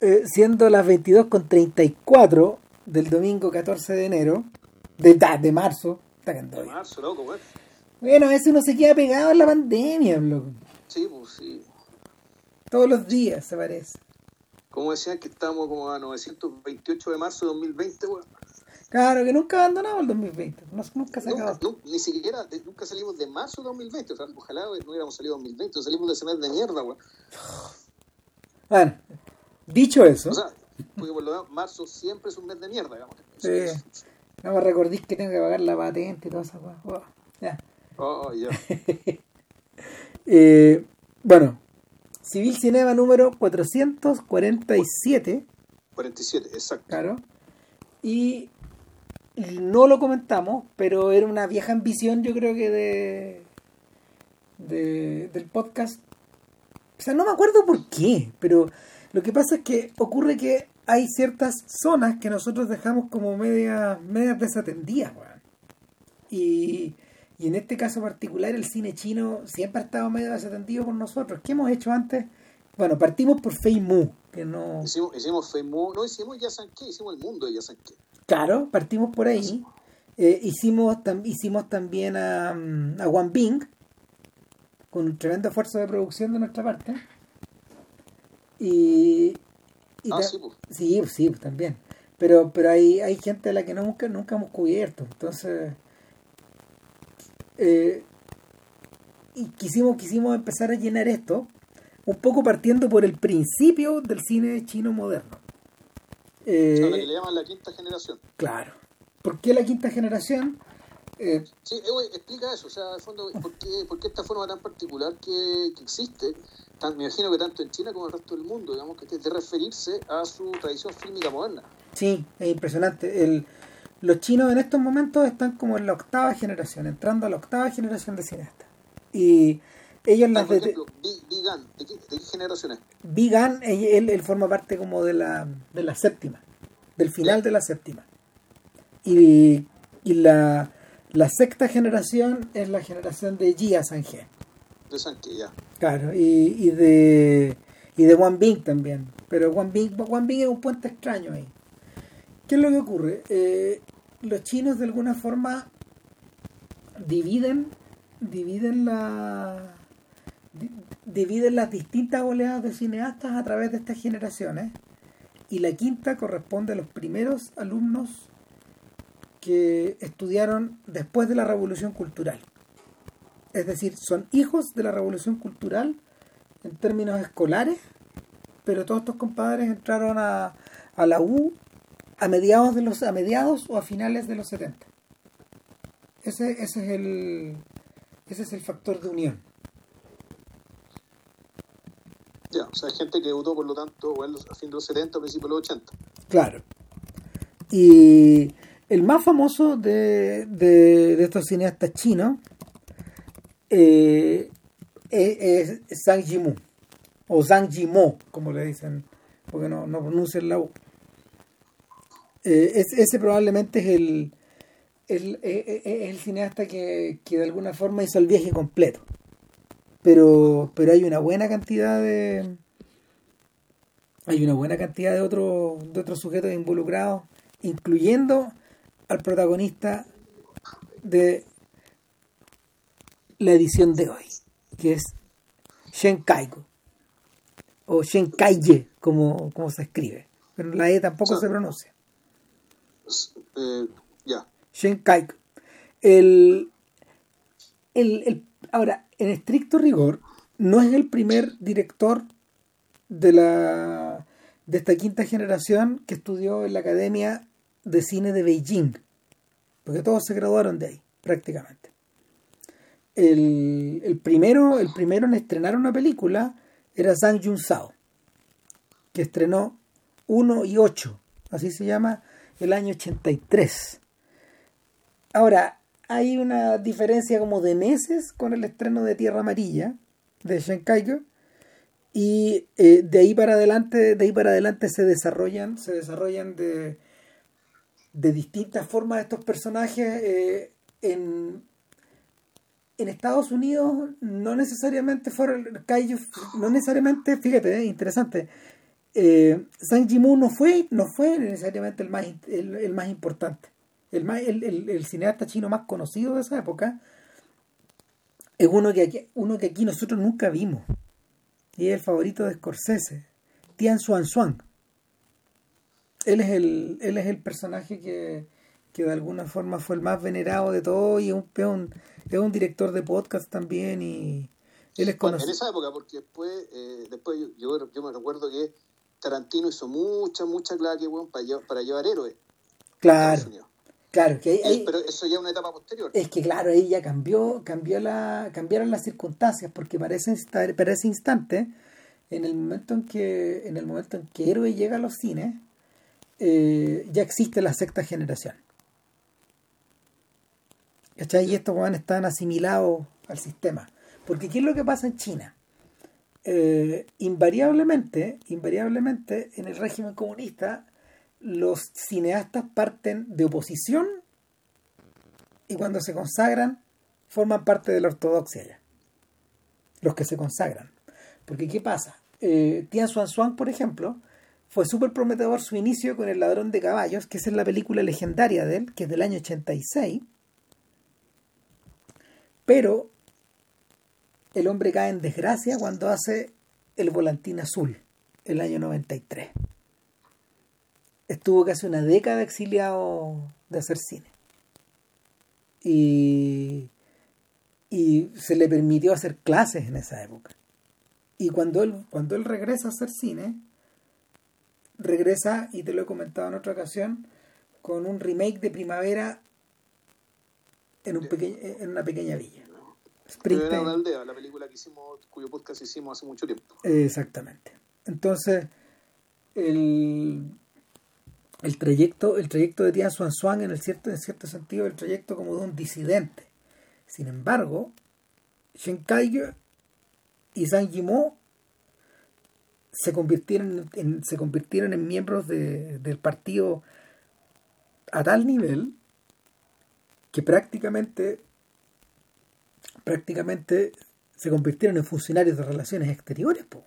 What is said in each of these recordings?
eh, siendo las 22.34 del domingo 14 de enero, de, de marzo. De marzo, loco, bueno. Bueno, a veces uno se queda pegado en la pandemia, loco. Sí, pues sí. Todos los días se parece. Como decían que estamos como a 928 de marzo de 2020, weón. Claro, que nunca abandonamos el 2020. nunca se nunca, ni siquiera, nunca salimos de marzo de 2020. O sea, ojalá no hubiéramos salido en 2020. Salimos de ese mes de mierda, weón. Bueno, dicho eso. O sea, porque por lo menos marzo siempre es un mes de mierda, digamos. Sí. No me recordís que tengo que pagar la patente y toda esa weón. Ya. Oh, ya. eh, bueno, Civil Cinema número 447. 47, exacto. Claro. Y no lo comentamos, pero era una vieja ambición, yo creo que de, de del podcast. O sea, no me acuerdo por qué, pero lo que pasa es que ocurre que hay ciertas zonas que nosotros dejamos como medias medias desatendidas, Y, y en este caso particular el cine chino siempre ha estado medio desatendido con nosotros. ¿Qué hemos hecho antes? Bueno, partimos por Fei Mu, que no... Hicimos, hicimos Fei Mu, no hicimos Yasanke, hicimos el mundo de Yasanke. Claro, partimos por ahí. Eh, hicimos, hicimos también a, a Wang Bing, con un tremendo esfuerzo de producción de nuestra parte. Y. ah, sí, pues. Sí, sí, también. Pero, pero hay, hay gente a la que nunca, nunca hemos cubierto. Entonces. Eh, y quisimos, quisimos empezar a llenar esto, un poco partiendo por el principio del cine chino moderno. Eh, la que le llaman la quinta generación. Claro. ¿Por qué la quinta generación? Eh, sí, eh, explica eso, o sea, al fondo, ¿por qué, por qué esta forma tan particular que, que existe, me imagino que tanto en China como en el resto del mundo, digamos, que de referirse a su tradición fílmica moderna? Sí, es impresionante. El, los chinos en estos momentos están como en la octava generación, entrando a la octava generación de cineastas. Y ellos las por ejemplo, Bigan, ¿de ¿de qué generación es? Bigan, él, él, forma parte como de la, de la séptima, del final de la séptima. Y, y la, la, sexta generación es la generación de Jia Sange. De Sange, ya. Claro, y, y de y de Wang Bing también. Pero Wang Bing, Wang Bing es un puente extraño ahí. ¿Qué es lo que ocurre? Eh, los chinos de alguna forma dividen dividen la dividen las distintas oleadas de cineastas a través de estas generaciones y la quinta corresponde a los primeros alumnos que estudiaron después de la revolución cultural. Es decir, son hijos de la revolución cultural en términos escolares, pero todos estos compadres entraron a, a la U a mediados de los a mediados o a finales de los 70. Ese, ese es el ese es el factor de unión. Ya, o sea, hay gente que debutó, por lo tanto, a fin de los 70, principios de los 80. Claro. Y el más famoso de, de, estos cineastas chinos eh, es, Zhang Yimou, o Zhang Yimou, como le dicen, porque no, no pronuncian la U. Eh, ese probablemente es el, el, el, el cineasta que, que de alguna forma hizo el viaje completo pero pero hay una buena cantidad de hay una buena cantidad de otros de otros sujetos involucrados incluyendo al protagonista de la edición de hoy que es Shen Kaigo o Shen Kaiye como, como se escribe pero la E tampoco se pronuncia. Eh, ya. Shen Kaigo el, el, el ahora en estricto rigor, no es el primer director de la de esta quinta generación que estudió en la Academia de Cine de Beijing, porque todos se graduaron de ahí, prácticamente. El, primero, el primero en estrenar una película era Zhang Junsao, que estrenó 1 y 8, así se llama, el año 83. Ahora, hay una diferencia como de meses con el estreno de Tierra Amarilla de Shen Kaigo y eh, de ahí para adelante de ahí para adelante se desarrollan se desarrollan de, de distintas formas estos personajes eh, en en Estados Unidos no necesariamente fueron no necesariamente fíjate eh, interesante eh, Zhang Yimou no fue, no fue necesariamente el más, el, más importante. El, más, el, cineasta chino más conocido de esa época es uno que, aquí, uno que aquí nosotros nunca vimos. Y es el favorito de Scorsese, Tian Xuan Xuan. Él es el, él es el personaje que, que de alguna forma fue el más venerado de todo y es un, es un director de podcast también y él es conocido. En esa época, porque después, eh, después yo, yo, me recuerdo que Tarantino hizo mucha, mucha clave bueno, para, llevar, para llevar héroes. Claro. Claro, que ahí, pero eso ya es una etapa posterior. Es que claro, ahí ya cambió, cambió la, cambiaron las circunstancias, porque para ese, para ese instante, en el momento en que, en el momento en que Héroe llega a los cines, eh, ya existe la sexta generación. ¿Cachai? Y estos van están asimilados al sistema. Porque ¿qué es lo que pasa en China? Eh, invariablemente, invariablemente, en el régimen comunista, los cineastas parten de oposición y cuando se consagran forman parte de la ortodoxia ya. Los que se consagran. Porque ¿qué pasa? Eh, Tian Xuan Xuan, por ejemplo, fue súper prometedor su inicio con El ladrón de caballos, que es la película legendaria de él, que es del año 86 pero el hombre cae en desgracia cuando hace el volantín azul, el año 93. Estuvo casi una década exiliado de hacer cine. Y, y se le permitió hacer clases en esa época. Y cuando él, cuando él regresa a hacer cine, regresa, y te lo he comentado en otra ocasión, con un remake de Primavera en, un en una pequeña villa. Springtime. La aldea, la película que hicimos, cuyo podcast hicimos hace mucho tiempo. Exactamente. Entonces, el, el trayecto, el trayecto de Tian Xuan Xuan en el cierto, en cierto sentido, el trayecto como de un disidente. Sin embargo, Shen Kaiger y Zhang Yimou se convirtieron en, se convirtieron en miembros de, del partido a tal nivel que prácticamente prácticamente se convirtieron en funcionarios de relaciones exteriores. O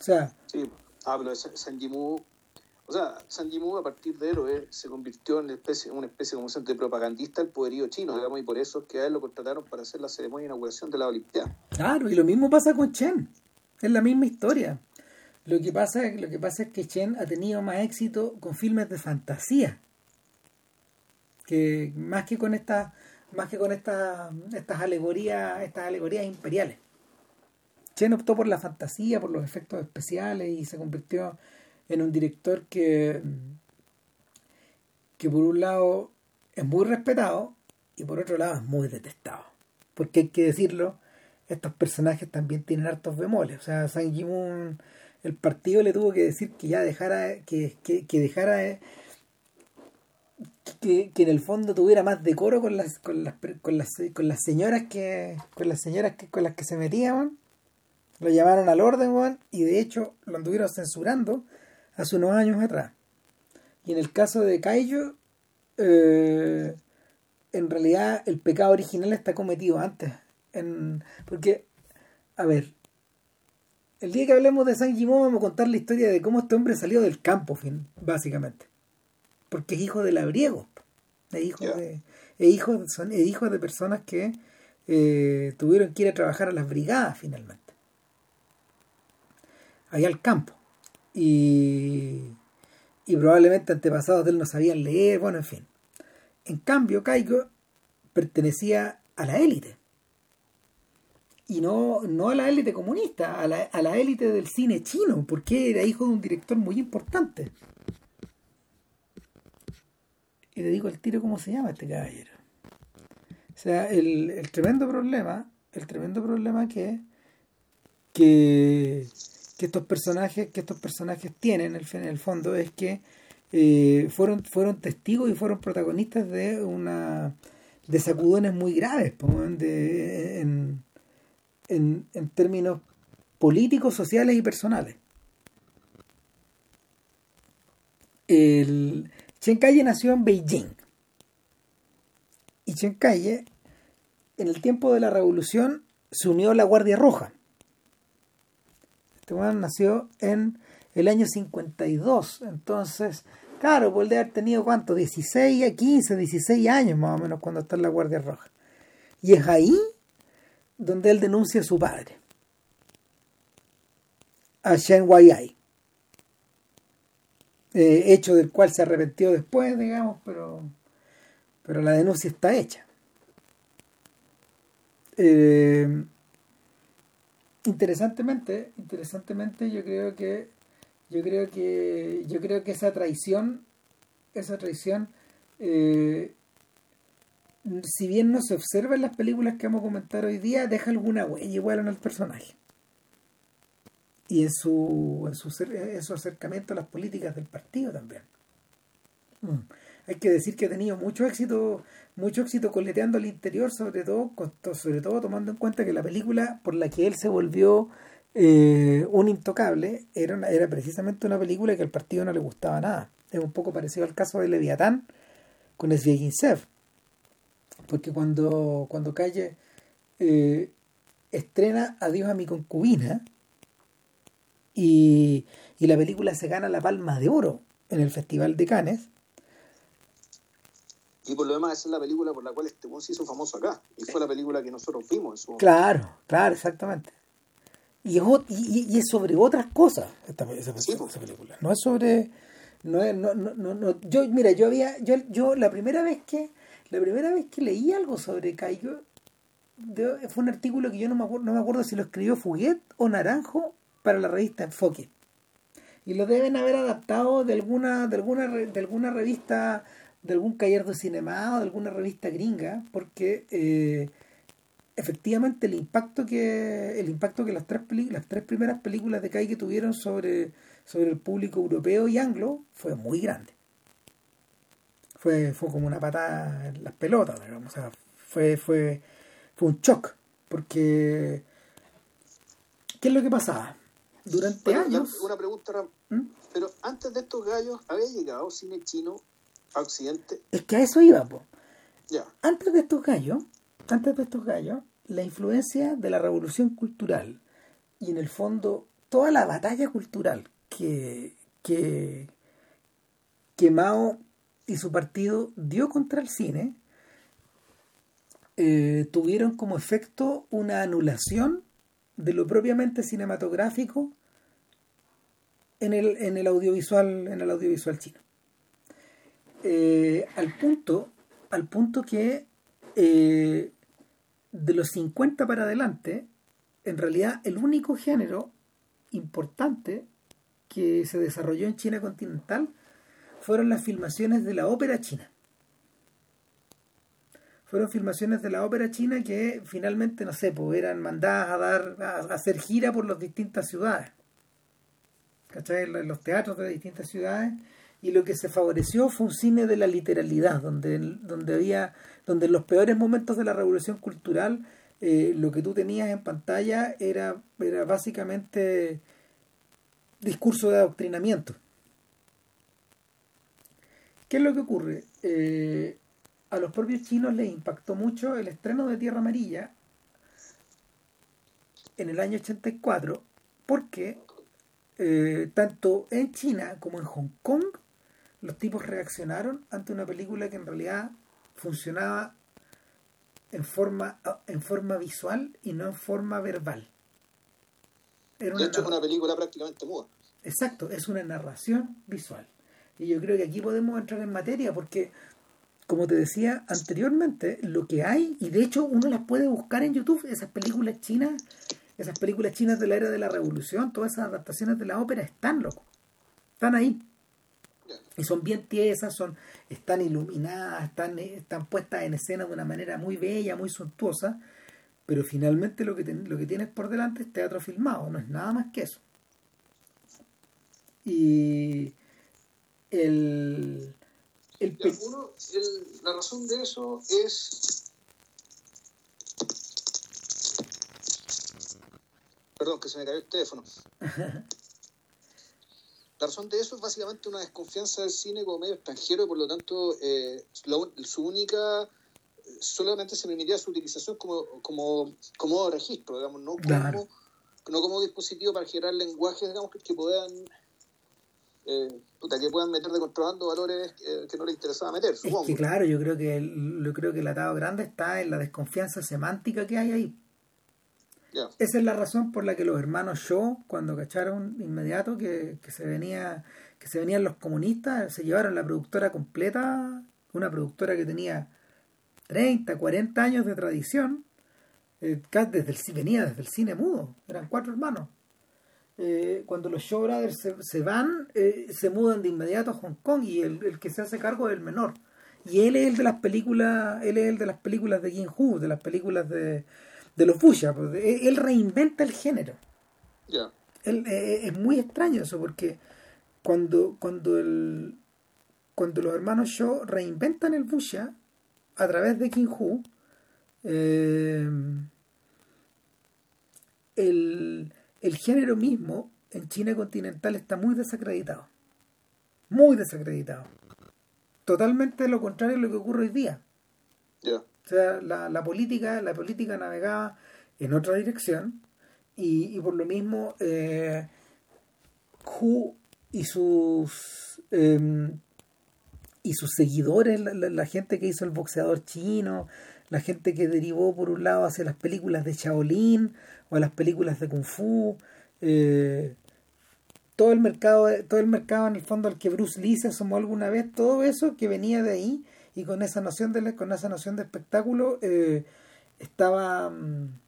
sea... Sí, hablo de San O sea, a partir de héroe se convirtió en una especie, una especie como de propagandista del poderío chino, digamos, y por eso es que a él lo contrataron para hacer la ceremonia de inauguración de la Olimpiada. Claro, y lo mismo pasa con Chen. Es la misma historia. Lo que pasa, lo que pasa es que Chen ha tenido más éxito con filmes de fantasía. Que más que con esta más que con estas estas alegorías, estas alegorías imperiales. Chen optó por la fantasía, por los efectos especiales y se convirtió en un director que, que por un lado es muy respetado y por otro lado es muy detestado. Porque hay que decirlo, estos personajes también tienen hartos bemoles. O sea, San Jimun, el partido le tuvo que decir que ya dejara, que, que dejara que, en el fondo tuviera más decoro con las con las, con las, con las señoras que con las señoras que con las que se metían lo llamaron al orden y de hecho lo anduvieron censurando hace unos años atrás. Y en el caso de Kaijo eh, en realidad el pecado original está cometido antes. En, porque a ver el día que hablemos de San Jimón vamos a contar la historia de cómo este hombre salió del campo fin, básicamente porque es hijo de labriegos, es hijo de, hijo, son hijos de personas que eh, tuvieron que ir a trabajar a las brigadas finalmente, allá al campo, y, y probablemente antepasados de él no sabían leer, bueno, en fin. En cambio, Caigo pertenecía a la élite. Y no, no a la élite comunista, a la, a la élite del cine chino, porque era hijo de un director muy importante. Y te digo el tiro cómo se llama este caballero. O sea, el, tremendo problema, el tremendo problema que, que, que estos personajes, que estos personajes tienen en el, fondo es que eh, fueron, fueron testigos y fueron protagonistas de una de sacudones muy graves de, en, en, en términos políticos, sociales y personales. El, Chen Kaye nació en Beijing. Y Chen en el tiempo de la revolución, se unió a la Guardia Roja. Este weón nació en el año 52. Entonces, claro, puede haber tenido cuánto, 16 a 15, 16 años más o menos cuando está en la Guardia Roja. Y es ahí donde él denuncia a su padre, a Shen Wai eh, hecho del cual se arrepintió después, digamos, pero, pero la denuncia está hecha. Eh, interesantemente, interesantemente yo creo que yo creo que yo creo que esa traición, esa traición, eh, si bien no se observa en las películas que vamos a comentar hoy día, deja alguna huella igual en el personaje y en su, en su, en su acercamiento a las políticas del partido también. Mm. Hay que decir que ha tenido mucho éxito, mucho éxito coleteando al interior, sobre todo, sobre todo tomando en cuenta que la película por la que él se volvió eh, un intocable era, era precisamente una película que al partido no le gustaba nada. Es un poco parecido al caso de Leviatán con Sviagintsev. Porque cuando, cuando Calle eh, estrena Adiós a mi concubina, y, la película se gana la palma de oro en el Festival de Cannes. Y por lo demás, esa es la película por la cual este se hizo famoso acá. Y fue la película que nosotros vimos en Claro, claro, exactamente. Y es, y, es sobre otras cosas esta, esa, película. No es sobre. No es, no, no, no, yo, mira, yo había. Yo, yo la primera vez que. La primera vez que leí algo sobre Caigo fue un artículo que yo no me acuerdo, no me acuerdo si lo escribió Fuguet o Naranjo para la revista Enfoque. Y lo deben haber adaptado de alguna, de alguna, de alguna revista, de algún taller de cinema o de alguna revista gringa, porque eh, efectivamente el impacto que el impacto que las tres las tres primeras películas de Kai que tuvieron sobre, sobre el público europeo y anglo fue muy grande. Fue, fue como una patada en las pelotas, digamos. fue, fue, fue un shock. Porque ¿qué es lo que pasaba? Durante años. Una pregunta, ¿Mm? pero antes de estos gallos, ¿había llegado cine chino a Occidente? Es que a eso iba, po. Ya. Antes de estos gallos, antes de estos gallos, la influencia de la revolución cultural y en el fondo toda la batalla cultural que, que, que Mao y su partido dio contra el cine eh, tuvieron como efecto una anulación de lo propiamente cinematográfico en el, en el audiovisual en el audiovisual chino. Eh, al punto al punto que eh, de los 50 para adelante en realidad el único género importante que se desarrolló en China continental fueron las filmaciones de la ópera china fueron filmaciones de la ópera china que finalmente, no sé, pues eran mandadas a dar, a, hacer gira por las distintas ciudades. ¿Cachai? Los teatros de las distintas ciudades. Y lo que se favoreció fue un cine de la literalidad, donde, donde había, donde en los peores momentos de la revolución cultural, eh, lo que tú tenías en pantalla era, era básicamente discurso de adoctrinamiento. ¿Qué es lo que ocurre? Eh, a los propios chinos les impactó mucho el estreno de Tierra Amarilla en el año 84 porque eh, tanto en China como en Hong Kong los tipos reaccionaron ante una película que en realidad funcionaba en forma, en forma visual y no en forma verbal. Era de hecho, es una película prácticamente muda. Exacto, es una narración visual. Y yo creo que aquí podemos entrar en materia porque como te decía anteriormente, lo que hay, y de hecho uno las puede buscar en YouTube, esas películas chinas, esas películas chinas de la era de la revolución, todas esas adaptaciones de la ópera están, loco. Están ahí. Y son bien tiesas, son, están iluminadas, están, están puestas en escena de una manera muy bella, muy suntuosa, pero finalmente lo que, lo que tienes por delante es teatro filmado, no es nada más que eso. Y el, la razón de eso es. Perdón, que se me cayó el teléfono. La razón de eso es básicamente una desconfianza del cine como medio extranjero y por lo tanto eh, su única solamente se permitía su utilización como, como, como registro, digamos, no como no como dispositivo para generar lenguajes, digamos, que, puedan eh, que puedan meter de contrabando valores eh, que no les interesaba meter, supongo. Es que claro, yo creo que el, yo creo que el atado grande está en la desconfianza semántica que hay ahí. Esa es la razón por la que los hermanos Shaw, cuando cacharon inmediato que, que se venía, que se venían los comunistas, se llevaron la productora completa, una productora que tenía 30, 40 años de tradición, eh, desde el, venía desde el cine mudo, eran cuatro hermanos. Eh, cuando los Shaw Brothers se, van, eh, se mudan de inmediato a Hong Kong y el, que se hace cargo es el menor. Y él es el de las películas, él es el de las películas de King Hu, de las películas de, de los Fuchsia. Pues, él, reinventa el género. es muy extraño eso, porque cuando, cuando, el, cuando los hermanos Shaw reinventan el Fuchsia a través de King Hu, eh, el, el género mismo en China continental está muy desacreditado. Muy desacreditado. Totalmente lo contrario de lo que ocurre hoy día. O sea, la, la, política, la política navegaba en otra dirección y, y por lo mismo eh, Hu y sus em, y sus seguidores, la, gente que hizo el boxeador chino, la gente que derivó por un lado hacia las películas de Shaolin o a las películas de Kung Fu, eh, todo el mercado, todo el mercado en el fondo al que Bruce Lee se asomó alguna vez, todo eso que venía de ahí y con esa noción de con esa noción de espectáculo eh, estaba mm,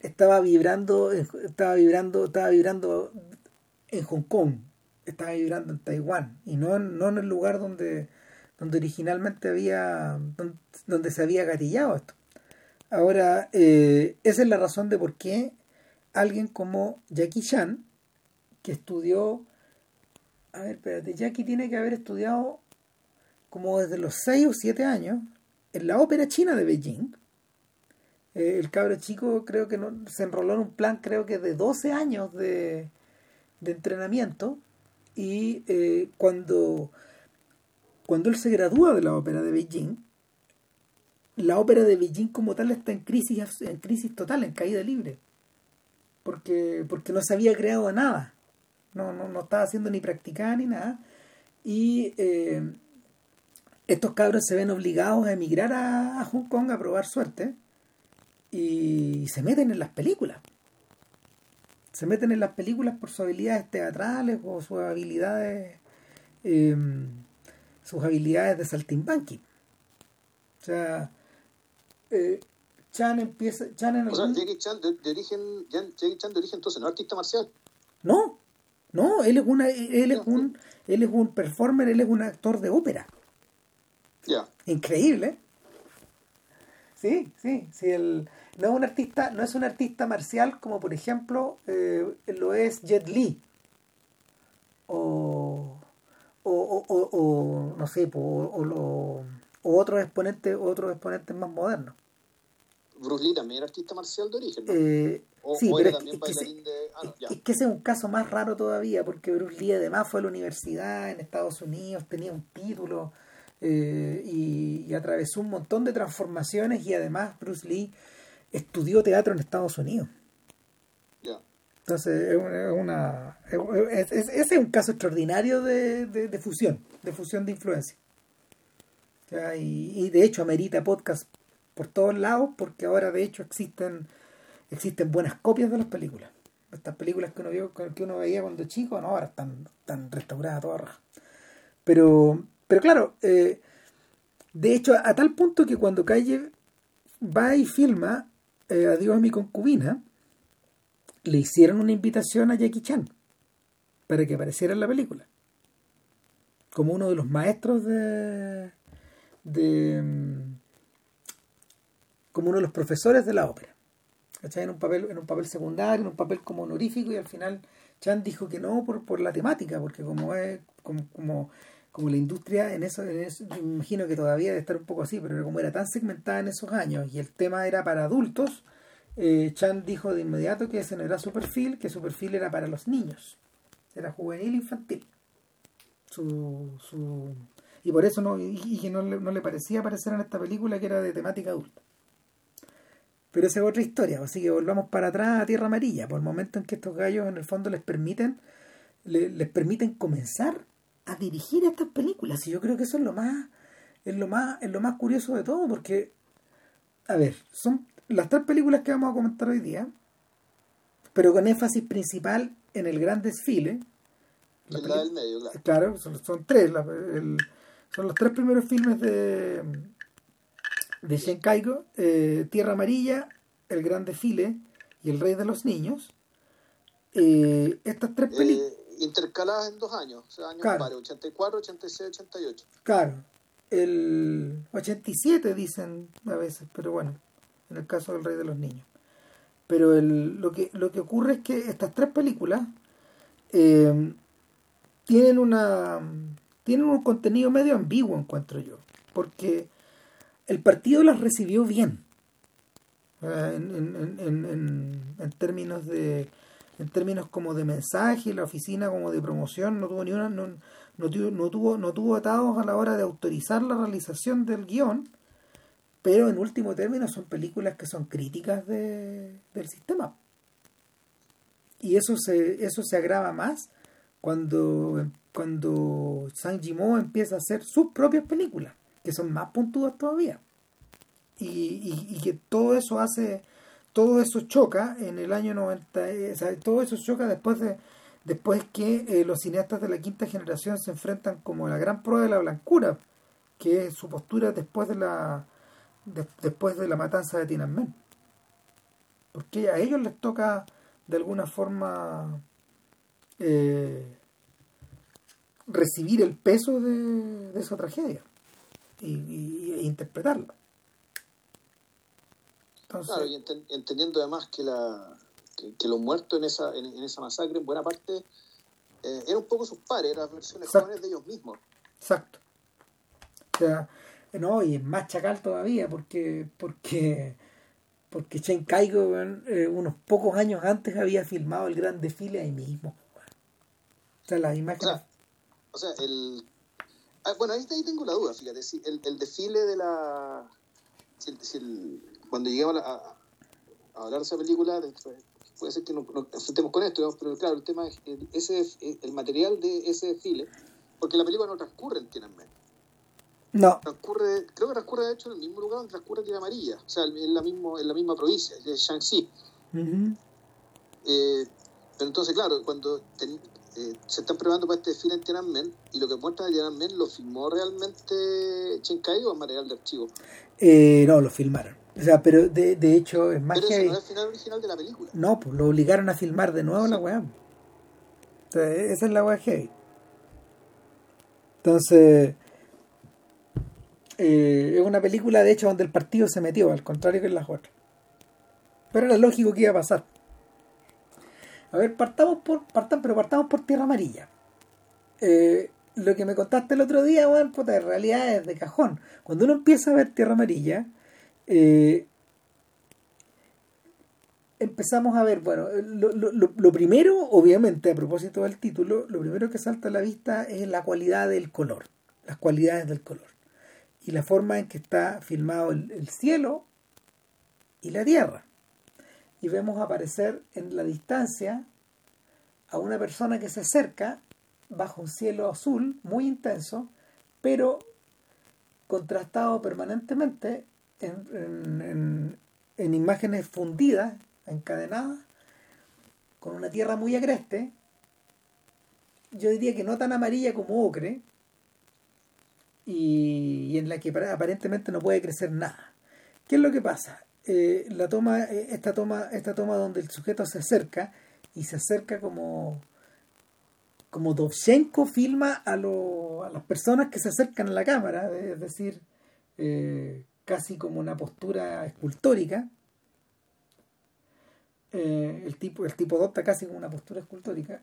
estaba vibrando estaba vibrando estaba vibrando en Hong Kong estaba vibrando en Taiwán y no, no en el lugar donde, donde originalmente había, donde, se había gatillado esto. Ahora, eh, esa es la razón de por qué alguien como Jackie Chan, que estudió, a ver, espérate, Jackie tiene que haber estudiado como desde los 6 o 7 años en la ópera china de Beijing. Eh, el cabro chico creo que se enroló en un plan, creo que de 12 años de, de entrenamiento y eh, cuando, cuando él se gradúa de la ópera de Beijing, la ópera de Beijing como tal está en crisis, en crisis total, en caída libre. Porque, porque no se había creado nada. No, no, no estaba haciendo ni practicar ni nada. Y eh, estos cabros se ven obligados a emigrar a, Hong Kong a probar suerte. Y se meten en las películas se meten en las películas por sus habilidades teatrales o sus habilidades em, sus habilidades de saltimbanqui. O sea eh, Chan empieza Chan en o sea Jackie Chan de, origen Jackie Chan de origen entonces no artista marcial. No no él es una él es un él es un performer él es un actor de ópera. Ya. Increíble. Sí sí sí el no es un artista, no es un artista marcial como por ejemplo eh, lo es Jet Li. O, o, o, o no sé o, otros exponentes otros exponentes más modernos. Bruce Lee también era artista marcial de origen eh, sí, pero es, que, ah, es que ese es un caso más raro todavía porque Bruce Lee además fue a la universidad en Estados Unidos tenía un título eh, y, y, atravesó un montón de transformaciones y además Bruce Lee estudió teatro en Estados Unidos. Entonces, es una, es, ese es un caso extraordinario de, de, fusión, de fusión de influencia. Y, de hecho amerita podcast por todos lados porque ahora de hecho existen existen buenas copias de las películas. Estas películas que uno, vio, que uno veía cuando chico, no, ahora están, están restauradas todas Pero, pero claro, eh, de hecho, a, tal punto que cuando Calle va y filma eh, Adiós a mi concubina, le hicieron una invitación a Jackie Chan para que apareciera en la película. Como uno de los maestros de. de como uno de los profesores de la ópera. En un papel, en un papel secundario, en un papel como honorífico, y al final Chan dijo que no por, por la temática, porque como es, como, como como la industria en eso, me imagino que todavía debe estar un poco así, pero como era tan segmentada en esos años y el tema era para adultos, eh, Chan dijo de inmediato que ese no era su perfil, que su perfil era para los niños, era juvenil infantil. Su, su, y por eso no, y, no le, no le parecía aparecer en esta película que era de temática adulta. Pero esa es otra historia, así que volvamos para atrás a Tierra Amarilla, por el momento en que estos gallos en el fondo les permiten, les permiten comenzar a dirigir estas películas. Y yo creo que eso es lo más, es lo más, es lo más curioso de todo, porque, a ver, son las tres películas que vamos a comentar hoy día, pero con énfasis principal en el gran desfile. La la del medio, claro. son, tres, son los tres primeros filmes de de Shenkaigo, eh, Tierra Amarilla, El Gran Desfile y El Rey de los Niños. Eh, estas tres películas. Eh, intercaladas en dos años, o sea, años claro. 84, 86, 88. Claro, el 87 dicen a veces, pero bueno, en el caso del Rey de los Niños. Pero el, lo, que, lo que ocurre es que estas tres películas eh, tienen una tienen un contenido medio ambiguo, encuentro yo, porque el partido las recibió bien en, en, términos de en términos como de mensaje la oficina como de promoción no tuvo ni una no, no, tuvo, no tuvo no tuvo atados a la hora de autorizar la realización del guion pero en último término son películas que son críticas de, del sistema y eso se eso se agrava más cuando cuando San Jimo empieza a hacer sus propias películas que son más puntudas todavía. Y, y, que todo eso hace, todo eso choca en el año 90, eh, o sea, todo eso choca después de después que eh, los cineastas de la quinta generación se enfrentan como la gran prueba de la blancura, que es su postura después de la después de la matanza de Tiananmen. Porque a ellos les toca de alguna forma eh, recibir el peso de esa tragedia y, e interpretarlo. claro, y entendiendo además que, la, que, los muertos en esa, en, esa masacre, en buena parte, eh, eran un poco sus pares, eran versiones jóvenes de ellos mismos. Exacto. O sea, no, y es más chacal todavía, porque, porque, porque Chen Kaigo, eh, unos pocos años antes, había filmado el gran desfile ahí mismo. O sea, las imágenes. o sea el, Ah, bueno, ahí, tengo la duda, fíjate. El, el desfile de la. El, cuando llegamos a, hablar de esa película, puede ser que nos, enfrentemos con esto, pero claro, el tema es ese, el material de ese desfile, porque la película no transcurre en Tiananmen. No. Transcurre, creo que transcurre de hecho en el mismo lugar donde transcurre Tierra Amarilla, o sea, en la, mismo, en la misma provincia, de Shaanxi. eh, pero entonces, claro, cuando eh, se están preparando para este desfile en Tiananmen y lo que muestra de Tiananmen lo filmó realmente Chenkai o es material de archivo. Eh, no, lo filmaron. O sea, pero de, de hecho es más pero que. no es el final original de la película. No, pues lo obligaron a filmar de nuevo la weá. esa es la weá heavy. Entonces. Eh, es una película, de hecho, donde el partido se metió, al contrario que en las otras. Pero era lógico que iba a pasar. A ver, partamos por, partan, pero partamos por Tierra Amarilla. Eh, lo que me contaste el otro día, bueno, puta, en realidad es de cajón. Cuando uno empieza a ver Tierra Amarilla, eh, empezamos a ver, bueno, lo, primero, obviamente, a propósito del título, lo primero que salta a la vista es la cualidad del color, las cualidades del color. Y la forma en que está filmado el cielo y la tierra. Y vemos aparecer en la distancia a una persona que se acerca bajo un cielo azul muy intenso, pero contrastado permanentemente en, imágenes fundidas, encadenadas, con una tierra muy agreste, yo diría que no tan amarilla como ocre, y en la que aparentemente no puede crecer nada. ¿Qué es lo que pasa? Eh, la toma, eh, esta toma, esta toma donde el sujeto se acerca y se acerca como como Dovchenko filma a, a las personas que se acercan a la cámara, es decir, eh, casi como una postura escultórica. el tipo, el tipo adopta casi como una postura escultórica.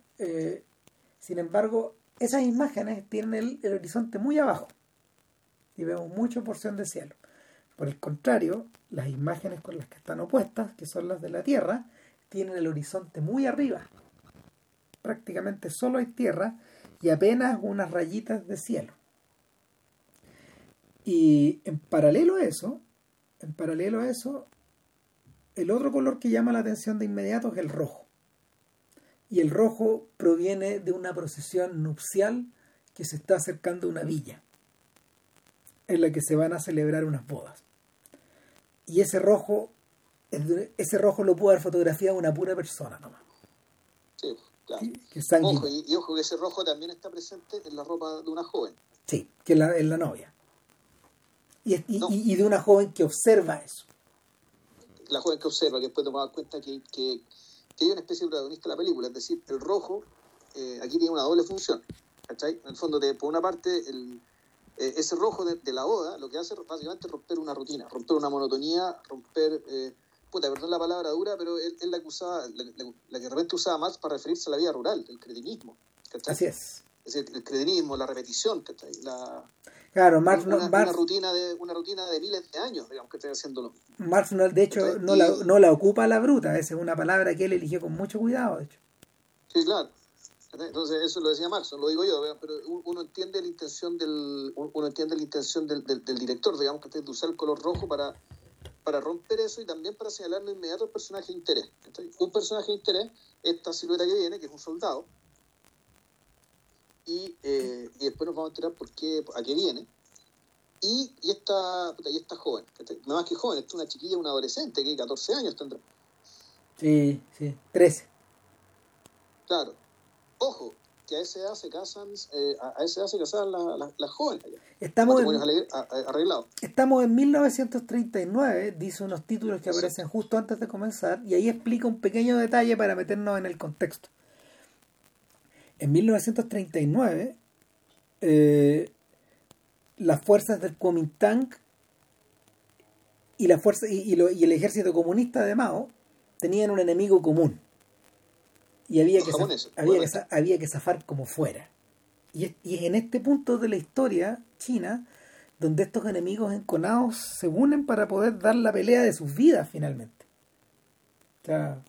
sin embargo, esas imágenes tienen el horizonte muy abajo y vemos mucha porción de cielo. Por el contrario, las imágenes con las que están opuestas, que son las de la Tierra, tienen el horizonte muy arriba. Prácticamente solo hay tierra y apenas unas rayitas de cielo. Y en paralelo a eso, en paralelo a eso, el otro color que llama la atención de inmediato es el rojo. Y el rojo proviene de una procesión nupcial que se está acercando a una villa en la que se van a celebrar unas bodas. Y ese rojo, ese rojo lo pudo haber fotografiado una pura persona nomás. Sí, claro. ojo, y, ojo que ese rojo también está presente en la ropa de una joven. Sí, que es la, la novia. Y, y, de una joven que observa eso. La joven que observa, que después tomaba cuenta que, que, que, hay una especie de protagonista de la película, es decir, el rojo eh, aquí tiene una doble función. ¿cachai? En el fondo, de, por una parte, el, eh, ese rojo de, la boda lo que hace básicamente es romper una rutina, romper una monotonía, romper, eh, puta, perdón la palabra dura, pero es, la que usaba, la, que de repente usaba más para referirse a la vida rural, el cretinismo. Así es. Es decir, el cretinismo, la repetición, ¿cachai? La, Claro, Marx una, una, rutina de una rutina de miles de años, digamos, que estoy haciendo Marx, no, de hecho, no, la, no la ocupa la bruta, esa es una palabra que él eligió con mucho cuidado, de hecho. Sí, claro. Entonces, eso lo decía Marx, lo digo yo, pero uno entiende la intención del uno entiende la intención del, del, director, digamos, que de usar el color rojo para, para romper eso y también para señalarle inmediato al personaje de interés. Un personaje de interés, esta silueta que viene, que es un soldado, y, eh, y después nos vamos a enterar por qué, a qué viene. Y, y, esta, y esta joven, no más que joven, es una chiquilla, una adolescente, que 14 años tendrá. Sí, sí, 13. Claro. Ojo, que a esa edad se casan, eh, a esa edad se casan las jóvenes. Estamos en, arreglados. estamos en 1939, dice unos títulos que aparecen justo antes de comenzar, y ahí explica un pequeño detalle para meternos en el contexto. En 1939, eh, las fuerzas del Kuomintang y, la fuerza, y, y, el ejército comunista de Mao tenían un enemigo común. Y había que, había, que, había que zafar como fuera. Y es, y es en este punto de la historia china donde estos enemigos enconados se unen para poder dar la pelea de sus vidas finalmente.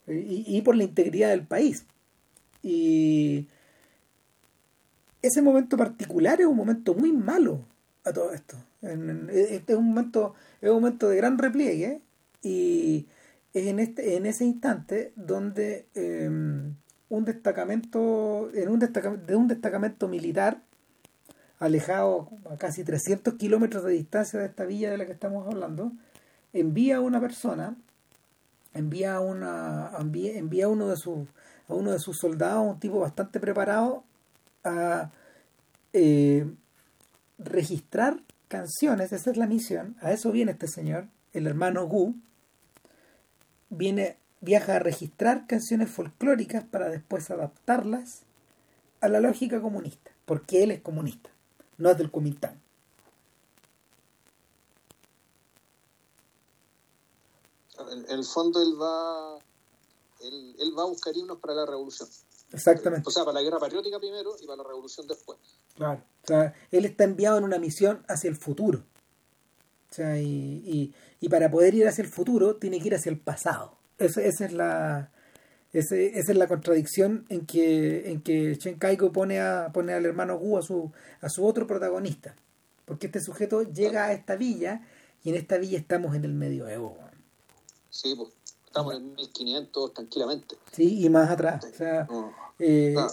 y, y por la integridad del país. Y ese momento particular es un momento muy malo a todo esto. Este es un momento, es un momento de gran repliegue y es en este, en ese instante donde em, un destacamento, en un destacamento, de un destacamento militar alejado a casi 300 kilómetros de distancia de esta villa de la que estamos hablando, envía a una persona, envía una, envía, envía a uno de sus a uno de sus soldados, un tipo bastante preparado, a eh, registrar canciones, esa es la misión, a eso viene este señor, el hermano Gu, viene, viaja a registrar canciones folclóricas para después adaptarlas a la lógica comunista, porque él es comunista, no es del Kuomintang. En el fondo él va él, él va a buscar himnos para la revolución. Exactamente. O sea, para la guerra patriótica primero y para la revolución después. Claro. O sea, él está enviado en una misión hacia el futuro. O sea, y, y, para poder ir hacia el futuro tiene que ir hacia el pasado. Esa, esa es la esa, esa es la contradicción en que en que Chen Kaiko pone a pone al hermano Gu a su a su otro protagonista. Porque este sujeto llega a esta villa y en esta villa estamos en el medioevo. Sí, pues estamos en 1500 tranquilamente. Sí, y más atrás. O sea, eh, ah.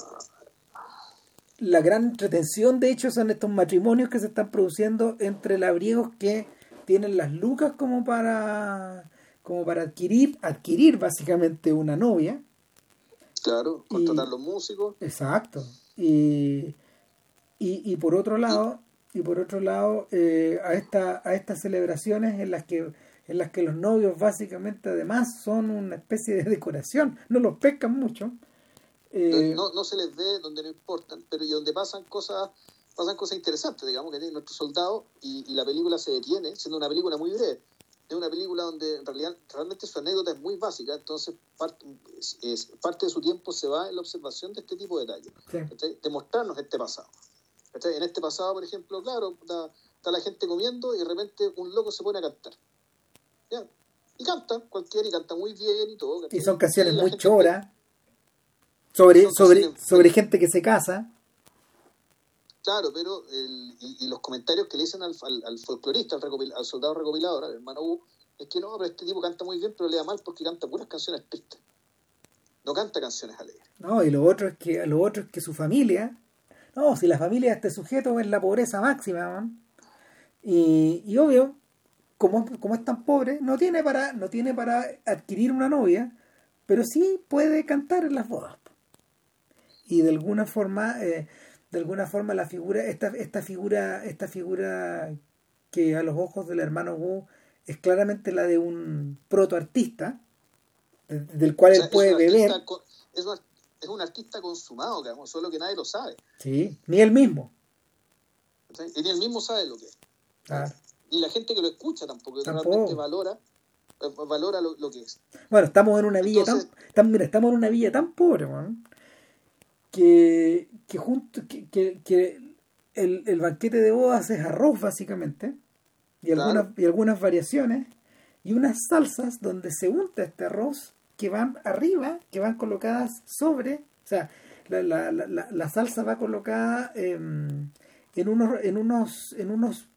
la gran entretención, de hecho, son estos matrimonios que se están produciendo entre labriegos que tienen las lucas como para como para adquirir adquirir básicamente una novia claro contratar los músicos exacto y, y, por otro lado y por otro lado eh, a esta a estas celebraciones en las que en las que los novios básicamente además son una especie de decoración, no los pescan mucho. Eh, no, no se les ve donde no importan, pero y donde pasan cosas pasan cosas interesantes, digamos, que tiene nuestro soldado y, y, la película se detiene, siendo una película muy breve. Es una película donde en realidad realmente su anécdota es muy básica, entonces parte, es, parte de su tiempo se va en la observación de este tipo de detalles, de mostrarnos este pasado. En este pasado, por ejemplo, claro, está, está la gente comiendo y de repente un loco se pone a cantar y canta, cualquiera, y canta muy bien y todo. Y son canciones muy choras, sobre, sobre, sobre gente que se casa. Claro, pero el, y, los comentarios que le dicen al, al, folclorista, al, soldado recopilador, al hermano U, es que no, pero este tipo canta muy bien, pero le da mal porque canta puras canciones tristes. No canta canciones alegres. No, y lo otro es que, lo otro es que su familia, no, si la familia de este sujeto es la pobreza máxima, y, y obvio, como, como es tan pobre, no tiene para, no tiene para adquirir una novia, pero sí puede cantar en las bodas. Y de alguna forma, eh, de alguna forma la figura, esta, esta figura, esta figura que a los ojos del hermano Wu es claramente la de un protoartista, del cual él puede beber. es, un, artista consumado, solo que nadie lo sabe. Sí, ni él mismo. Y ni él mismo sabe lo que es. Ni la gente que lo escucha tampoco, realmente valora eh, valora lo, que es. Bueno, estamos en una villa tan, mira, estamos en una villa tan pobre, que, que junto que, que, el, el, banquete de bodas es arroz básicamente y algunas y algunas variaciones y unas salsas donde se unta este arroz que van arriba, que van colocadas sobre, o sea, la, la, la, la salsa va colocada en unos en unos en unos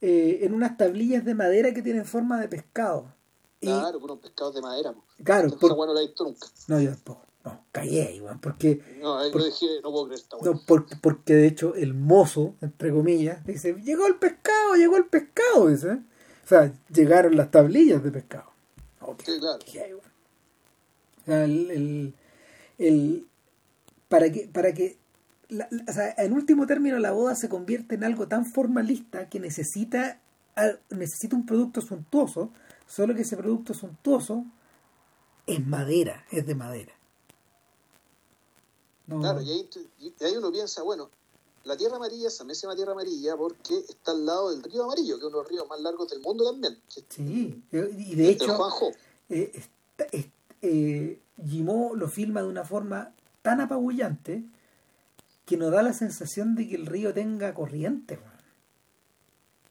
eh, en unas tablillas de madera que tienen forma de pescado Claro, con unos pescados de madera. Claro. Por... bueno la he visto nunca. No, yo tampoco. No, callé ahí, porque... No, ahí por... dije, no puedo creer esta No, porque, porque de hecho el mozo, entre comillas, dice, llegó el pescado, llegó el pescado, dice. O sea, llegaron las tablillas de pescado. sí, claro. O sea, el, el, el, para que, para que la, o sea, en último término la boda se convierte en algo tan formalista que necesita, necesita un producto suntuoso Solo que ese producto suntuoso es madera, es de madera. Claro, y ahí, uno piensa, bueno, la Tierra Amarilla se llama Tierra Amarilla porque está al lado del río Amarillo, que es uno de los ríos más largos del mundo también. Sí, y de hecho, eh, eh, lo filma de una forma tan apabullante que nos da la sensación de que el río tenga corriente.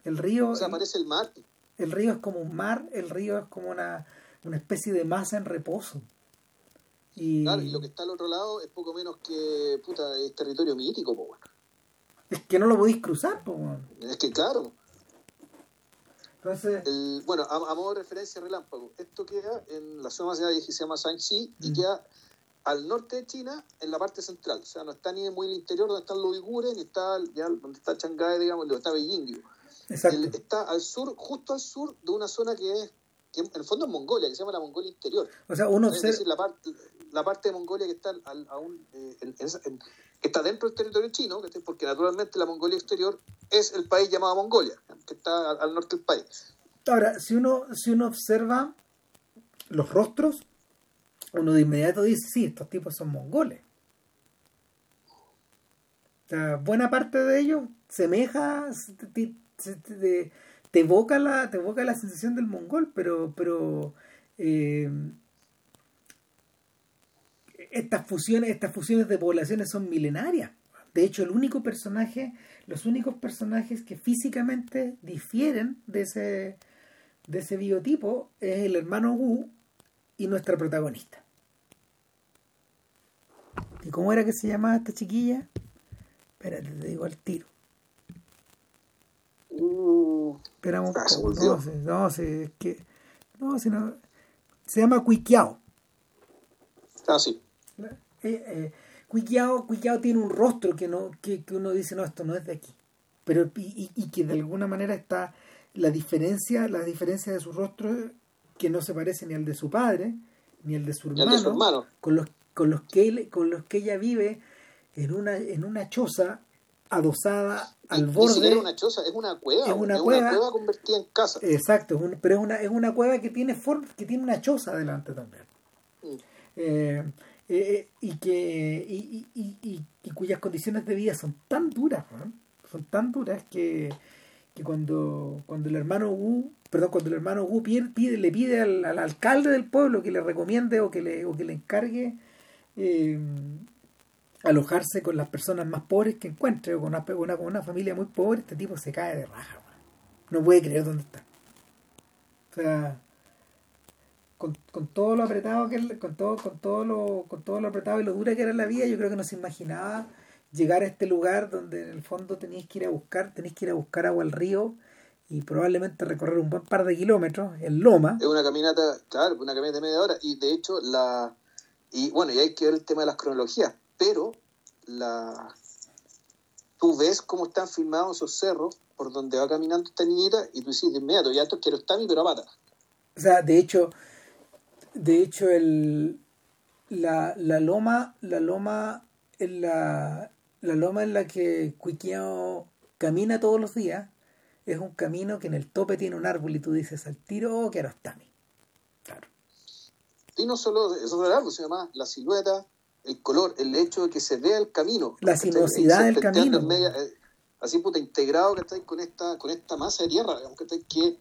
El río... O sea, aparece el mar. El río es como un mar, el río es como una, especie de masa en reposo. Y... Claro, y lo que está al otro lado es poco menos que puta, es territorio mítico, bueno. Es que no lo podéis cruzar, pues Es que claro. Entonces... bueno, a, modo de referencia relámpago, esto queda en la zona que se llama Shanxi y mm. queda al norte de China, en la parte central. O sea, no está ni muy en el interior donde están los uigures, ni está ya donde está Shanghái, digamos, donde está Beijing, digo está al sur, justo al sur de una zona que es, que en el fondo es Mongolia, que se llama la Mongolia Interior. O sea, uno es decir, la parte, la parte de Mongolia que está aún eh, está dentro del territorio chino, porque naturalmente la Mongolia Exterior es el país llamado Mongolia, que está al, norte del país. Ahora, si uno, si uno observa los rostros, uno de inmediato dice, sí, estos tipos son mongoles. O sea, buena parte de ellos semeja, te, evoca la, te evoca la sensación del mongol, pero, pero eh, estas fusiones, estas fusiones de poblaciones son milenarias. De hecho, el único personaje, los únicos personajes que físicamente difieren de ese, de ese biotipo es el hermano Wu y nuestra protagonista. ¿Y cómo era que se llamaba esta chiquilla? Espérate, te digo al tiro. Uh, Esperamos ah, no, sé, no es que. No, sino. Se llama Cuiquiao. Ah, sí. Eh, eh, tiene un rostro que, no, que, que, uno dice, no, esto no es de aquí. Pero, y, y, que de alguna manera está la diferencia, la diferencia de su rostro que no se parece ni al de su padre, ni al de su hermano, de su hermano. Con, los, con, los que con los que ella vive en una, en una choza adosada al borde. es una choza, es una cueva. Es una, cueva, convertida en casa. Exacto, pero es una, es una cueva que tiene forma, que tiene una choza adelante también. Mm. Eh, eh, y que y, y, y, cuyas condiciones de vida son tan duras, son tan duras que, que cuando, cuando el hermano Wu, perdón, cuando el hermano Wu pide, le pide al, alcalde del pueblo que le recomiende o que le, o que le encargue eh, alojarse con las personas más pobres que encuentre, o con una, una, una familia muy pobre, este tipo se cae de raja. No puede creer dónde está. O sea, con, con todo lo apretado que con todo, con todo lo, con todo lo apretado y lo dura que era la vida, yo creo que no se imaginaba llegar a este lugar donde en el fondo tenéis que ir a buscar, tenéis que ir a buscar agua al río y probablemente recorrer un buen par de kilómetros en loma. Es una caminata, claro, una caminata de media hora y de hecho la... Y bueno, y hay que ver el tema de las cronologías, pero la... Tú ves cómo están filmados esos cerros por donde va caminando esta niñita y tú dices de inmediato, ya quiero estar pero a pata. O sea, de hecho, de hecho el, la, la loma, la loma en la, la loma en la que Cuiquiao camina todos los días es un camino que en el tope tiene un árbol y tú dices al tiro, oh, que Claro. Y no solo eso del árbol, sino más la silueta, el color, el hecho de que se vea el camino. La sinuosidad del camino. Eh, así puta, integrado que con esta, con esta masa de tierra, digamos, que que,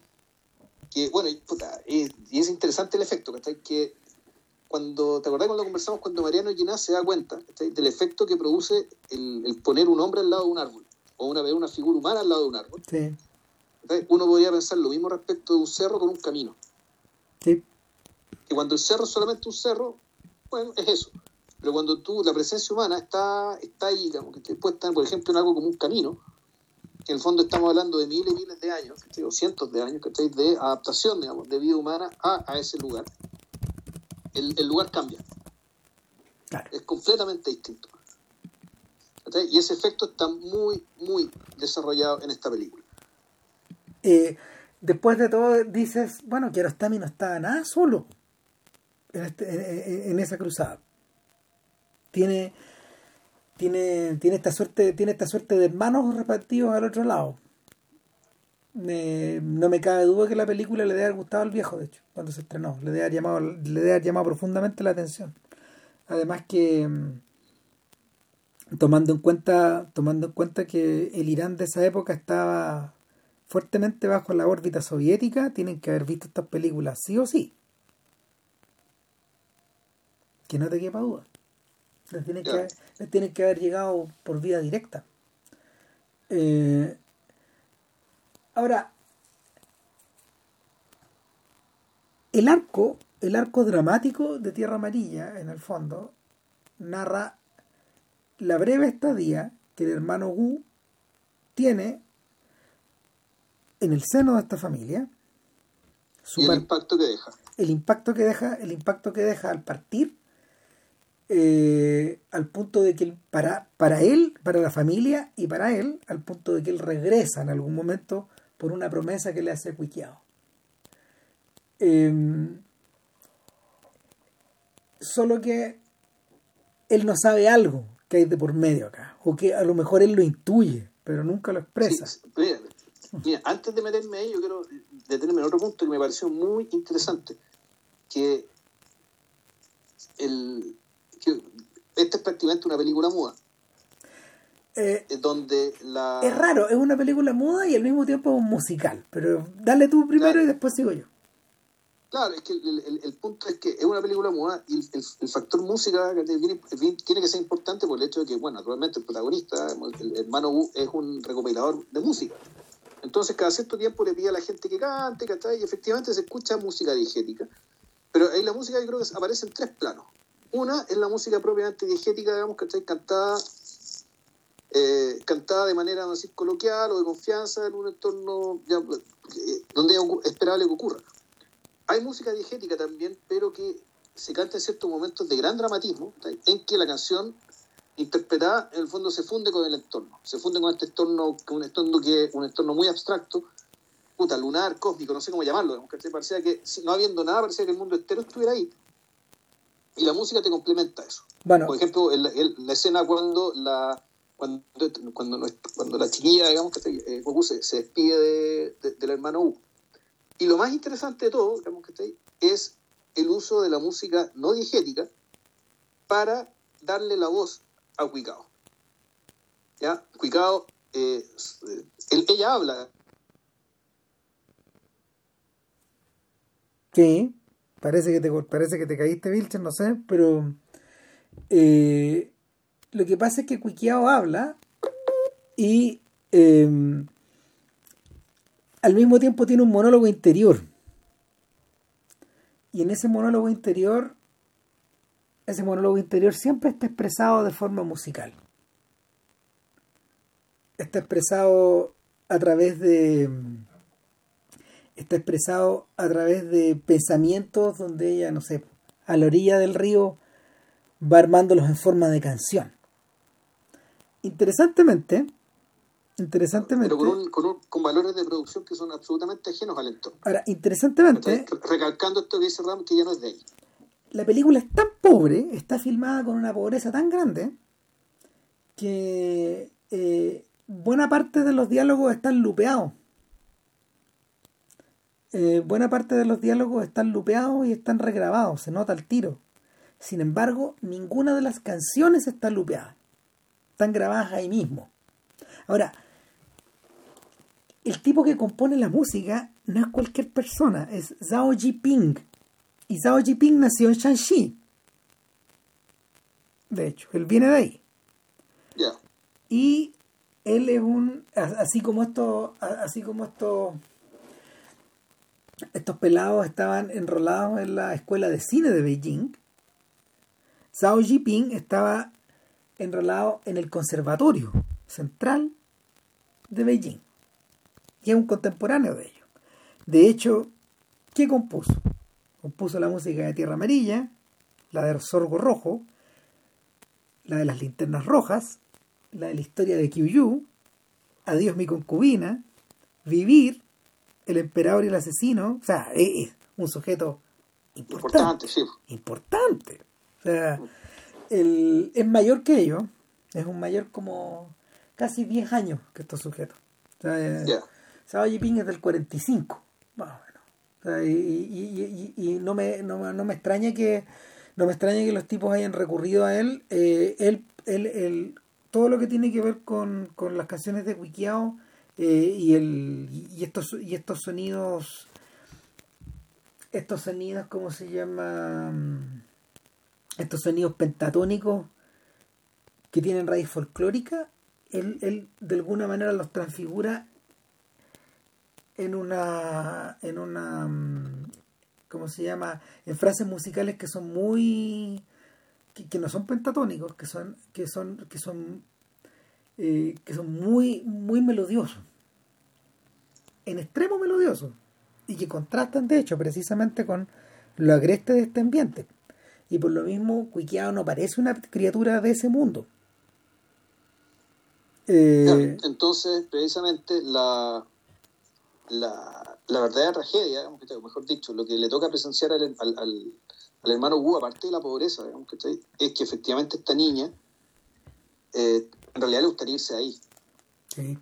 que bueno, y, puta, y, es interesante el efecto, que que cuando, ¿te acordás cuando conversamos cuando Mariano Ginás se da cuenta del efecto que produce el, el, poner un hombre al lado de un árbol, o una, una figura humana al lado de un árbol? Sí. Uno podría pensar lo mismo respecto de un cerro con un camino. Sí. Que cuando el cerro es solamente un cerro, bueno, es eso. Pero cuando tú, la presencia humana está, está ahí, digamos, que puede estar, por ejemplo, en algo como un camino, que en el fondo estamos hablando de miles y miles de años, o cientos de años, que de adaptación, digamos, de vida humana a, a ese lugar, el, el lugar cambia. Es completamente distinto. Y ese efecto está muy, muy desarrollado en esta película. Eh, después de todo dices, bueno, Kiarostami no estaba nada solo en, este, en, esa cruzada. Tiene, tiene, tiene esta suerte, tiene esta suerte de hermanos repartidos al otro lado. no me cabe duda que la película le debe haber gustado al viejo, de hecho, cuando se estrenó. Le debe haber llamado, le debe haber llamado profundamente la atención. Además que mm, tomando en cuenta, tomando en cuenta que el Irán de esa época estaba fuertemente bajo la órbita soviética, tienen que haber visto estas películas sí o sí. Que no te quepa duda. Les tienen, que, haber, que haber llegado por vía directa. Eh, ahora, el arco, el arco dramático de Tierra Amarilla, en el fondo, narra la breve estadía que el hermano Wu tiene en el seno de esta familia. y el impacto que deja. El impacto que deja, el impacto que deja al partir, eh, al punto de que para, para él, para la familia y para él, al punto de que él regresa en algún momento por una promesa que le hace Cuiquiao. Em, solo que él no sabe algo que hay de por medio acá, o que a lo mejor él lo intuye, pero nunca lo expresa. Antes de meterme ahí, yo quiero detenerme en otro punto que me pareció muy interesante, que, el, esta es prácticamente una película muda. Eh, donde la... Es raro, es una película muda y al mismo tiempo un musical, pero dale tú primero y después sigo yo. Claro, es que el, punto es que es una película muda y el, factor música tiene, tiene, que ser importante por el hecho de que, bueno, naturalmente el protagonista, el hermano Wu, es un recopilador de música. Entonces, cada cierto tiempo le pide a la gente que cante, ¿cachai? Y efectivamente se escucha música diegética. Pero ahí la música yo creo que aparece en tres planos. Una es la música propiamente diegética, digamos, ¿cachai? Cantada, eh, cantada de manera, no decir, coloquial o de confianza en un entorno eh, donde es esperable que ocurra. Hay música diegética también, pero que se canta en ciertos momentos de gran dramatismo, en que la canción interpretada, en el fondo se funde con el entorno, se funde con este entorno, con un entorno que un entorno muy abstracto, puta, lunar, cósmico, no sé cómo llamarlo, que parecía que no habiendo nada, parecía que el mundo entero estuviera ahí. Y la música te complementa eso. Bueno. Por ejemplo, en la, escena cuando la cuando, cuando, cuando la chiquilla, digamos, que eh, se, se, despide de, del hermano U. Y lo más interesante de todo, digamos, que es el uso de la música no diegética para darle la voz a Cuicao. ¿Ya? Cuicao, eh, ella habla. Sí, parece que te, parece que te caíste, Vilchen, no sé, pero eh, lo que pasa es que Cuiquiao habla y em, al mismo tiempo tiene un monólogo interior. Y en ese monólogo interior ese monólogo interior siempre está expresado de forma musical. Está expresado a través de está expresado a través de pensamientos donde ella, no sé, a la orilla del río va armándolos en forma de canción. Interesantemente, interesantemente. Pero con, con, valores de producción que son absolutamente ajenos al entorno. Ahora, interesantemente. Recalcando esto que dice Ram, que ya no es de ahí. La película es tan pobre, está filmada con una pobreza tan grande, que eh, buena parte de los diálogos están lupeados. Eh, buena parte de los diálogos están lupeados y están regrabados, se nota el tiro. Sin embargo, ninguna de las canciones está lupeada. Están grabadas ahí mismo. Ahora, el tipo que compone la música no es cualquier persona, es Zhao Jiping. Y Zhao Jiping nació en Shanxi. De hecho, él viene de ahí. Y él es un, así como esto, así como estos, estos pelados estaban enrolados en la escuela de cine de Beijing, Zhao Jiping estaba enrolado en el Conservatorio Central de Beijing. Y es un contemporáneo de ellos. De hecho, ¿qué compuso? Compuso la música de Tierra Amarilla, la de Sorgo Rojo, la de las linternas rojas, la de la historia de Yu, Adiós mi concubina, Vivir, El emperador y el asesino. O sea, es un sujeto importante. Importante, sí. Importante. O sea, el, es mayor que ellos, es un mayor como casi 10 años que estos sujetos. O sea, yeah. es del 45, más o menos. y, y, y, y, no, me, no, no, me extraña que no me extraña que los tipos hayan recurrido a él. Eh, él, él, él, todo lo que tiene que ver con, con las canciones de Wikiao eh, y, el, y, estos, y estos sonidos, estos sonidos, ¿cómo se llama? estos sonidos pentatónicos que tienen raíz folclórica, él, él de alguna manera los transfigura en una en una ¿cómo se llama? en frases musicales que son muy que, no son pentatónicos, que son que son que son eh, que son muy muy melodiosos. En extremo melodiosos y que contrastan de hecho precisamente con lo agreste de este ambiente y por lo mismo Quiqueado no parece una criatura de ese mundo. Eh, entonces, precisamente, la, la, la, verdadera tragedia, mejor dicho, lo que le toca presenciar al, al, hermano Wu, aparte de la pobreza, es que efectivamente esta niña, eh, en realidad le gustaría irse ahí. Sí.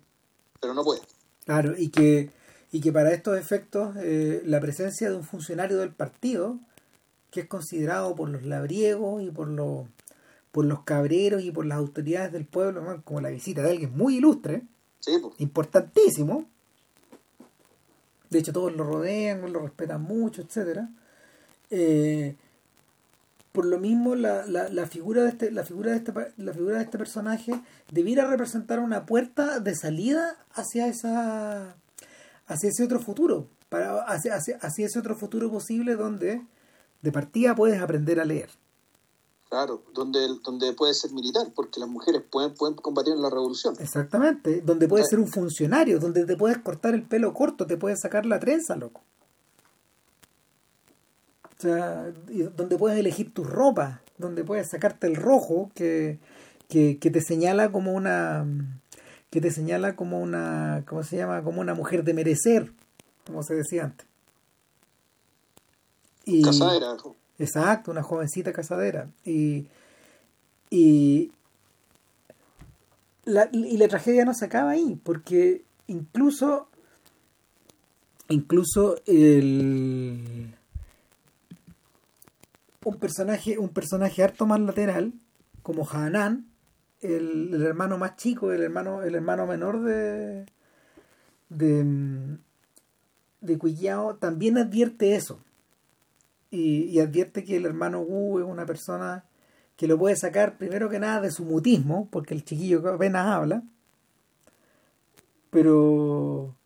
Pero no puede. Claro, y que, y que para estos efectos, eh, la presencia de un funcionario del partido que es considerado por los labriegos y por los por los cabreros y por las autoridades del pueblo como la visita de alguien muy ilustre, importantísimo. De hecho, todos lo rodean, lo respetan mucho, etcétera. Eh, por lo mismo, la, la, la, figura de este, la figura de este, la figura de este personaje debiera representar una puerta de salida hacia esa, hacia ese otro futuro, para hacia, hacia ese otro futuro posible donde de partida puedes aprender a leer. Claro, donde, donde puedes ser militar, porque las mujeres pueden, pueden combatir en la revolución. Exactamente, donde puedes ser un funcionario, donde te puedes cortar el pelo corto, te puedes sacar la trenza, loco. O sea, donde puedes elegir tu ropa, donde puedes sacarte el rojo que, que, que te señala como una que te señala como una ¿cómo se llama? como una mujer de merecer, como se decía antes. casadera. Exacto, una jovencita casadera. Y, y, la, y la tragedia no se acaba ahí, porque incluso, incluso el, un personaje, un personaje harto más lateral, como Hanan, el, el, hermano más chico, el hermano, el hermano menor de de, de también advierte eso. Y, advierte que el hermano Wu es una persona que lo puede sacar primero que nada de su mutismo, porque el chiquillo apenas habla, pero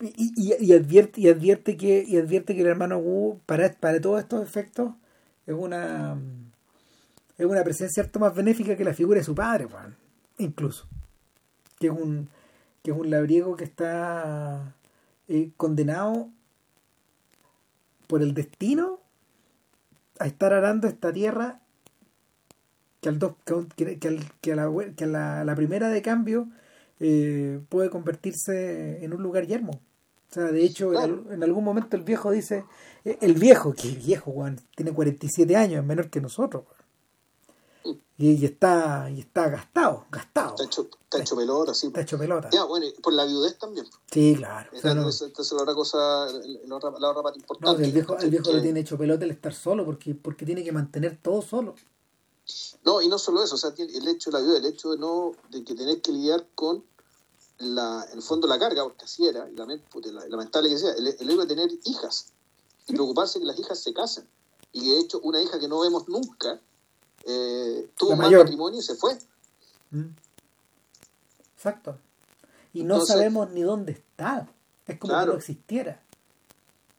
y, y, advierte y advierte que y advierte que el hermano Wu para, para todos estos efectos es una es una presencia harto más benéfica que la figura de su padre incluso que es un que es un labriego que está eh, condenado por el destino a estar arando esta tierra que, al dos, que, que, que, a, la, que la, la, primera de cambio eh, puede convertirse en un lugar yermo. O sea, de hecho, claro. en, en, algún momento el viejo dice, eh, el viejo, que viejo, Juan, tiene 47 años, es menor que nosotros. Y, y, está y está gastado, gastado. Está hecho, está hecho pelota, sí. Está hecho pelota. Ya, bueno, por la viudez también. Sí, claro. Esta, no, es la otra cosa, la otra, la otra parte importante. No, el viejo, el viejo que... lo tiene hecho pelota el estar solo, porque, porque tiene que mantener todo solo. No, y no solo eso, o sea, el hecho de la viuda, el hecho de no, de que tener que lidiar con la, en el fondo la carga, porque así era, y lamentable que sea, el, el hecho de tener hijas, y preocuparse que las hijas se casen. Y de hecho, una hija que no vemos nunca, eh, tuvo un mal matrimonio y se fue. Mm. Exacto. Y no sabemos ni dónde está. Es como claro, que no existiera.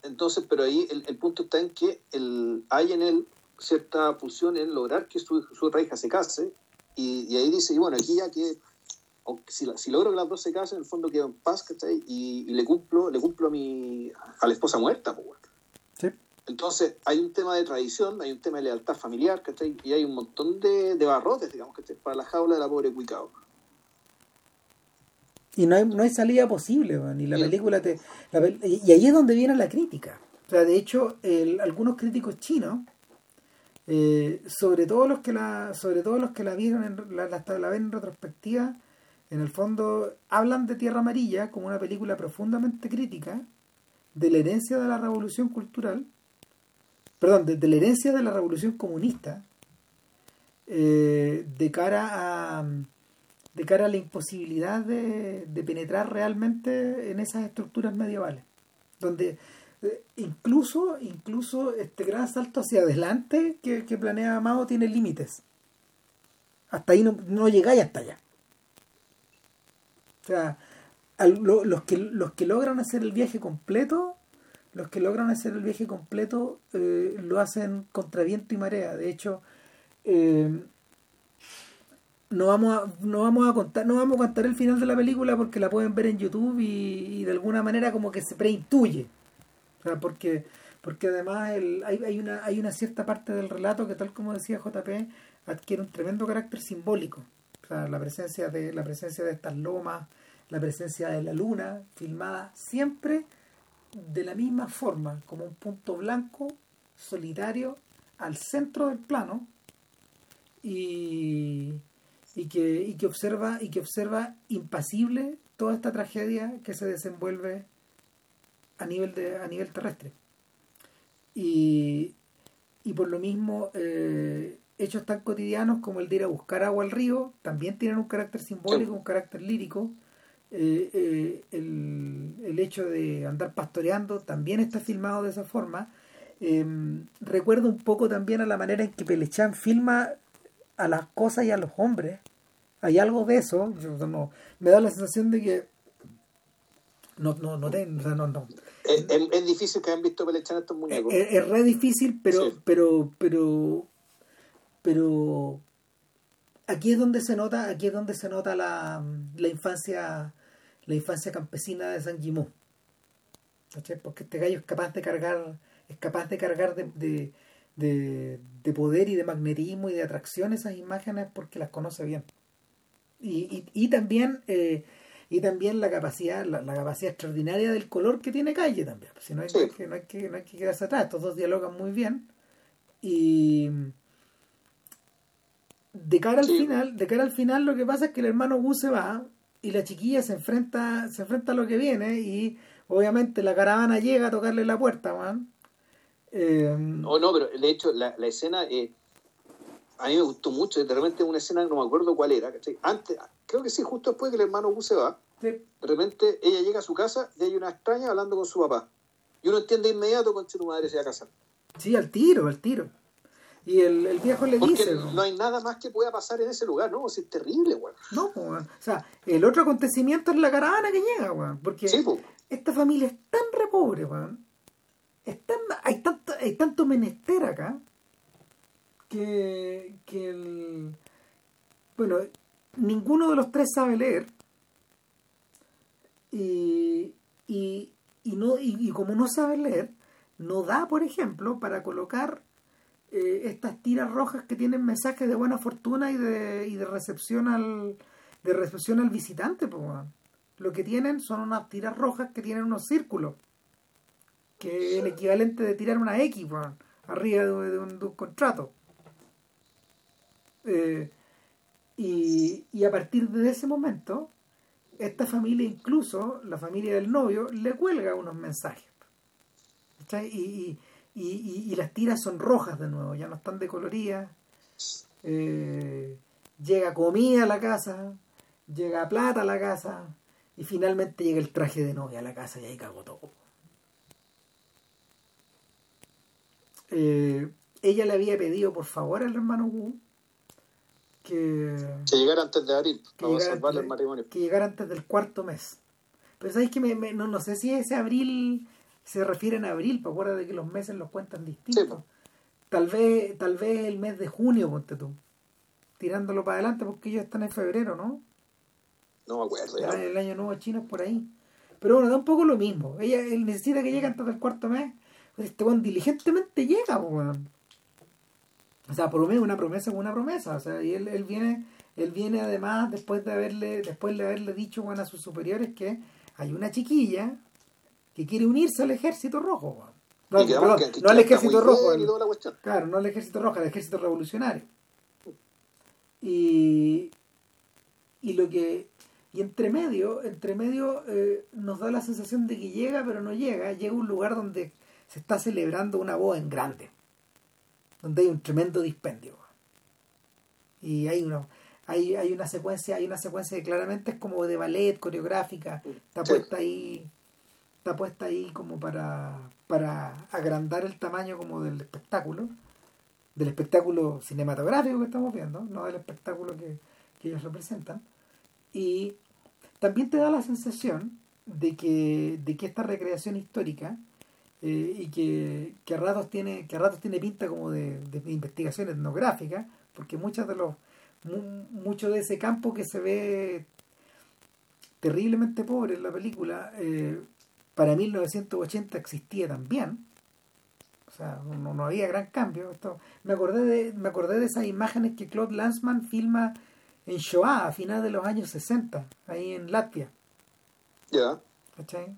Entonces, pero ahí el, el, punto está en que el, hay en él cierta pulsión en lograr que su, su otra hija se case. Y, y, ahí dice, y bueno, aquí ya que si, logro que las dos se casen, en el fondo quedo en paz, ¿cachai? Y, y le cumplo, le cumplo a mi a la esposa muerta, pues, sí. Entonces, hay un tema de tradición, hay un tema de lealtad familiar, ¿cachai? Y hay un montón de, de barrotes, digamos, ¿cachai? Para la jaula de la pobre Cuicao. Y no hay, no hay salida posible, man. y la película te... La, y ahí es donde viene la crítica. O sea, de hecho, el, algunos críticos chinos, eh, sobre todo los que la sobre todo los que la vieron en, la, la, la ven en retrospectiva, en el fondo hablan de Tierra Amarilla como una película profundamente crítica de la herencia de la revolución cultural perdón, de, la herencia de la revolución comunista eh, de cara a de cara a la imposibilidad de, de, penetrar realmente en esas estructuras medievales donde eh, incluso incluso este gran salto hacia adelante que, planea Mao tiene límites. Hasta ahí no, no llegáis hasta allá sea lo, los que los que logran hacer el viaje completo los que logran hacer el viaje completo eh, lo hacen contra viento y marea. De hecho, eh, no vamos a, no vamos a contar, no vamos a contar el final de la película porque la pueden ver en YouTube y, y de alguna manera como que se preintuye. O sea, porque, porque además el, hay, hay una, hay una cierta parte del relato que tal como decía JP, adquiere un tremendo carácter simbólico. La presencia de, la presencia de estas lomas, la presencia de la luna, filmada siempre de la misma forma, como un punto blanco, solitario, al centro del plano, y, y, que, y que observa, y que observa impasible toda esta tragedia que se desenvuelve a nivel de, a nivel terrestre. Y, y por lo mismo, eh, hechos tan cotidianos como el de ir a buscar agua al río, también tienen un carácter simbólico, un carácter lírico, eh, eh, el, el, hecho de andar pastoreando también está filmado de esa forma. Eh, recuerdo un poco también a la manera en que Pelechan filma a las cosas y a los hombres. Hay algo de eso. Yo, no, me da la sensación de que no, no, no, te, o sea, no, no. Es, es, es, difícil que hayan visto Pelechan estos muñecos. Es, es, re difícil, pero, sí. pero, pero, pero aquí es donde se nota, aquí es donde se nota la, la infancia la infancia campesina de San Gimó. Porque este gallo es capaz de cargar, es capaz de cargar de, de, de, de, poder y de magnetismo y de atracción esas imágenes porque las conoce bien. Y, y, y también eh, y también la capacidad, la, la, capacidad extraordinaria del color que tiene calle también. Si no hay, sí. que, no hay que, no hay que quedarse atrás, estos dos dialogan muy bien. Y de cara al sí. final, de cara al final lo que pasa es que el hermano Gus se va y la chiquilla se enfrenta se enfrenta a lo que viene y obviamente la caravana llega a tocarle la puerta man. Eh, oh, no pero de hecho la, la escena eh, a mí me gustó mucho de repente una escena no me acuerdo cuál era ¿cachai? antes creo que sí justo después que el hermano Gus se va sí. de repente ella llega a su casa y hay una extraña hablando con su papá y uno entiende de inmediato con tu madre se va a casar sí al tiro al tiro y el, el, viejo le Porque dice. No hay nada más que pueda pasar en ese lugar, ¿no? Es terrible, weón. No, weón. O sea, el otro acontecimiento es la caravana que llega, weón. Porque sí, esta familia es tan repobre, weón. Es tan, hay, tanto, hay tanto menester acá que, que el. Bueno, ninguno de los tres sabe leer. Y, y, y, no, y, como no sabe leer, no da, por ejemplo, para colocar eh, estas tiras rojas que tienen mensajes de buena fortuna y de, y de recepción al de recepción al visitante. Pues, Lo que tienen son unas tiras rojas que tienen unos círculos, que es el equivalente de tirar una X arriba de, un, contrato. Eh, y, y a partir de ese momento, esta familia, incluso la familia del novio, le cuelga unos mensajes. Y, las tiras son rojas de nuevo, ya no están decoloridas. Eh, llega comida a la casa, llega plata a la casa y finalmente llega el traje de novia a la casa y ahí cagó todo. Eh, ella le había pedido por favor al hermano Wu que, que llegara antes de abril para salvar el matrimonio. Que llegara antes del cuarto mes. Pero sabéis que me, no, no sé si ese abril se refieren a abril, porque acuérdate que los meses los cuentan distintos. Tal vez, tal vez el mes de junio, ponte tú. Tirándolo para adelante porque ellos están en febrero, ¿no? No me acuerdo. Ya. El año nuevo chino es por ahí. Pero bueno, da un poco lo mismo. Ella él necesita que llegue antes del cuarto mes. Este buen diligentemente llega, pues, O sea, promete una promesa es una promesa. O sea, y él, él viene, él viene además después de haberle, después de haberle dicho bueno, a sus superiores que hay una chiquilla que quiere unirse al ejército rojo. No, no al ejército rojo. claro, no al ejército rojo, al ejército revolucionario. Y, y lo que y entre medio, entre medio eh, nos da la sensación de que llega pero no llega, llega a un lugar donde se está celebrando una boda en grande, donde hay un tremendo dispendio. Y hay una, hay, hay una secuencia, hay una secuencia que claramente es como de ballet, coreográfica, está puesta ahí está puesta ahí como para, para agrandar el tamaño como del espectáculo, del espectáculo cinematográfico que estamos viendo, no del espectáculo que, ellos representan. Y también te da la sensación de que, de que esta recreación histórica eh, y que, que, a ratos tiene, que a ratos tiene pinta como de, investigación etnográfica, porque muchos de los mucho de ese campo que se ve terriblemente pobre en la película eh, para 1980 existía también. O sea, no, había gran cambio. Esto, me, acordé de, me acordé de esas imágenes que Claude Lanzmann filma en Shoah a finales de los años 60, ahí en Latvia. Ya. ¿Cachai?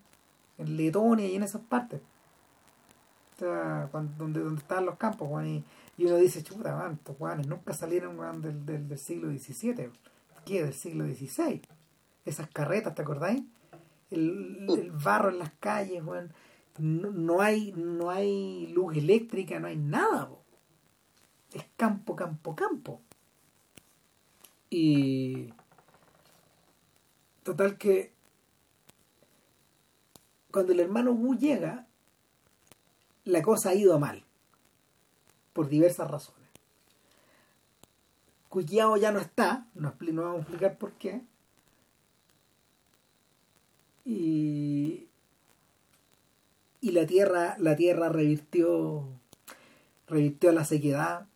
En Letonia y en esas partes. O sea, donde, donde estaban los campos, Juan, y, uno dice, chuta, man, estos Juanes nunca salieron del, del, del siglo XVII. ¿Qué? Del siglo XVI. Esas carretas, ¿te acordáis? El, barro en las calles, no, hay, no hay luz eléctrica, no hay nada. Es campo, campo, campo. Y total que cuando el hermano Wu llega, la cosa ha ido mal, por diversas razones. Cuyiao ya no está, no, no vamos a explicar por qué, y, y la tierra, la tierra revirtió, revirtió la sequedad,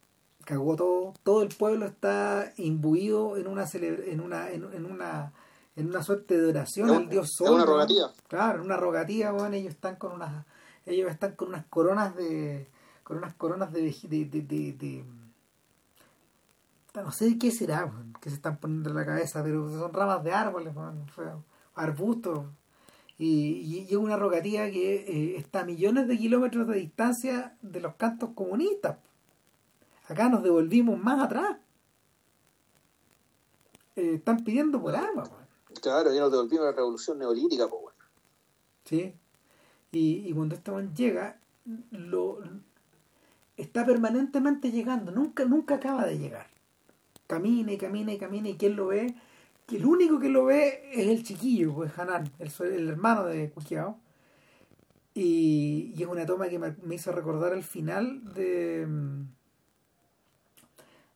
cagó todo, todo el pueblo está imbuido en una en una, en, una en una suerte de oración al dios sol. una rogativa. Claro, una rogativa, bueno, ellos están con unas ellos están con unas coronas de con unas coronas de, de, de, de, no sé qué será, que se están poniendo en la cabeza, pero son ramas de árboles, arbustos. Y, es una rogativa que eh, está a millones de kilómetros de distancia de los cantos comunistas. Acá nos devolvimos más atrás. Eh, están pidiendo por agua. Claro, ya nos devolvimos la revolución neolítica. Pues, Sí. Y, y cuando este man llega, lo, está permanentemente llegando. Nunca, nunca acaba de llegar. Camina y camina y camina y quien lo ve que el único que lo ve es el chiquillo, pues Hanan, el, el hermano de Kukiao. Y, y, es una toma que me, hizo recordar el final de. Mm,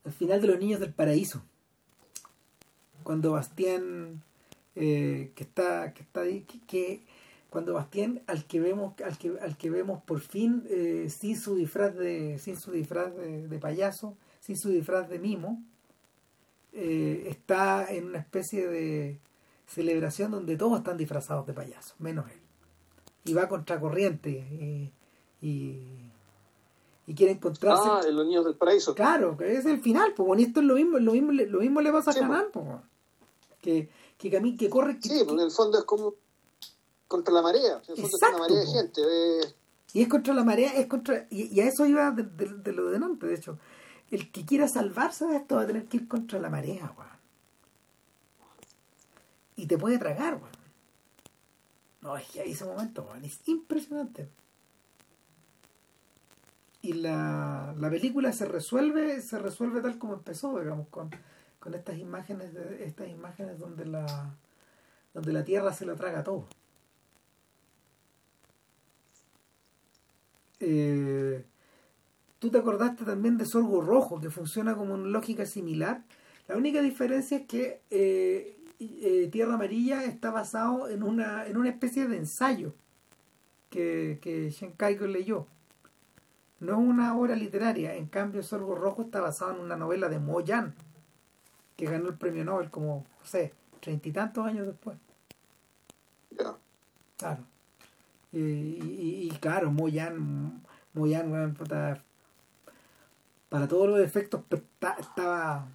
el final de Los Niños del Paraíso. Cuando Bastien. Eh, que está. que está que, cuando Bastien, al que vemos, al que, al que vemos por fin eh, sin su disfraz de. sin su disfraz de payaso, sin su disfraz de mimo eh, está en una especie de celebración donde todos están disfrazados de payasos, menos él. y va contracorriente y, y, y quiere encontrarse. Ah, en los niños del paraíso. Claro, que es el final, pues bueno, esto es lo mismo, lo mismo, lo mismo le pasa a Sí, Hanan, pues, que, que, cami- que corre, que- Sí, porque en el fondo es como contra la marea. En el fondo es Exacto, una marea de gente. eh, y es contra la marea, es contra, y, y a eso iba de, de- de lo de antes, de hecho, el que quiera salvarse de esto va a tener que ir contra la marea, weón. Y te puede tragar, weón. No, es que ese momento, weón, es impresionante. Y la, la película se resuelve, se resuelve tal como empezó, digamos, con, con estas imágenes de, estas imágenes donde la donde la tierra se lo traga todo. Eh, Tú te acordaste también de Sorgo Rojo, que funciona como una lógica similar. La única diferencia es que eh, eh, Tierra Amarilla está basado en una, en una especie de ensayo que, que Shenkaiko leyó. No es una obra literaria, en cambio Sorgo Rojo está basado en una novela de Mo Yan, que ganó el premio Nobel como, no sé, treinta y tantos años después. Claro. Y, y- y claro, Moyan, Moyan, para todos los efectos estaba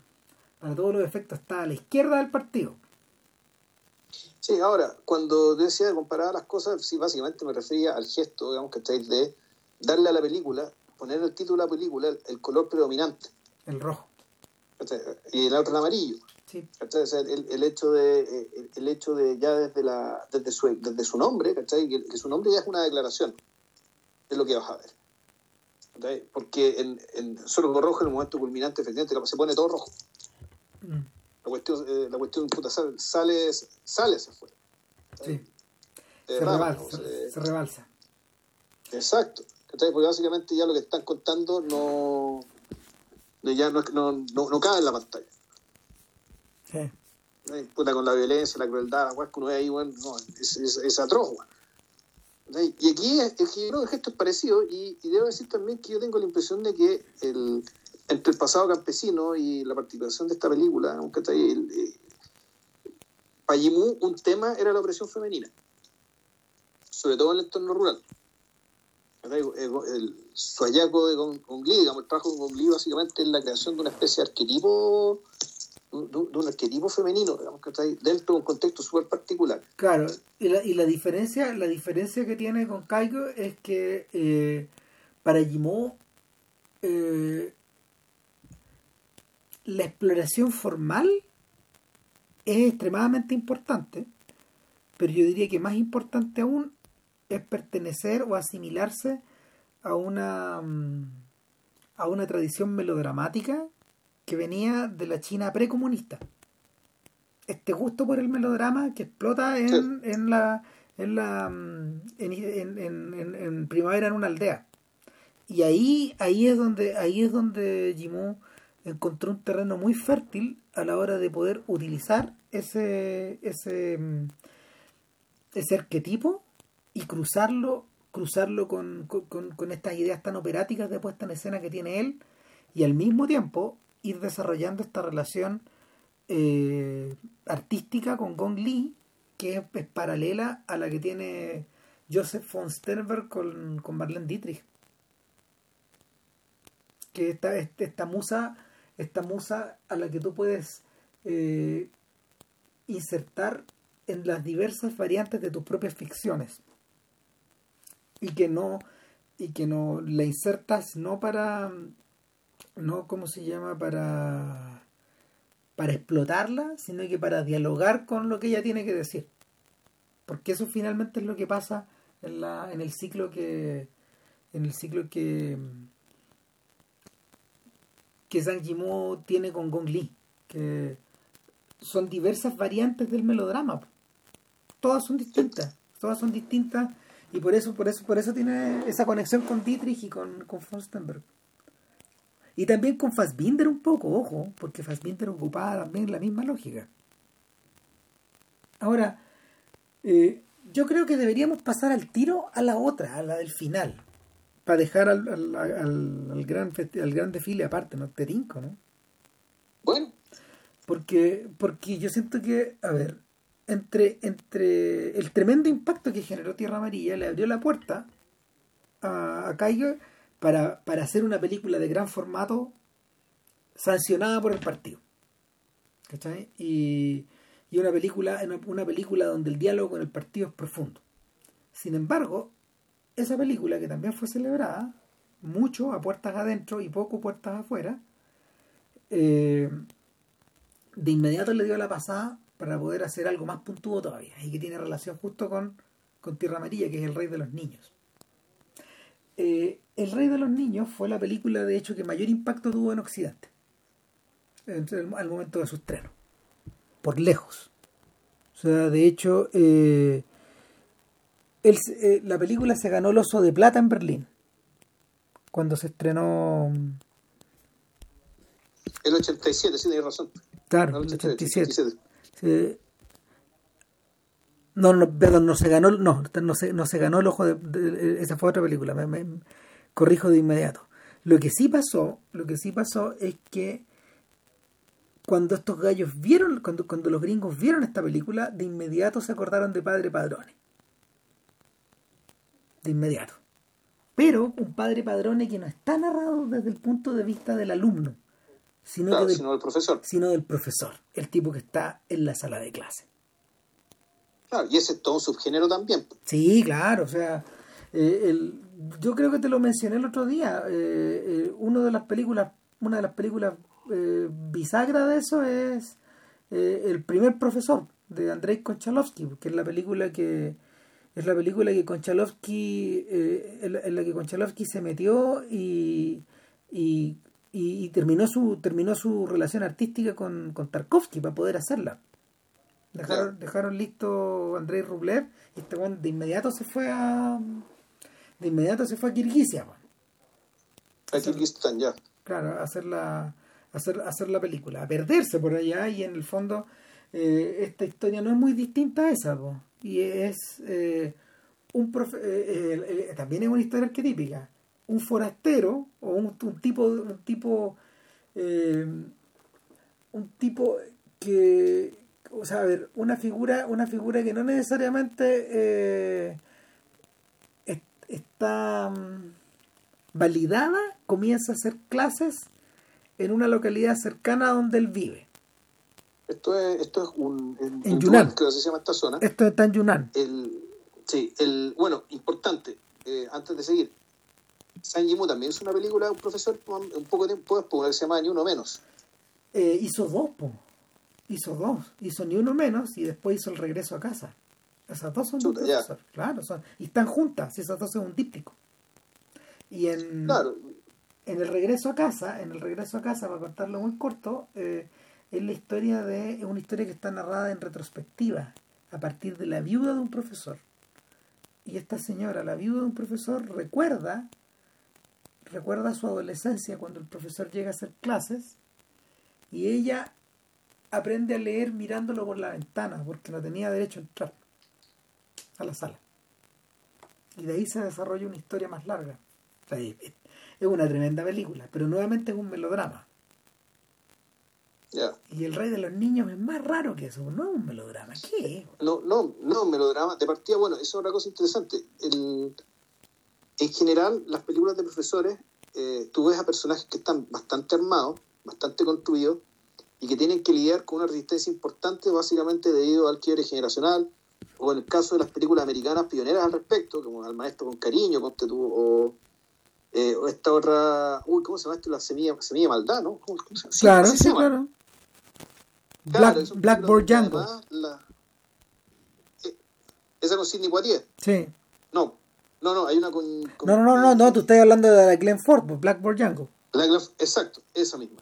para todos los efectos estaba a la izquierda del partido. Sí, ahora, cuando decía de comparar las cosas, sí, básicamente me refería al gesto, digamos, que estáis de darle a la película, poner el título de la película, el, color predominante, El rojo. y el otro el amarillo. Sí. el, el hecho de el, hecho de ya desde la desde su desde su nombre ¿cachai? Que su nombre ya es una declaración de lo que vas a ver porque en, en Sorgo Rojo en el momento culminante efectivamente se pone todo rojo Mm, la cuestión eh, la cuestión puta, sale sale, sale hacia afuera sí. Se, rebalsa, se rebalsa. exacto ¿cachai? porque básicamente ya lo que están contando no ya no, es- no, no, no cabe en la pantalla Sí. ¿sí? Puta, con la violencia, la crueldad, la que uno ve ahí, bueno, no, es, es, es atroz, weón. Y aquí el gesto es parecido y, y debo decir también que yo tengo la impresión de que el, entre el pasado campesino y la participación de esta película, aunque está ahí, el, eh, un tema era la opresión femenina, sobre todo en el entorno rural. El- su hallazgo de Gong Gong Li, digamos, el trabajo de Gong Li básicamente es la creación de una especie de arquetipo de, un- arquetipo femenino, digamos, que está ahí dentro de un contexto súper particular. Claro, y la, y la diferencia, la diferencia que tiene con Kaiko es que eh, para Jimó eh, la exploración formal es extremadamente importante, pero yo diría que más importante aún es pertenecer o asimilarse a una mm, a una tradición melodramática que venía de la China precomunista este gusto por el melodrama que explota en, Sí. en la en la mm, en, en- en- primavera en una aldea y ahí ahí es donde ahí es donde Jimou encontró un terreno muy fértil a la hora de poder utilizar ese ese mm, ese arquetipo y cruzarlo cruzarlo con, con, con- con estas ideas tan operáticas de puesta en escena que tiene él y al mismo tiempo ir desarrollando esta relación eh, artística con Gong Li que es, paralela a la que tiene Joseph von Sternberg con, con Marlene Dietrich. Que esta, este- esta musa esta musa a la que tú puedes eh, insertar en las diversas variantes de tus propias ficciones. Y que no y que no la insertas no para no cómo se llama para para explotarla sino que para dialogar con lo que ella tiene que decir. Porque eso finalmente es lo que pasa en la en el ciclo que en el ciclo que que Zhang tiene con Gong Li que son diversas variantes del melodrama todas son distintas todas son distintas y por eso por eso por eso tiene esa conexión con Dietrich y con con y también con Fassbinder un poco ojo porque Fassbinder ocupaba también la misma lógica. Ahora eh, yo creo que deberíamos pasar al tiro a la otra a la del final para dejar al, al, al, al gran al gran desfile aparte no te tinco no Bueno, porque porque yo siento que a ver entre, entre el tremendo impacto que generó Tierra Amarilla, le abrió la puerta a, a para, para hacer una película de gran formato sancionada por el partido. ¿Cachai? Y, y una película, una película donde el diálogo con el partido es profundo. Sin embargo, esa película, que también fue celebrada, mucho a puertas adentro y poco puertas afuera, eh, de inmediato le dio la pasada para poder hacer algo más puntuo todavía y que tiene relación justo con, con Tierra Amarilla, que es el rey de los niños. Eh, el rey de los niños fue la película, de hecho, que mayor impacto tuvo en Occidente al momento de su estreno, por lejos. O sea, de hecho, eh, eh, la película se ganó el oso de plata en Berlín, cuando se estrenó... El 87, sí, tienes razón. Claro, el 87. No, no, perdón, no se ganó, no, no se, no se ganó el ojo de, esa fue otra película, me, corrijo de inmediato. Lo que sí pasó, lo que sí pasó es que cuando estos gallos vieron, cuando, cuando los gringos vieron esta película, de inmediato se acordaron de Padre Padrone. De inmediato. Pero un Padre Padrone que no está narrado desde el punto de vista del alumno, sino, del, profesor. Sino del profesor, el tipo que está en la sala de clase. Y ese es todo un subgénero también. Sí, claro, o sea, eh, el, yo creo que te lo mencioné el otro día. Eh, eh, una de las películas, una de las películas bisagra de eso es el primer profesor de Andrei Konchalovsky, que es la película que es la película que Konchalovsky en, la, que Konchalovsky se metió y, y y, terminó su terminó su relación artística con, con Tarkovsky para poder hacerla. Dejaron, dejaron listo Andrei Rublev y este bueno, de inmediato se fue a de inmediato se fue a Kirguisia. A Kirguistán ya. Claro, a hacer la hacer, hacer la película, a perderse por allá y en el fondo eh, esta historia no es muy distinta a esa, y es eh, un profe eh, también es una historia arquetípica un forastero o un, tipo un tipo eh, un tipo que o sea a ver una figura una figura que no necesariamente eh, está mm, validada comienza a hacer clases en una localidad cercana a donde él vive esto es esto es un en, Yunnan que se llama esta zona esto está en Yunnan el sí el bueno importante eh, antes de seguir San Yimu también es una película de un profesor un poco tiempo después, que se llama Ni Uno Menos. Eh, hizo dos, po. Hizo dos. Hizo Ni Uno Menos y después hizo El Regreso a Casa. Esas dos son dos profesores. Claro, son, y están juntas, y esas dos son un díptico. Y en, en El Regreso a Casa, en El Regreso a Casa, para contarlo muy corto, eh, es la historia de, es una historia que está narrada en retrospectiva, a partir de la viuda de un profesor. Y esta señora, la viuda de un profesor, recuerda recuerda su adolescencia cuando el profesor llega a hacer clases y ella aprende a leer mirándolo por la ventana porque no tenía derecho a entrar a la sala. Y de ahí se desarrolla una historia más larga. es una tremenda película, pero nuevamente es un melodrama. Y el rey de los niños es más raro que eso, no es un melodrama. ¿Qué No, no, no, un melodrama. De partida, bueno, eso es otra cosa interesante. El, en general, las películas de profesores, eh, tú ves a personajes que están bastante armados, bastante construidos, y que tienen que lidiar con una resistencia importante, básicamente debido al quiebre generacional, o en el caso de las películas americanas pioneras al respecto, como Al Maestro con Cariño, o, eh, o esta otra, uy, ¿cómo se llama esto? La semilla, semilla maldad, ¿no? ¿Cómo, se Claro, sí, claro. Blackboard Django. Eh, esa con Sidney Poitier. Sí. No, no, no, hay una con. no, no, no, no, tú estás hablando de la Glenn Ford, pues, Blackboard Django. exacto, esa misma.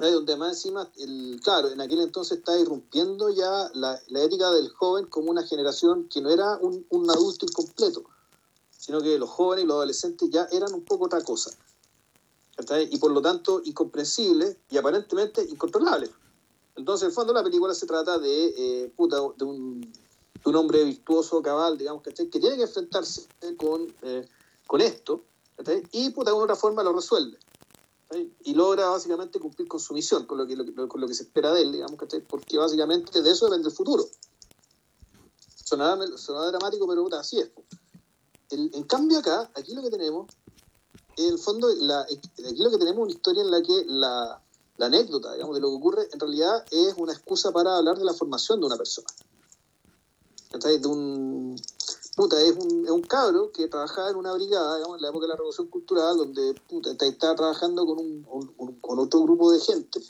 Donde más encima, el, claro, en aquel entonces está irrumpiendo ya la, ética del joven como una generación que no era un, adulto incompleto, sino que los jóvenes y los adolescentes ya eran un poco otra cosa. Y por lo tanto, incomprensible y aparentemente incontrolable. Entonces, en el fondo, la película se trata de, eh, puta, de un un hombre virtuoso, cabal, digamos, que tiene que enfrentarse con, eh, con esto, y puta, de alguna otra forma lo resuelve. Y logra básicamente cumplir con su misión, con lo que, con lo que se espera de él, digamos, porque básicamente de eso depende el futuro. Sonará, dramático, pero así es. en cambio acá, aquí lo que tenemos, en el fondo, aquí lo que tenemos es una historia en la que la, la anécdota, digamos, de lo que ocurre, en realidad es una excusa para hablar de la formación de una persona. De un, puta, es un, es un cabro que trabajaba en una brigada, digamos, en la época de la Revolución Cultural, donde puta, estaba trabajando con, un, con otro grupo de gente,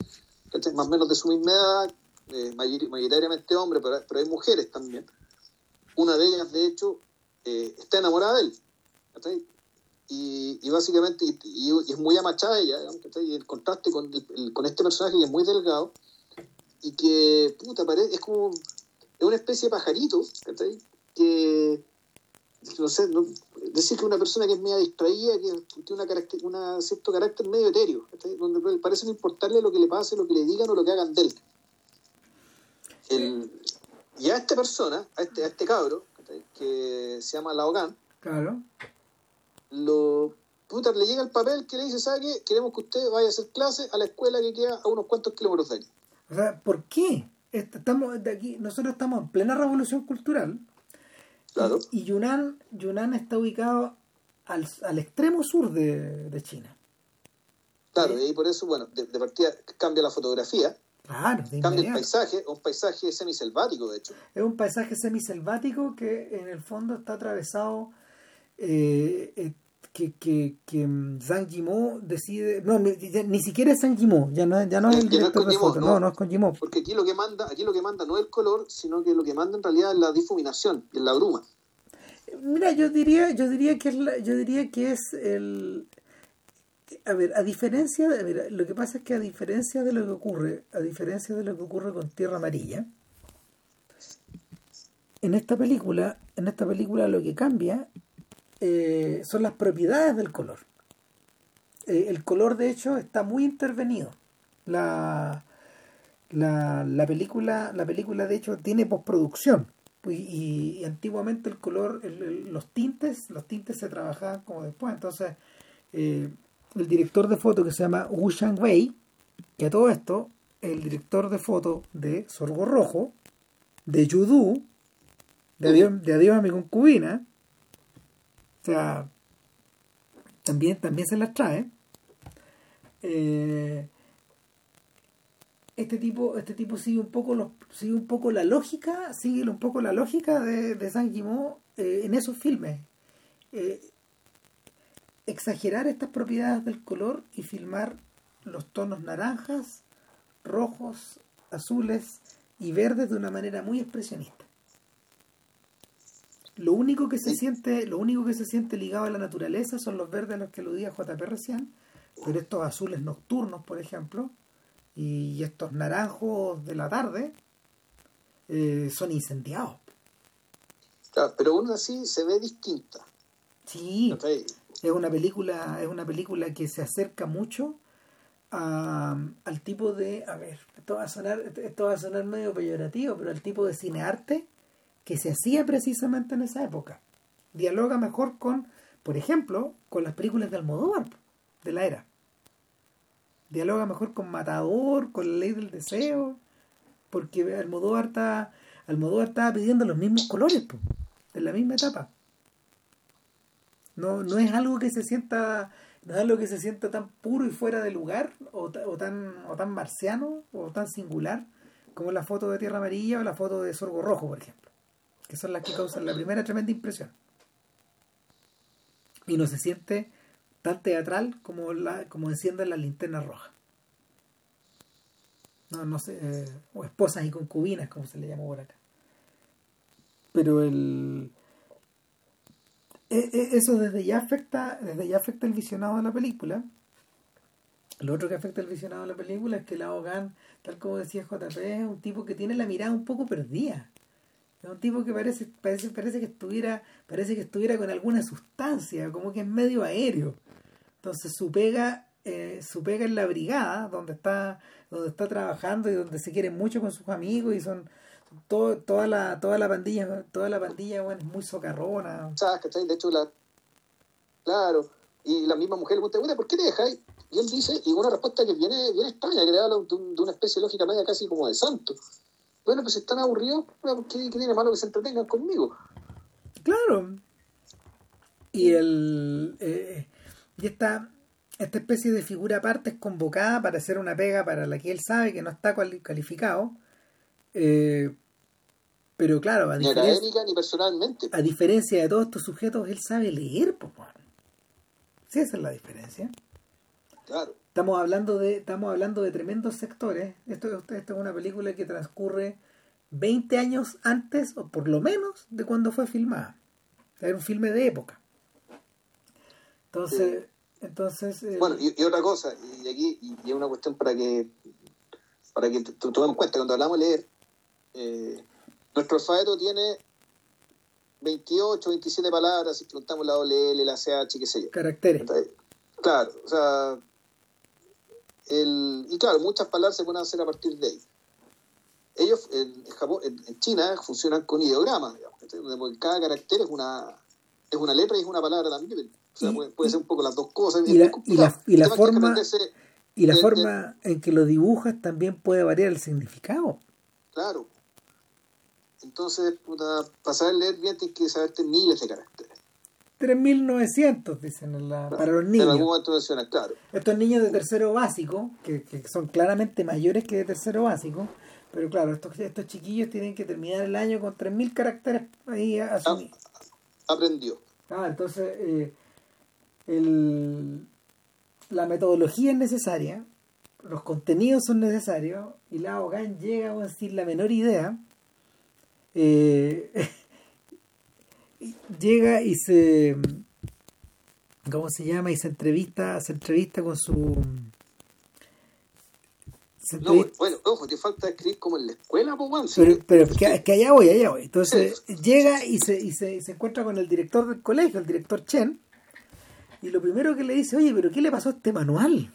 más o menos de su misma edad, eh, mayoritariamente hombres, pero, pero, hay mujeres también. Una de ellas, de hecho, eh, está enamorada de él. Y, y, básicamente, y, es muy amachada ella, digamos, y el contraste con, con este personaje que es muy delgado y que, puta, parece, es como, es una especie de pajarito, que no sé, decir que una persona que es media distraída, que tiene una un cierto carácter medio etéreo, donde parece no importarle lo que le pase, lo que le digan o lo que hagan de él. El, y a esta persona, a este, a este cabro, que se llama Laogan, claro. lo puta, le llega el papel que le dice, ¿sabe qué? Queremos que usted vaya a hacer clase a la escuela que queda a unos cuantos kilómetros de aquí. O sea, ¿por qué? Estamos de aquí, nosotros estamos en plena revolución cultural y, Yunnan, Yunnan está ubicado al, al extremo sur de, de, China. Claro, y por eso, bueno, de, partida cambia la fotografía. Claro, cambia el paisaje, un paisaje semiselvático, de hecho. Es un paisaje semiselvático que en el fondo está atravesado eh, eh que, que, que mm, Zhang Yimou decide no ni, siquiera es Zhang Yimou ya no, ya no es el director de foto no, no, es con Yimou porque aquí lo que manda aquí lo que manda no es el color sino que lo que manda en realidad es la difuminación es la bruma. Mira yo diría yo diría que es yo diría que es el a ver a diferencia de mira, lo que pasa es que a diferencia de lo que ocurre a diferencia de lo que ocurre con Tierra Amarilla en esta película en esta película lo que cambia eh, son las propiedades del color. Eh, el color, de hecho, está muy intervenido. La, la, la, película, la película, de hecho, tiene postproducción. Y, antiguamente el color, los tintes, los tintes se trabajaban como después. Entonces, eh, el director de foto que se llama Wu Shang-wei, que a todo esto, el director de foto de Sorgo Rojo, de Yudu, de Adiós, de Adiós a mi concubina, o sea, también, también se las trae. Eh, este tipo, este tipo sigue un poco los, sigue un poco la lógica, sigue un poco la lógica de, de San eh, en esos filmes. Eh, exagerar estas propiedades del color y filmar los tonos naranjas, rojos, azules y verdes de una manera muy expresionista. Lo único que se siente, lo único que se siente ligado a la naturaleza son los verdes a los que aludía JP recién, pero estos azules nocturnos, por ejemplo, y estos naranjos de la tarde eh, son incendiados. pero aún así se ve distinta. Sí, es una película, es una película que se acerca mucho al tipo de, a ver, esto va a sonar, esto va a sonar medio peyorativo, pero al tipo de cinearte que se hacía precisamente en esa época. Dialoga mejor con, por ejemplo, con las películas de Almodóvar de la era. Dialoga mejor con Matador, con La Ley del Deseo, porque Almodóvar está, Almodóvar estaba pidiendo los mismos colores, en la misma etapa. No, no es algo que se sienta no es algo que se sienta tan puro y fuera de lugar o, o, tan o tan marciano o tan singular como la foto de Tierra Amarilla o la foto de Sorgo Rojo, por ejemplo que son las que causan la primera tremenda impresión. Y no se siente tan teatral como, la, como encienden la linterna roja. No, no sé, eh, o esposas y concubinas, como se le llama por acá. Pero el e, e, eso desde ya afecta, desde ya afecta el visionado de la película. Lo otro que afecta el visionado de la película es que la Hogan, tal como decía JP, es un tipo que tiene la mirada un poco perdida. Es un tipo que parece, parece, parece que estuviera, parece que estuviera con alguna sustancia, como que es medio aéreo. Entonces su pega, eh, su pega en la brigada, donde está, donde está trabajando y donde se quiere mucho con sus amigos y son todo, toda la, toda la pandilla, toda la pandilla bueno, es muy socarrona. ¿Sabes? De hecho la claro, y la misma mujer le pregunta, ¿por qué te dejáis? Y él dice, y una respuesta que viene bien extraña, que le habla de una especie de lógica media casi como de santo. Bueno, pues están aburridos, ¿qué, qué tiene malo que se entretengan conmigo? Claro. Y el eh, y esta, esta especie de figura aparte es convocada para hacer una pega para la que él sabe que no está calificado. Eh, pero claro, a Ni diferencia, académica ni personalmente. a diferencia de todos estos sujetos, él sabe leer, pues, bueno. Sí, esa es la diferencia. Claro. Estamos hablando de, estamos hablando de tremendos sectores. Esto, esto es una película que transcurre 20 años antes, o por lo menos, de cuando fue filmada. Era un filme de época. Entonces, entonces eh, Bueno, y, y otra cosa, y aquí y, es una cuestión para que para que tomemos en cuenta, cuando hablamos de leer, eh, nuestro alfabeto tiene 28, 27 palabras, si preguntamos la OLL, la CH, qué sé yo. caracteres. Claro, o sea, el, y claro, muchas palabras se pueden hacer a partir de ahí. Ellos en, Japón, en, China funcionan con ideogramas, digamos. Donde cada carácter es una, es una letra y es una palabra también. O sea, Y- puede, puede ser un poco las dos cosas. y la- y y es que forma- Y la de- de- forma en que lo dibujas también puede variar el significado. Claro. Entonces, para saber leer bien tienes que saberte miles de caracteres. 3.900, dicen, en la- para los En niños. algún momento mencionas, claro. Estos niños de tercero básico, que, que son claramente mayores que de tercero básico, pero claro, estos, estos chiquillos tienen que terminar el año con 3.000 caracteres ahí asumidos. Aprendió. Ah, entonces eh, el- la metodología es necesaria, los contenidos son necesarios, y la Hogan llega a sin la menor idea. eh, llega y se ¿cómo se llama? y se entrevista, se entrevista con su No, bueno, ojo, te falta escribir como en la escuela, weón. pero, pero porque- que, es que allá voy, allá voy. Entonces llega y se, y, se, se encuentra con el director del colegio, el director Chen, y lo primero que le dice, oye, pero ¿qué le pasó a este manual?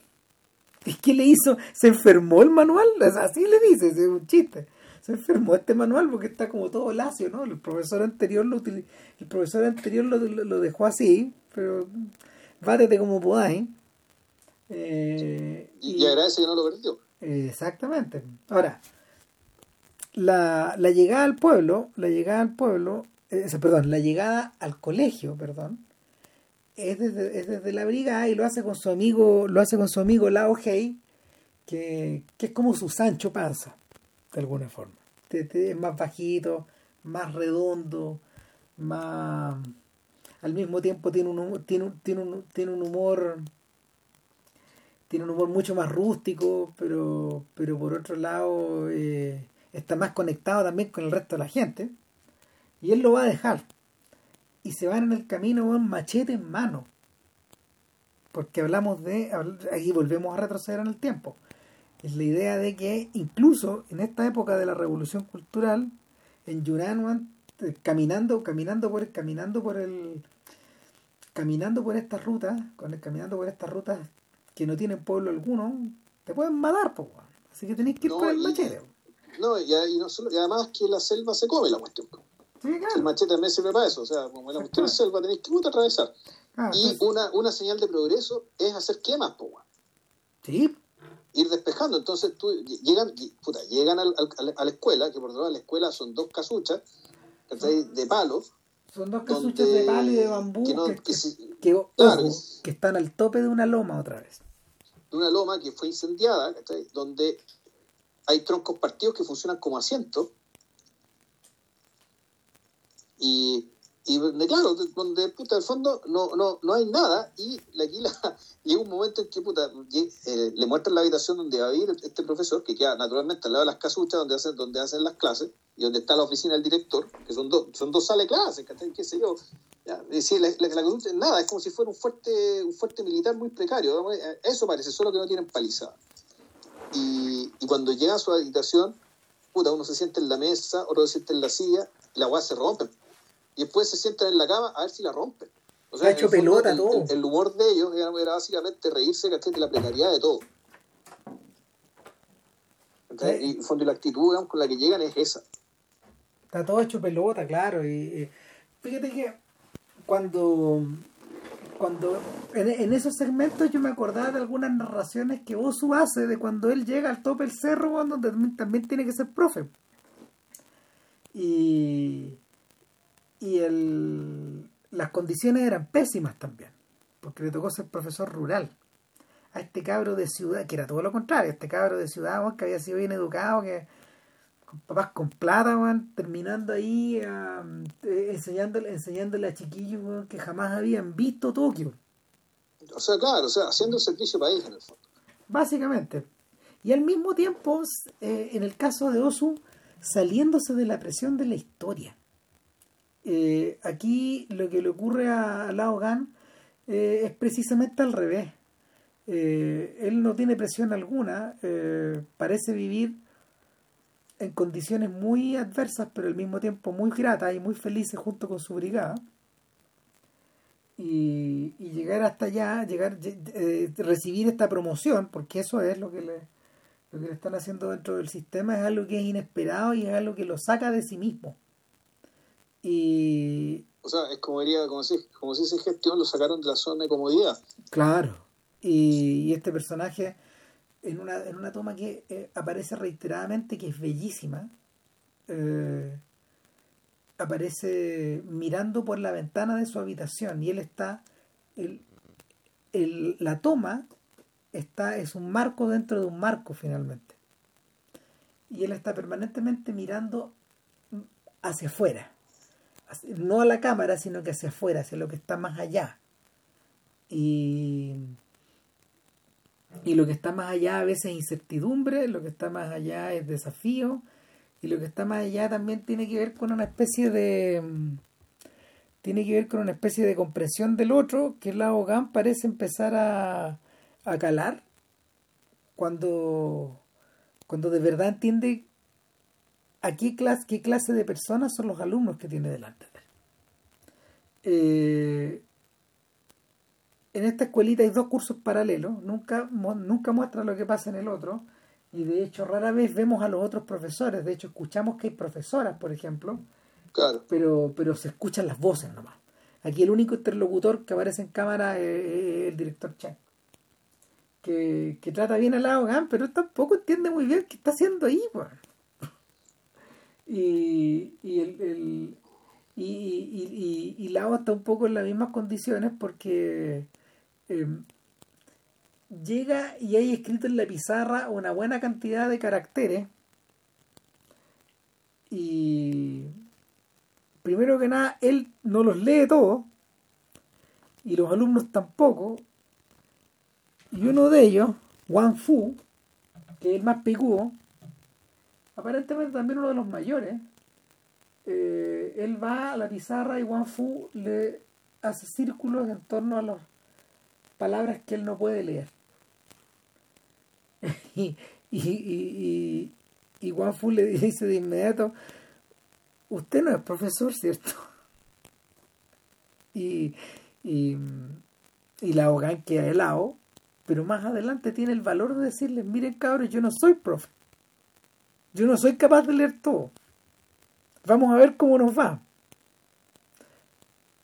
¿Qué le hizo? ¿Se enfermó el manual? Así le dice, es un chiste. Se enfermó este manual porque está como todo lacio, ¿no? El profesor anterior lo, el profesor anterior lo, lo- lo dejó así, pero bátete como podáis. Eh, y, y agradece que no lo perdió. Exactamente. Ahora, la, la llegada al pueblo, la llegada al pueblo, eh, perdón, la llegada al colegio, perdón, es desde, es desde la brigada y lo hace con su amigo, lo hace con su amigo Lao Hei, que, que es como su Sancho Panza, de alguna forma. Te- Es más bajito, más redondo, más al mismo tiempo tiene un humor, tiene tiene un, tiene un humor tiene un humor mucho más rústico, pero, pero por otro lado eh, está más conectado también con el resto de la gente. Y él lo va a dejar. Y se van en el camino con machete en mano. Porque hablamos de, aquí volvemos a retroceder en el tiempo. Es la idea de que incluso en esta época de la revolución cultural, en Yuranwan, eh, caminando, caminando por, caminando por el, caminando por estas rutas, con el, caminando por estas rutas que no tienen pueblo alguno, te pueden matar, po. Así que tenéis que ir No, con el y- machete. No, y, y no solo, y además que la selva se come la cuestión. Sí, El claro. machete también sirve para eso. O sea, como la cuestión es selva, tenéis que puta, atravesar. Ah, Y entonces- una, una señal de progreso es hacer quemas, po, sí, ir despejando. Entonces tú llegan, puta, llegan al- al- a la escuela, que por lo la escuela son dos casuchas de palo, son dos casuchas de palo y de bambú que no- que, que que- si- que, ojo, claro. que están al tope de una loma otra vez. de una loma que fue incendiada, ¿cachai? donde hay troncos partidos que funcionan como asientos. Y, y claro, donde, puta, al fondo no, no, no hay nada. Y aquí la, llega un momento en que, puta, eh, le muestran la habitación donde va a vivir este profesor, que queda naturalmente al lado de las casuchas donde hacen, donde hacen las clases, y donde está la oficina del director, que son dos, son dos salas clases, qué sé yo. Ya, es decir, la, la, casucha, nada, es como si fuera un fuerte, un fuerte militar muy precario. eh, Eso parece, solo que no tienen palizada. Y, cuando llega a su habitación, puta, uno se sienta en la mesa, otro se sienta en la silla, y la weá se rompe. Y después se sientan en la cama a ver si la rompen. O ha hecho el fondo, pelota el, todo. el- el humor de ellos era, básicamente reírse ¿cachai? de la precariedad de todo. Y en fondo, y la actitud digamos, con la que llegan es esa. Está todo hecho pelota, claro. Y, fíjate que cuando, cuando en, en esos segmentos yo me acordaba de algunas narraciones que Osu hace de cuando él llega al tope del cerro, donde también, también tiene que ser profe. Y, y el, las condiciones eran pésimas también, porque le tocó ser profesor rural. A este cabro de ciudad, que era todo lo contrario, este cabro de ciudad, que había sido bien educado, que con papás con plata, terminando ahí eh, enseñándole, enseñándole a chiquillos que jamás habían visto Tokio. O sea, claro, o sea, haciendo servicio país en el fondo. Básicamente. Y al mismo tiempo, eh, en el caso de Osu, saliéndose de la presión de la historia. Eh, aquí lo que le ocurre a Lao Gan eh, es precisamente al revés. Eh, él no tiene presión alguna, parece vivir en condiciones muy adversas, pero al mismo tiempo muy gratas y muy felices junto con su brigada. Y, y llegar hasta allá, llegar, recibir esta promoción, porque eso es lo que le, lo que le están haciendo dentro del sistema, es algo que es inesperado y es algo que lo saca de sí mismo. Y O sea, es como diría, como si, como si esa gestión lo sacaron de la zona de comodidad. Claro. Y, y este personaje, en una, en una toma que eh, aparece reiteradamente, que es bellísima, eh, aparece mirando por la ventana de su habitación y él está, el, el- la toma está, es un marco dentro de un marco finalmente. Y él está permanentemente mirando hacia afuera. No a la cámara, sino que hacia afuera, hacia lo que está más allá. Y, y lo que está más allá a veces es incertidumbre, lo que está más allá es desafío, y lo que está más allá también tiene que ver con una especie de mm, tiene que ver con una especie de comprensión del otro que la Hogan parece empezar a, a calar cuando cuando de verdad entiende a qué clase, qué clase de personas son los alumnos que tiene delante de él. Eh, en esta escuelita hay dos cursos paralelos, nunca, nunca muestra lo que pasa en el otro, y de hecho rara vez vemos a los otros profesores, de hecho escuchamos que hay profesoras, por ejemplo, Claro. pero, pero se escuchan las voces nomás. Aquí el único interlocutor que aparece en cámara es, el director Chen, que, que trata bien al lado Gan, pero tampoco entiende muy bien qué está haciendo ahí, weón. Y, y el, el- y, y, y, Lao está un poco en las mismas condiciones porque eh, llega y hay escrito en la pizarra una buena cantidad de caracteres y primero que nada él no los lee todos y los alumnos tampoco y uno de ellos Wang Fu que es el más picudo aparentemente también uno de los mayores eh, él va a la pizarra y Wang Fu le hace círculos en torno a las palabras que él no puede leer. y, y, y, y, Wang Fu le dice de inmediato, usted no es profesor, ¿cierto? y, y, y la Hogan queda helado, pero más adelante tiene el valor de decirles, miren cabros, yo no soy profe. Yo no soy capaz de leer todo. Vamos a ver cómo nos va.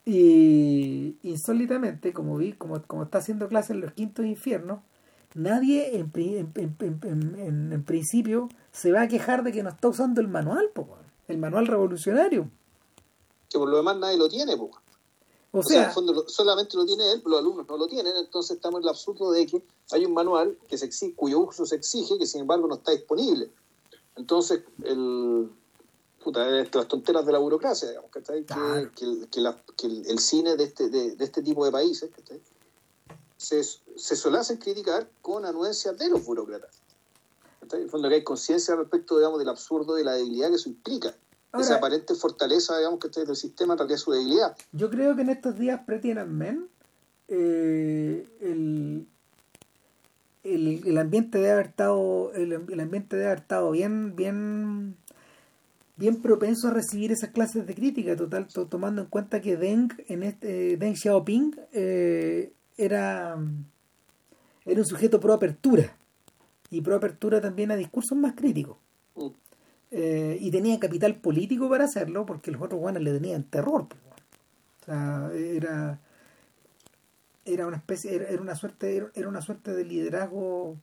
Y insólitamente, como vi, como, como está haciendo clase en los quintos infiernos, nadie en, en, en- en- principio se va a quejar de que no está usando el manual, po, el manual revolucionario. Que por lo demás nadie lo tiene, pues. O O sea, en el fondo solamente lo tiene él, los alumnos no lo tienen, entonces estamos en el absurdo de que hay un manual que se exige, cuyo uso se exige, que sin embargo no está disponible. Entonces, el, puta, es las tonteras de la burocracia, digamos, ¿cachai? Que, Claro. que, el, que la- que el- el cine de este, de, de este tipo de países ¿cachai? se, se suele hacer criticar con anuencias de los burócratas. ¿cachai? En el fondo que hay conciencia respecto, digamos, del absurdo y la debilidad que eso implica. Ahora- Esa aparente fortaleza, digamos, que del sistema en realidad es su debilidad. yo creo que en estos días pre-Tiananmen eh, el, el, el ambiente debe haber estado el, el ambiente debe haber estado bien bien bien propenso a recibir esas clases de crítica total to- tomando en cuenta que Deng en este Deng Xiaoping eh, era era un sujeto pro apertura y pro apertura también a discursos más críticos Mm. Eh, y tenía capital político para hacerlo porque los otros guanes le tenían terror o sea era era una especie, era, una suerte, era una suerte de liderazgo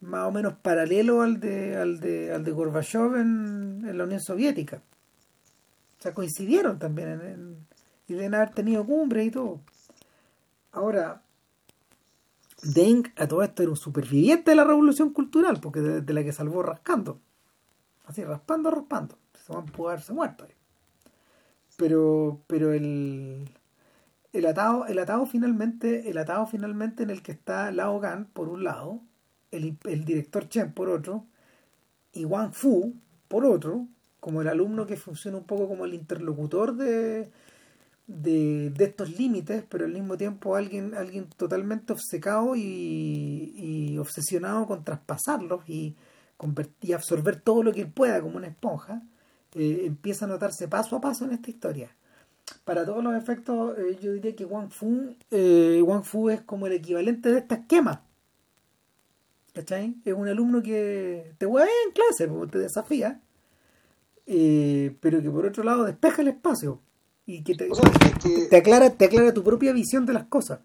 más o menos paralelo al de, al de, al de Gorbachev en, la Unión Soviética. O sea, coincidieron también en, y deben haber tenido cumbres y todo. Ahora, Deng a todo esto era un superviviente de la revolución cultural, porque de, la que salvó rascando. Así, raspando, raspando. Se van a haberse muerto ahí. Pero, pero el, el atado, el atado finalmente, el atado finalmente en el que está Lao Gan por un lado, el, el director Chen por otro, y Wang Fu por otro, como el alumno que funciona un poco como el interlocutor de, de, estos límites, pero al mismo tiempo alguien, alguien totalmente obcecado y, obsesionado con traspasarlos y, convertir, absorber todo lo que él pueda como una esponja, eh, empieza a notarse paso a paso en esta historia. Para todos los efectos, eh, yo diría que Wang Fu, eh, Wang Fu es como el equivalente de esta esquema. ¿Cachai? Es un alumno que te hueve en clase, te desafía, pero que por otro lado despeja el espacio y que te, aclara, te aclara tu propia visión de las cosas.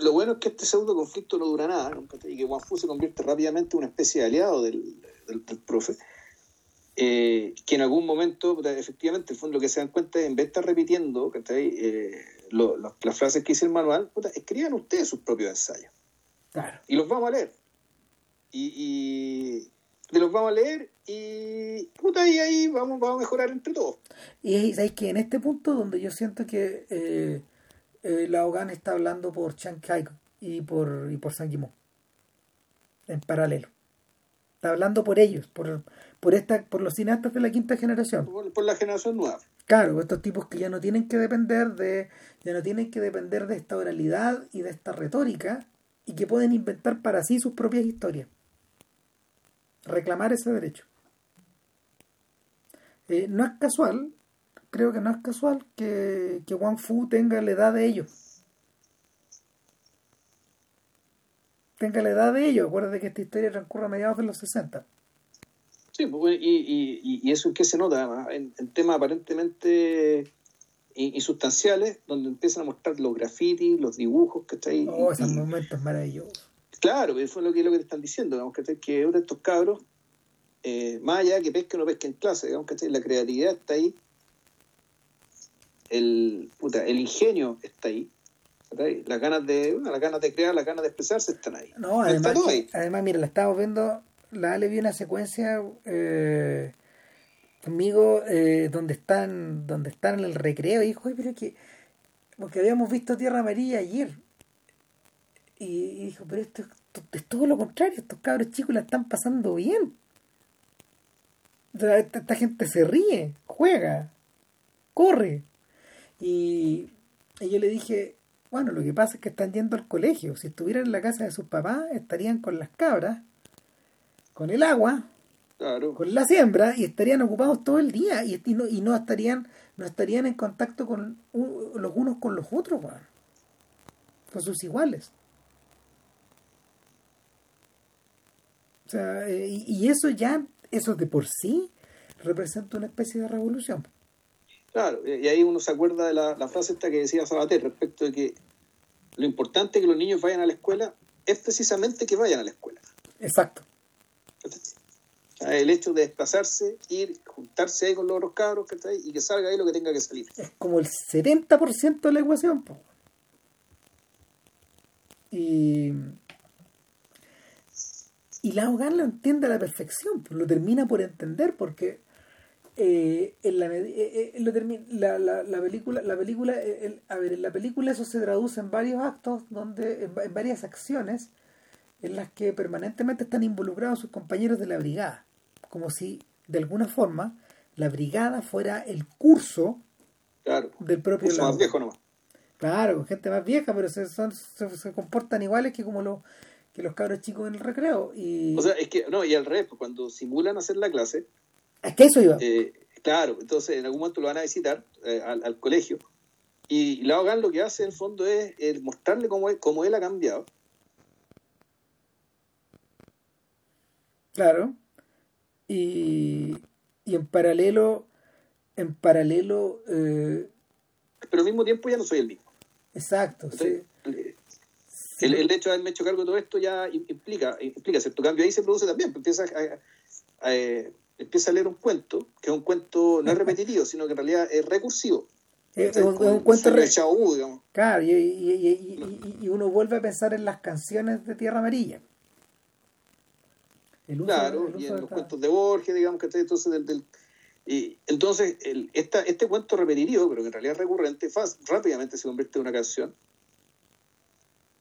Lo bueno es que este pseudo conflicto no dura nada y que Juan Fu se convierte rápidamente en una especie de aliado del, del, profe. Eh, que en algún momento, efectivamente, el fondo lo que se dan cuenta es, en vez de estar repitiendo eh, las frases que dice el manual, escriban ustedes sus propios ensayos. Claro. Y los vamos a leer. y, de los vamos a leer y puta, y ahí vamos, vamos a mejorar entre todos. Y sabéis que en este punto donde yo siento que eh, eh la Hogan está hablando por Chiang Kai y por, y por San en paralelo. Está hablando por ellos, por, por, esta, por los cineastas de la quinta generación. Por, la generación nueva. Claro, estos tipos que ya no tienen que depender de, ya no tienen que depender de esta oralidad y de esta retórica y que pueden inventar para sí sus propias historias reclamar ese derecho. Eh, no es casual, creo que no es casual que, que Wang Fu tenga la edad de ellos. Tenga la edad de ellos. Acuérdate que esta historia transcurre a mediados de los 60. Sí, pues, y, y, eso es que se nota en, temas aparentemente insustanciales, donde empiezan a mostrar los grafitis, los dibujos, que está ahí. Oh, esos momentos maravillosos. Claro, eso es lo que, lo que te están diciendo, digamos, que, que de estos cabros, eh, más allá que pesquen o no pesquen en clase, digamos, que la creatividad está ahí, el, puta, el ingenio está ahí, las ganas de las ganas de crear, las ganas de expresarse están ahí. No, además, además mira, la estamos viendo, la Ale vi una secuencia eh, conmigo eh, donde están donde están en el recreo y dijo, pero que porque habíamos visto Tierra Amarilla ayer y, dijo, pero esto, es todo lo contrario, estos cabros chicos la están pasando bien. esta, gente se ríe, juega, corre. Y, yo le dije, bueno, lo que pasa es que están yendo al colegio. Si estuvieran en la casa de sus papás, estarían con las cabras, con el agua, con la siembra, y estarían ocupados todo el día. Y, no, y no estarían no estarían en contacto con los unos con los otros, con sus iguales. O sea, eh, y, eso ya, eso de por sí, representa una especie de revolución. Claro, y ahí uno se acuerda de la, frase esta que decía Sabater respecto de que lo importante que los niños vayan a la escuela es precisamente que vayan a la escuela. Exacto. el hecho de desplazarse, ir, juntarse ahí con los otros cabros que y que salga ahí lo que tenga que salir. Es como el 70% de la ecuación. Y y la Hogan lo entiende a la perfección, pues lo termina por entender porque eh, en la, eh, eh, lo la, la, película, la película a ver, en la película eso se traduce en varios actos, donde en, varias acciones en las que permanentemente están involucrados sus compañeros de la brigada, como si de alguna forma la brigada fuera el curso del propio curso más viejo nomás. Claro, gente más vieja, pero se, son, se comportan iguales que como los que los cabros chicos en el recreo. Y... O sea, es que, no, y al revés, pues, cuando simulan hacer la clase. Es que eso iba. Eh, claro, entonces en algún momento lo van a visitar eh, al, colegio. Y la Hogan lo que hace en el fondo es mostrarle cómo, cómo él ha cambiado. Claro. Y, y en paralelo, en paralelo. Eh, Pero al mismo tiempo ya no soy el mismo. Exacto, sí El, el, hecho de haberme hecho cargo de todo esto ya implica, implica cierto cambio. Ahí se produce también, empieza a, eh, empieza a leer un cuento, que es un cuento no es repetitivo, sino que en realidad es recursivo. Es, un, cuento re... digamos. Claro, y, y, y, uno vuelve a pensar en las canciones de Tierra Amarilla. claro, y en los cuentos de Borges, digamos, que entonces del, del y entonces, el, esta, este cuento repetitivo, pero que en realidad es recurrente, rápidamente se convierte en una canción.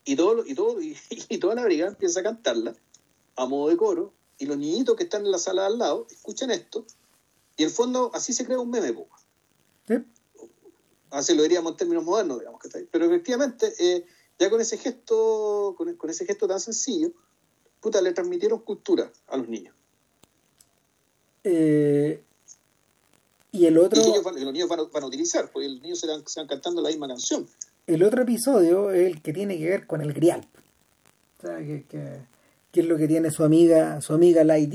Y, todo, y, todo, y, toda la brigada empieza a cantarla a modo de coro. Y los niñitos que están en la sala al lado escuchan esto. Y en el fondo, así se crea un meme, po. Así lo diríamos en términos modernos, digamos. que Pero efectivamente, eh, ya con ese gesto con, con ese gesto tan sencillo, puta, le transmitieron cultura a los niños. Eh, y el otro. los niños van, a utilizar, porque los niños se van, cantando la misma canción. El otro episodio es el que tiene que ver con el grial. O sea, que, que, es lo que tiene su amiga, su amiga Light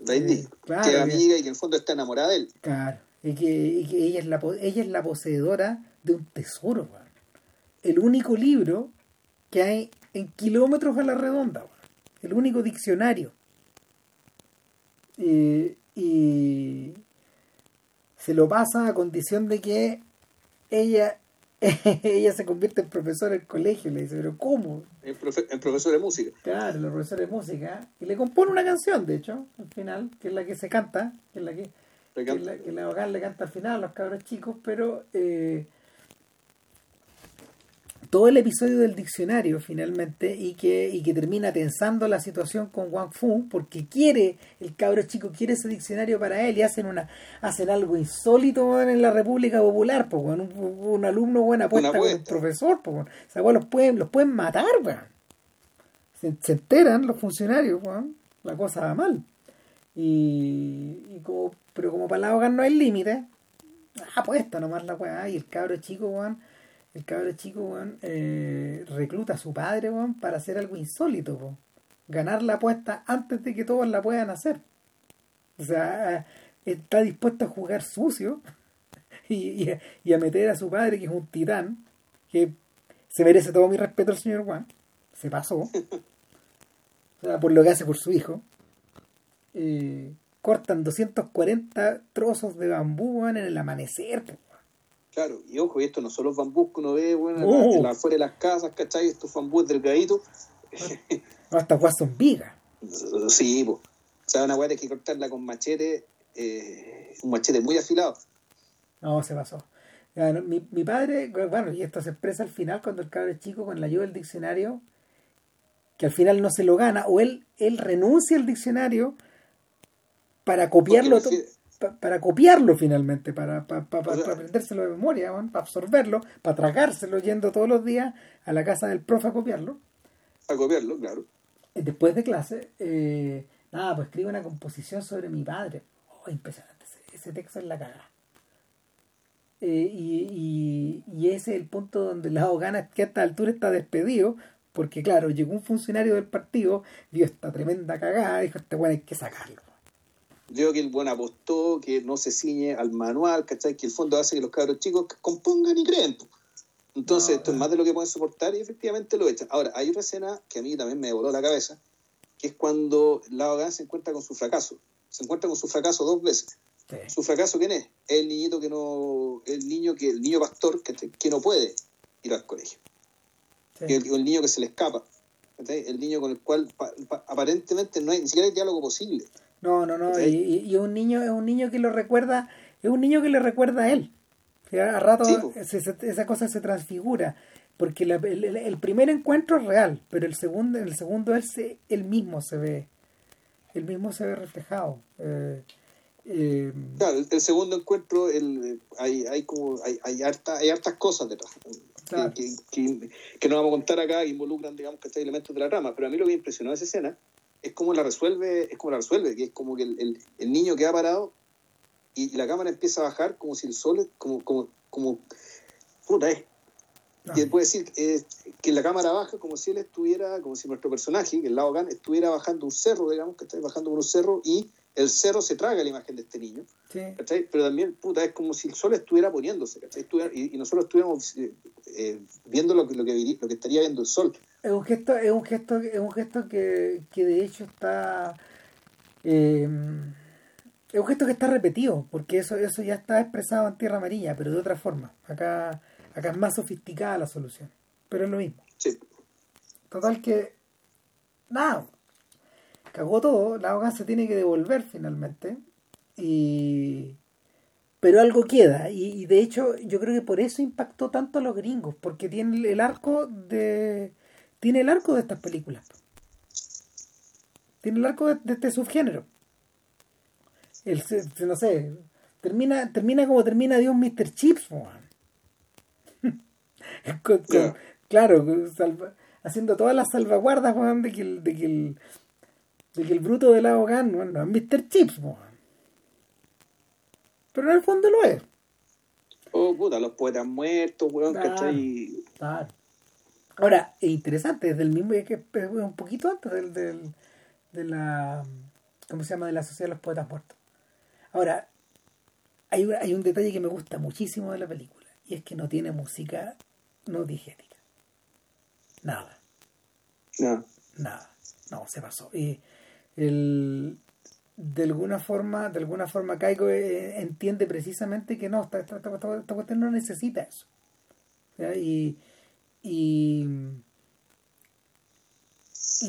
Light eh, que es amiga y que en el fondo está enamorada de él. Claro, y que, ella, es la, ella es la poseedora de un tesoro. El único libro que hay en kilómetros a la redonda. El único diccionario. Eh, y se lo pasa a condición de que ella ella se convierte en profesor del colegio. Le dice, pero ¿cómo? En, profesor de música. Claro, el profesor de música. Y le compone una canción, de hecho, al final, que es la que se canta, que es la que, que, la, que la le canta al final a los cabros chicos, pero eh, todo el episodio del diccionario finalmente y que, y que termina tensando la situación con Wang Fu porque quiere, el cabro chico quiere ese diccionario para él y hacen una hacen algo insólito en la República Popular, pues un, un, alumno buena apuesta con el profesor, pues o los pueden, los pueden matar, se, enteran los funcionarios, la cosa va mal. Y, y como, pero como para la no hay límite, apuesta nomás la weá y el cabro chico, weón el cabro chico, eh, recluta a su padre, para hacer algo insólito, ganar la apuesta antes de que todos la puedan hacer. O sea, está dispuesto a jugar sucio y, a, meter a su padre, que es un titán, que se merece todo mi respeto al señor Juan, se pasó, o sea, por lo que hace por su hijo. Eh, cortan 240 trozos de bambú en el amanecer. Claro, y ojo, y esto no son los bambús que uno ve, bueno, uh. afuera de las casas, ¿cachai? Estos bambús delgaditos. Hasta guas son vigas. Sí, pues. O sea, una weá hay que cortarla con machete, eh, un machete muy afilado. No, se pasó. mi, mi padre, bueno, y esto se expresa al final cuando el cabro chico con la ayuda del diccionario, que al final no se lo gana, o él, él renuncia al diccionario para copiarlo todo para copiarlo finalmente, para, para, para, aprendérselo de memoria, para absorberlo, para tragárselo yendo todos los días a la casa del profe a copiarlo. A copiarlo, claro. Después de clase, eh, nada, pues escribe una composición sobre mi padre. Oh, impresionante, ese, texto es la cagada. Eh, y, y, ese es el punto donde la Gana, que a esta altura está despedido, porque claro, llegó un funcionario del partido, dio esta tremenda cagada, dijo, este bueno hay que sacarlo Veo que el buen apostó, que no se ciñe al manual, ¿cachai? Que el fondo hace que los cabros chicos compongan y creen. Entonces, esto es más de lo que pueden soportar y efectivamente lo echan. Ahora, hay una escena que a mí también me voló la cabeza, que es cuando la se encuentra con su fracaso. Se encuentra con su fracaso dos veces. ¿Su fracaso quién es? El niñito que no, el niño que, el niño pastor que, que no puede ir al colegio. El, niño que se le escapa. El niño con el cual aparentemente no hay ni siquiera hay diálogo posible. No, no, no. Y, y, un niño es un niño que lo recuerda, es un niño que le recuerda a él. A rato esa cosa se transfigura. Porque el, primer encuentro es real, pero el segundo, el segundo él, se, él mismo se ve. Él mismo se ve reflejado. Eh, eh, claro, el, segundo encuentro el, hay, hay como hay, hay, harta, hay hartas cosas detrás que, que, que, no vamos a contar acá que involucran digamos que elementos de la rama pero a mí lo que me impresionó de esa escena es como la resuelve, es como la resuelve, que es como que el, el, niño queda parado y, la cámara empieza a bajar como si el sol, como, como, como, puta, es. Y puede decir eh, que la cámara baja como si él estuviera, como si nuestro personaje, que el lado Gan, estuviera bajando un cerro, digamos, que está bajando por un cerro y el cerro se traga la imagen de este niño, Sí. Pero también, puta, es como si el sol estuviera poniéndose. Estuviera- y, y nosotros estuviéramos eh, eh, viendo lo que, lo, que, lo que estaría viendo el sol. Es un gesto, es un gesto, es un gesto que, que de hecho está eh, es un gesto que está repetido, porque eso, eso ya está expresado en tierra amarilla, pero de otra forma. Acá, acá es más sofisticada la solución. Pero es lo mismo. Sí. Total que nada. Cagó todo, la hoja se tiene que devolver finalmente. Y pero algo queda. Y, y de hecho, yo creo que por eso impactó tanto a los gringos, porque tiene el arco de. Tiene el arco de estas películas. Tiene el arco de, de este subgénero. El, no sé. Termina, termina como termina Dios Mr. Chips. Con- con- Claro. claro, con salva- haciendo todas las salvaguardas, de que el, de que el, de que el bruto del abogán, weón, no es Mr. Chips. Pero en el fondo lo es. Oh, puta, los poetas muertos, weón, Claro. ¿cachai? Claro. Ahora, es interesante, desde el mismo, es que es un poquito antes del, del, de la, ¿cómo se llama? De la Sociedad de los Poetas Muertos. Ahora, hay, un- hay un detalle que me gusta muchísimo de la película, y es que no tiene música no digética. Nada, No. nada, no, se pasó. Y el, de alguna forma, de alguna forma Caigo eh, entiende precisamente que no, esta, esta, esta- esta- cuestión no necesita eso. Y, y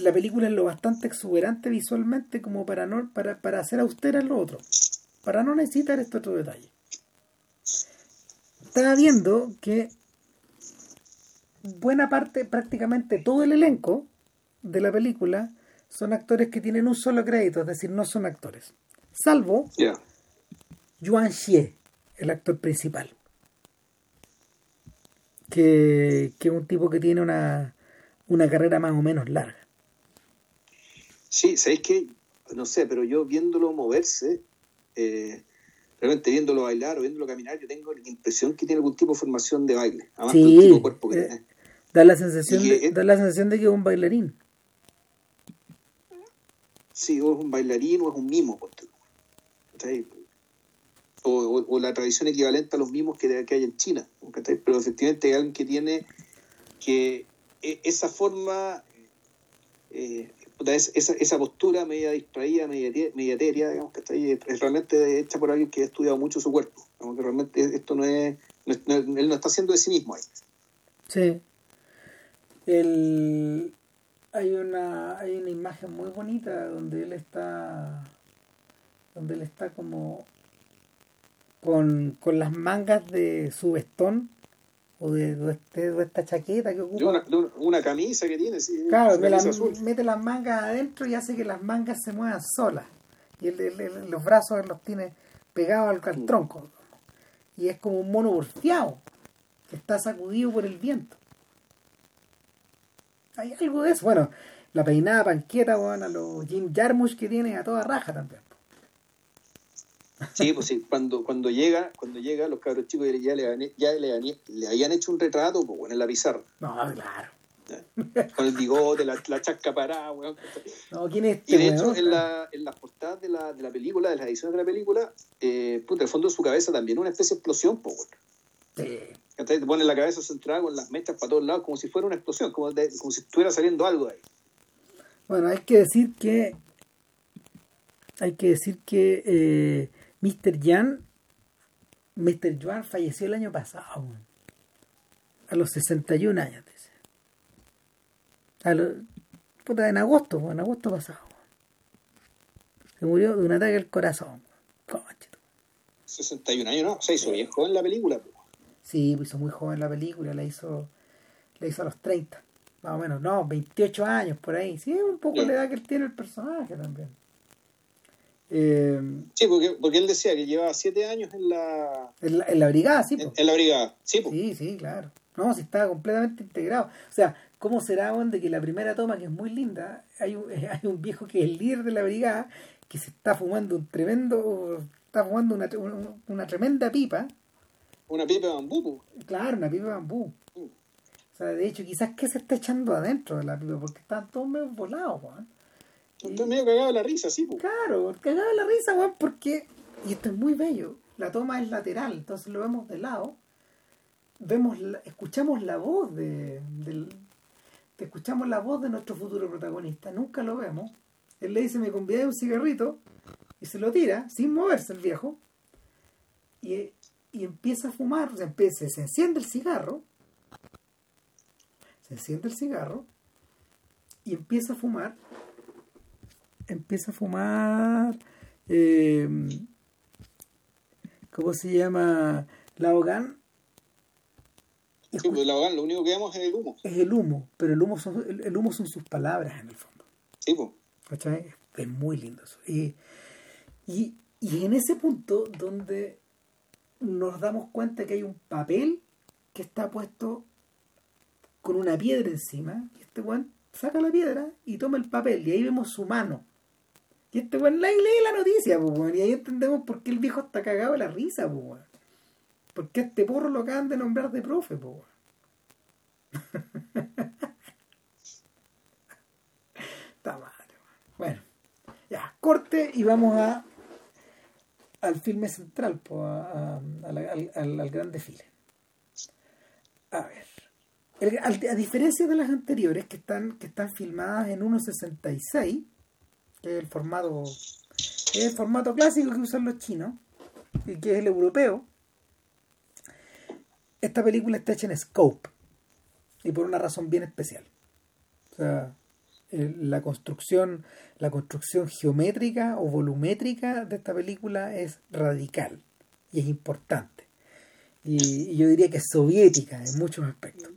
la película es lo bastante exuberante visualmente como para no para, para hacer austera lo otro para no necesitar este otro detalle estaba viendo que buena parte prácticamente todo el elenco de la película son actores que tienen un solo crédito es decir no son actores salvo Ya. Yuan Xie el actor principal que, que es un tipo que tiene una, una carrera más o menos larga Sí, ¿sabéis qué? No sé, pero yo viéndolo moverse, eh, realmente viéndolo bailar o viéndolo caminar, yo tengo la impresión que tiene algún tipo de formación de baile. Además, Sí, por el tipo de cuerpo que eh. Da la sensación, que da la sensación de que es un bailarín. Sí, o es un bailarín o es un mimo. ¿Cachai? O, la tradición equivalente a los mimos que, que hay en China. ¿cachai? Pero efectivamente hay alguien que tiene que e- esa forma, eh, esa, esa postura media distraída, media, media etérea, digamos, que es realmente hecha por alguien que ha estudiado mucho su cuerpo. Como que realmente esto no es, no él no está haciendo de sí mismo ahí. Sí. El, hay una hay una imagen muy bonita donde él está donde él está como con, con las mangas de su vestón o de, de este- de esta chaqueta que De ocupa una, de una- una camisa que tiene, sí, Claro, la- azul. mete las mangas adentro y hace que las mangas se muevan solas. Y los brazos los tiene pegados al, al Mm. tronco. Y es como un mono porfiado que está sacudido por el viento. Hay algo de eso. Bueno, la peinada panqueta, bueno, a los Jim Jarmusch que tiene a toda raja también. Sí, pues sí, cuando, cuando llega, cuando llega, los cabros chicos ya le, ya le, le habían hecho un retrato pues, bueno, en la pizarra. No, claro. Con el bigote, la, la chasca parada, weón. No, ¿quién es Y este de hecho, weón? en, la, en las portadas de la, de la película, de las ediciones de la película, eh, puta, el fondo de su cabeza también una especie de explosión, pues, weón. Sí. Te pone la cabeza centrada con las mechas para todos lados, como si fuera una explosión, como, de- como si estuviera saliendo algo de ahí. Bueno, hay que decir que hay que decir que eh, Mr. Jan Mr. Juan falleció el año pasado a los 61 años dice. a los, puta, en agosto en agosto pasado se murió de un ataque al corazón tu- 61 años, ¿no? Se hizo bien joven la película, pues. Sí pues hizo muy joven la película la hizo la hizo a los 30 más o menos no 28 años por ahí sí un poco la edad que él tiene el personaje también eh, Sí, porque, porque él decía que llevaba siete años en la, En la, en la brigada, sí, en, po. en la brigada. Sí, pues. sí, sí, claro. No, si estaba completamente integrado. O sea, ¿cómo será, weón, de que la primera toma, que es muy linda, hay un, hay un viejo que es el líder de la brigada, que se está fumando un tremendo, está fumando una, una, una tremenda pipa, Una pipa de bambú, claro, una pipa de bambú. Mm. O sea, de hecho, quizás que se está echando adentro de la pipa, porque están todos medio volados, weón. Está medio cagado la risa, sí. pues. Claro, cagado la risa, weón, porque. Y esto es muy bello. La toma es lateral, entonces lo vemos de lado. Vemos, la- escuchamos la voz de, del, escuchamos la voz de nuestro futuro protagonista. Nunca lo vemos. Él le dice, me convidé un cigarrito y se lo tira sin moverse el viejo. Y, y empieza a fumar, o sea, empieza, se enciende el cigarro. Se enciende el cigarro y empieza a fumar. Empieza a fumar. eh, ¿Cómo se llama? La Hogan Sí, pues la Hogan, lo único que vemos es el humo. es el humo, pero el humo son, el, el humo son sus palabras en el fondo. Sí, pues. ¿Cachai? Es muy lindo eso. Y, y, y en ese punto donde nos damos cuenta que hay un papel que está puesto con una piedra encima, y este weón saca la piedra y toma el papel, y ahí vemos su mano. Y este weón lee, lee la noticia, weón, y ahí entendemos por qué el viejo está cagado de la risa, pues, weón. Porque este porro lo acaban de nombrar de profe, weón. Está madre, weón. Bueno, ya, corte y vamos a al filme central, pues, a- al, al- al gran desfile. A ver. Al- a diferencia de las anteriores que están, que están filmadas en 1.66, que es el formato, es el formato clásico que usan los chinos, y que es el europeo, esta película está hecha en scope y por una razón bien especial. O sea, la construcción, la construcción geométrica o volumétrica de esta película es radical y es importante. Y, yo diría que es soviética en muchos aspectos.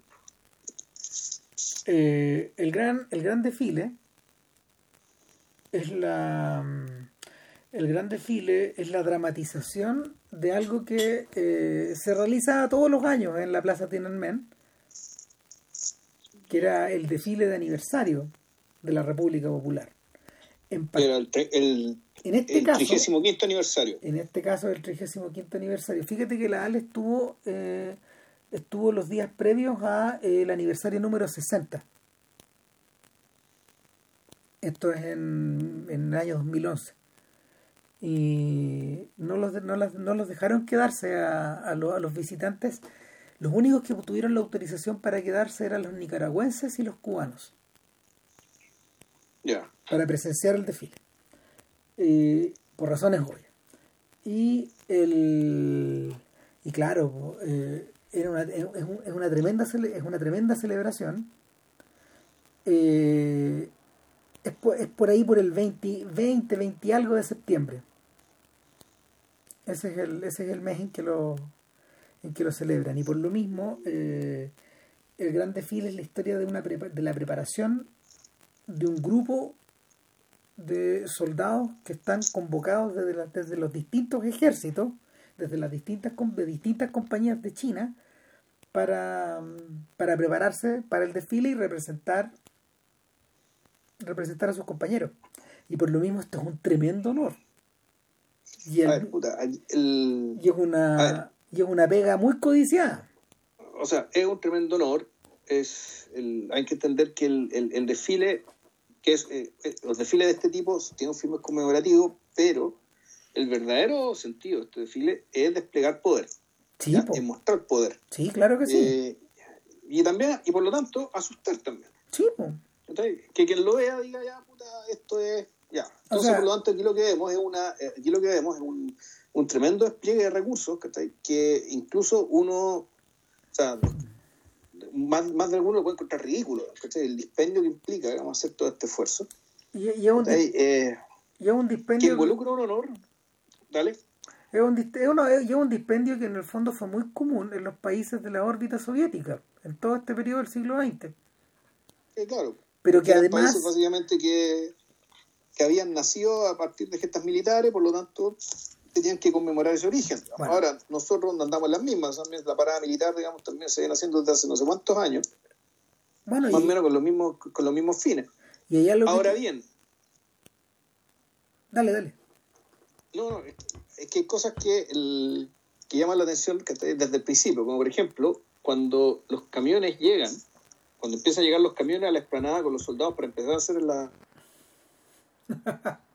Eh, el, gran, el gran desfile es la el gran desfile es la dramatización de algo que eh, se realiza todos los años en la Plaza Tiananmen que era el desfile de aniversario de la República Popular en, Era el, tre- el, en este el caso 35 aniversario. en este caso el 35 aniversario. Fíjate que la AL estuvo, eh, estuvo los días previos a eh, el aniversario número 60. Esto es en, en el año 2011. Y no los, de- no las- no los dejaron quedarse a, a lo- a los visitantes. Los únicos que tuvieron la autorización para quedarse eran los nicaragüenses y los cubanos Para presenciar el desfile. Eh, por razones obvias. Y el y claro, eh, era una, es, es una tremenda es una tremenda celebración. Eh, es, por, es por ahí por el 20, 20, 20 y algo de septiembre. Ese es el, ese es el mes en que lo en que lo celebran. Y por lo mismo, eh, el gran desfile es la historia de una de la preparación de un grupo de soldados que están convocados desde, la- desde los distintos ejércitos, desde las distintas, de distintas compañías de China, para, para prepararse para el desfile y representar representar a sus compañeros. Y por lo mismo esto es un tremendo honor. Y, el- ver, puta, el- y es una y es una pega muy codiciada. o sea, es un tremendo honor. Es el, hay que entender que el, el- el desfile, que es eh, eh, los desfiles de este tipo tienen fines conmemorativos, pero el verdadero sentido de este desfile es desplegar poder, Sí, po. es mostrar poder. sí, claro que sí. Eh, y también, y por lo tanto, asustar también. sí. Que quien lo vea diga, ya, puta, esto es. Ya. Entonces, sea- por lo tanto, aquí lo que vemos es una. Aquí lo que vemos es un, un tremendo despliegue de recursos, ¿cachai? Que incluso uno. O sea, más, más de alguno lo puede encontrar ridículo, ¿cachai? El dispendio que implica, digamos, hacer todo este esfuerzo. Y, y es un. Eh, y es un que dispendio involucra un honor. Dale. Es un, es una- es un dispendio que en el fondo fue muy común en los países de la órbita soviética, en todo este periodo del siglo XX. Eh, claro. Pero que además, países básicamente que, que habían nacido a partir de gestas militares, por lo tanto tenían que conmemorar ese origen. Bueno. Ahora, nosotros no andamos en las mismas, también la parada militar, digamos, también se viene haciendo desde hace no sé cuántos años, bueno, más o y, menos con los mismos, con los mismos fines. y que- Ahora bien, Dale, dale. no, no, es, que hay cosas que, el, que llaman la atención desde el principio, como por ejemplo, cuando los camiones llegan, cuando empiezan a llegar los camiones a la explanada con los soldados para empezar a hacer la,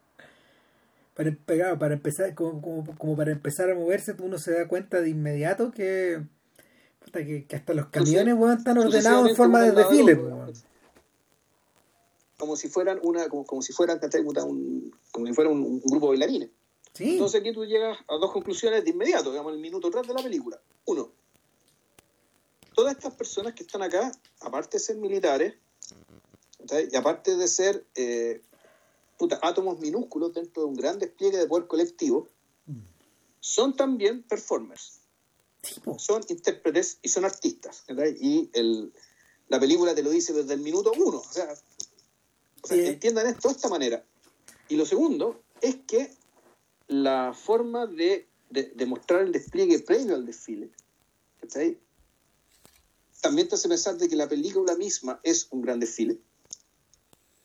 para, pegar, para empezar, como, como, como, para empezar a moverse, uno se da cuenta de inmediato que, que, que, hasta los camiones están ordenados en forma de desfile. Como si fueran una, como, como si fueran un, como si fuera un, un grupo de bailarines. ¿Sí? Entonces aquí tú llegas a dos conclusiones de inmediato, digamos, el minuto 3 de la película. Uno, todas estas personas que están acá, aparte de ser militares, y aparte de ser eh, átomos minúsculos dentro de un gran despliegue de poder colectivo, son también performers. Son intérpretes y son artistas. Y el, la película te lo dice desde el minuto uno. O sea, entiendan esto de esta manera. Y lo segundo es que la forma de, de, mostrar el despliegue previo al desfile también te hace pensar de que la película misma es un gran desfile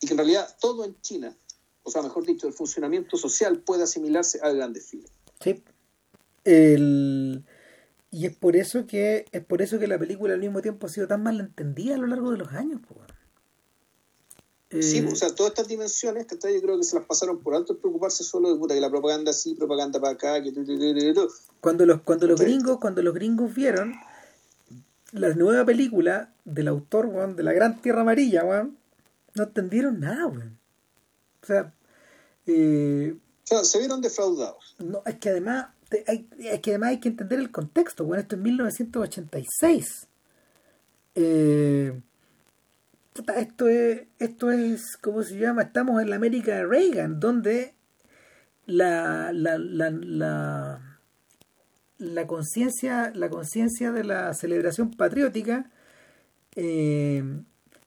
y que en realidad todo en China, o sea, mejor dicho, el funcionamiento social puede asimilarse al gran desfile. Sí. El... Y es por eso que es por eso que la película al mismo tiempo ha sido tan mal entendida a lo largo de los años. Sí, eh, o sea, todas estas dimensiones que yo creo que se las pasaron por alto preocuparse solo de puta que la propaganda así, propaganda para acá, que cuando los cuando los gringos cuando los gringos vieron la nueva película del autor, weón, de la Gran Tierra Amarilla, weón, no entendieron nada, weón. O sea, eh, o sea, se vieron defraudados. No, es que además hay, es que además hay que entender el contexto, weón. Esto es 1986. Eh, esto es, esto es, ¿cómo se llama? Estamos en la América de Reagan, donde la, la, la, la la conciencia la conciencia de la celebración patriótica eh,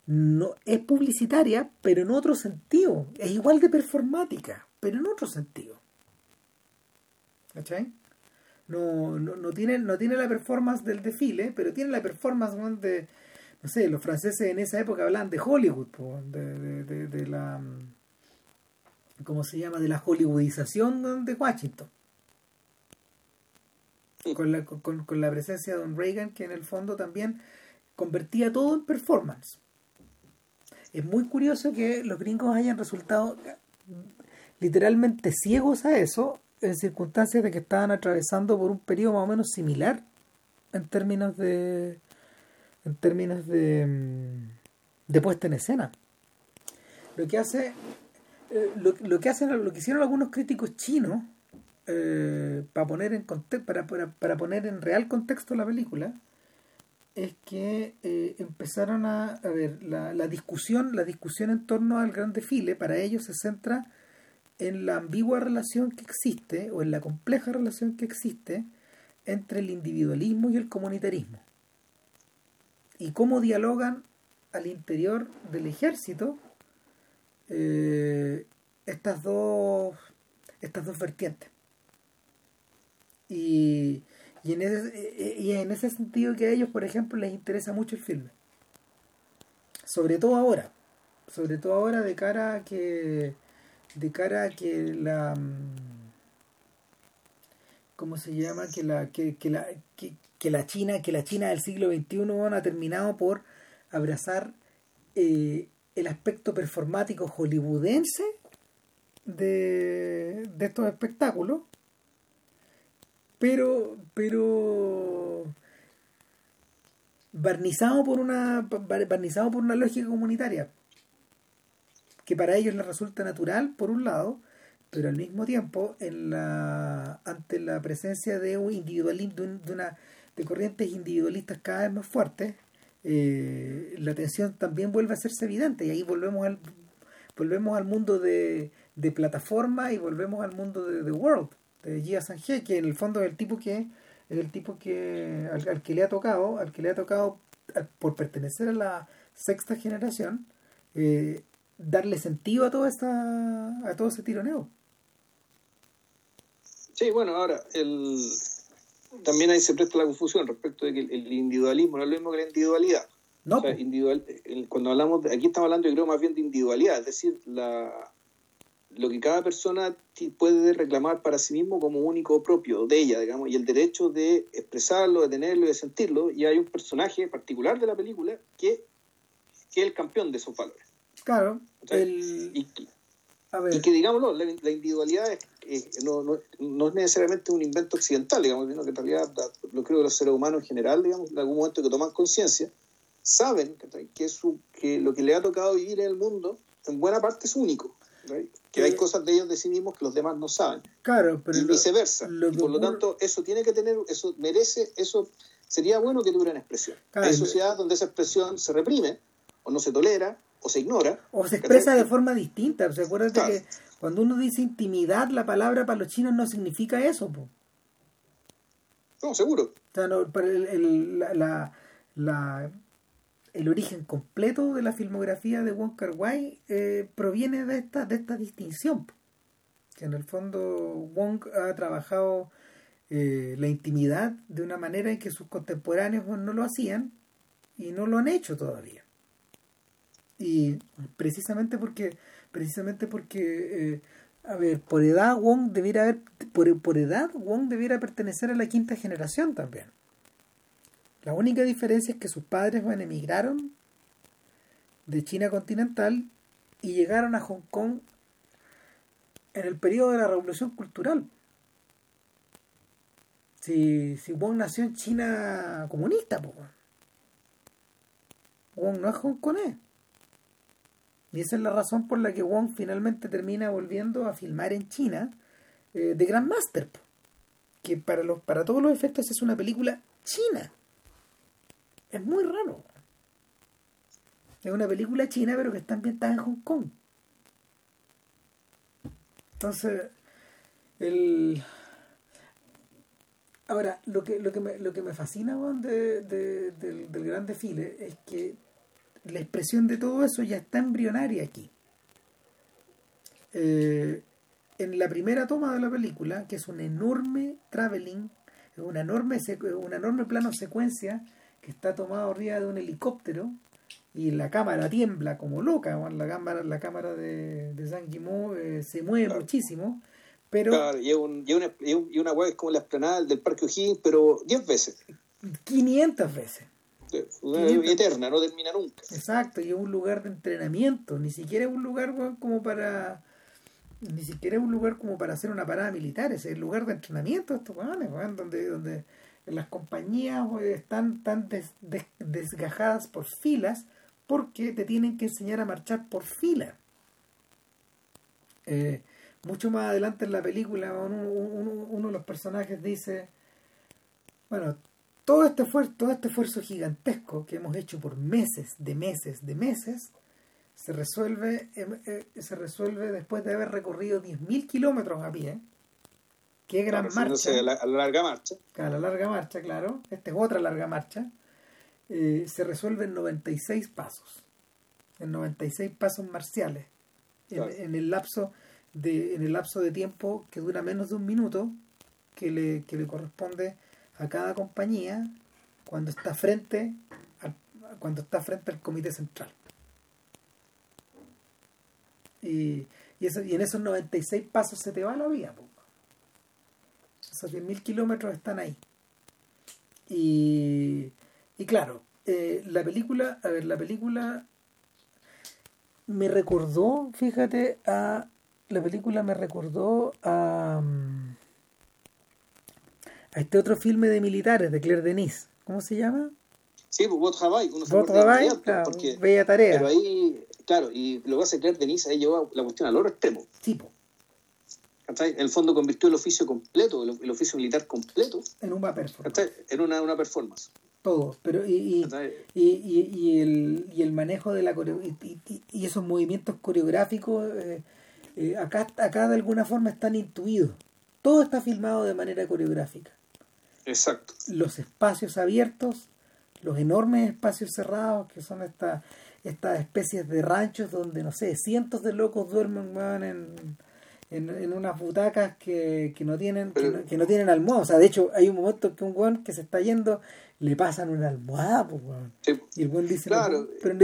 no es publicitaria pero en otro sentido es igual de performática pero en otro sentido ¿cachai? No, no, no, tiene, no tiene la performance del desfile pero tiene la performance de no sé los franceses en esa época hablan de Hollywood de, de, de la ¿cómo se llama? de la hollywoodización de Washington con la, con, con la presencia de Don Reagan, que en el fondo también convertía todo en performance. Es muy curioso que los gringos hayan resultado literalmente ciegos a eso en circunstancias de que estaban atravesando por un periodo más o menos similar en términos de en términos de, mm, de puesta en escena. Lo que hace eh, lo, lo, que hacen lo que hicieron algunos críticos chinos eh, para poner en para, para, poner en real contexto la película es que eh, empezaron a, a ver la, la, discusión la discusión en torno al gran desfile para ellos se centra en la ambigua relación que existe o en la compleja relación que existe entre el individualismo y el comunitarismo. Y cómo dialogan al interior del ejército eh, estas dos estas dos vertientes. Y, y, en ese, y en ese sentido que a ellos, por ejemplo, les interesa mucho el filme. Sobre todo ahora. Sobre todo ahora de cara a que. De cara que la. ¿Cómo se llama? Que la, que, que la, que, que la China, que la China del siglo XXI ha terminado por abrazar eh, el aspecto performático hollywoodense de, de estos espectáculos pero pero barnizado por una barnizado por una lógica comunitaria que para ellos les resulta natural por un lado pero al mismo tiempo en la ante la presencia de un individualismo de, una de corrientes individualistas cada vez más fuertes eh, la tensión también vuelve a hacerse evidente. Y ahí volvemos al volvemos al mundo de, de plataforma y volvemos al mundo de The World de Jia Sanjie, que en el fondo es el tipo que es el tipo que al, que le ha tocado, al que le ha tocado por pertenecer a la sexta generación, eh, darle sentido a toda esta a todo ese tironeo. Sí, bueno, ahora el también ahí se presta la confusión respecto de que el individualismo no es lo mismo que la individualidad. No. individual, cuando hablamos de, aquí estamos hablando yo creo más bien de individualidad, es decir, la lo que cada persona puede reclamar para sí mismo como único propio de ella, digamos, y el derecho de expresarlo, de tenerlo y de sentirlo, y hay un personaje particular de la película que, que es el campeón de esos valores. Claro. Y, y que, digámoslo, la, individualidad es, no, no, no, es necesariamente un invento occidental, digamos, sino que en realidad lo creo que los seres humanos en general, digamos, en algún momento que toman conciencia, saben que, su, que lo que le ha tocado vivir en el mundo, en buena parte es único. Que hay cosas de ellos de sí mismos que los demás no saben. Claro, pero y viceversa. y por lo tanto, eso tiene que tener, eso merece, eso sería bueno que tuviera expresión. hay sociedades donde esa expresión se reprime, o no se tolera, o se ignora. O se expresa de forma distinta. ¿Se acuerdan de que cuando uno dice intimidad, la palabra para los chinos no significa eso? No, seguro. O sea, no, el, la, la, el origen completo de la filmografía de Wong Kar Wai eh, proviene de esta, de esta distinción. Que en el fondo Wong ha trabajado eh, la intimidad de una manera en que sus contemporáneos no lo hacían y no lo han hecho todavía. Y precisamente porque, precisamente porque eh, a ver, por edad Wong debiera haber, por, por edad Wong debiera pertenecer a la quinta generación también. La única diferencia es que sus padres emigraron de China continental y llegaron a Hong Kong en el periodo de la revolución cultural. Si, si Wong nació en China comunista, pues. Wong no es hongkonés. Y esa es la razón por la que Wong finalmente termina volviendo a filmar en China eh, de Grandmaster, que para, los, para todos los efectos es una película china. Es muy raro. Es una película china, pero que está ambientada en Hong Kong. Entonces, el... Ahora, lo que, lo que, me, lo que me fascina de, del, del gran desfile es que la expresión de todo eso ya está embrionaria aquí. Eh, en la primera toma de la película, que es un enorme traveling, una enorme, un enorme plano secuencia que está tomado arriba de un helicóptero y la cámara tiembla como loca, la cámara, la cámara de, de Zhang eh, se mueve muchísimo, pero... Claro, y, una, y una web como la explanada del Parque O'Higgins, pero 10 veces. 500 veces eterna, no termina nunca. Exacto, y es un lugar de entrenamiento, ni siquiera es un lugar como para ni siquiera es un lugar como para hacer una parada militar, es el lugar de entrenamiento de estos donde, donde las compañías están tan desgajadas por filas porque te tienen que enseñar a marchar por fila. Eh, mucho más adelante en la película uno de los personajes dice, bueno, todo este esfuerzo, todo este esfuerzo gigantesco que hemos hecho por meses, de meses, de meses, se resuelve, em, eh, se resuelve después de haber recorrido 10.000 kilómetros a pie. Qué gran marcha. A la, larga marcha. A la larga marcha, claro. Esta es otra larga marcha. Eh, se resuelve en 96 pasos. En 96 pasos marciales. En, el lapso de, en el lapso de tiempo que dura menos de un minuto que le, que le corresponde a cada compañía cuando está frente al, cuando está frente al comité central. Y, y, eso, y en esos 96 pasos se te va la vía. Esos 10.000 kilómetros están ahí. Y, y claro, eh, la película, a ver, la película me recordó, fíjate, a la película me recordó a mm, a este otro filme de militares de Claire Denis. ¿Cómo se llama? Sí, pues What Have I. Uno What Have I, claro, bella tarea. Pero ahí, claro, y lo que hace Claire Denis, ahí lleva la cuestión al otro extremo. Tipo. En el fondo convirtió el oficio completo, el, oficio militar completo. En una performance. En una, una performance. Todo, pero y, y, y, y, el, y el manejo de la y, y, esos movimientos coreográficos eh, eh, acá, acá de alguna forma están intuidos. Todo está filmado de manera coreográfica. Exacto. Los espacios abiertos, los enormes espacios cerrados, que son estas estas especies de ranchos donde, no sé, cientos de locos duermen en, en, unas butacas que, que no tienen que no, tienen almohada. O sea, de hecho, hay un momento que un weón que se está yendo le pasan una almohada, pues, Y el weón dice, claro, pero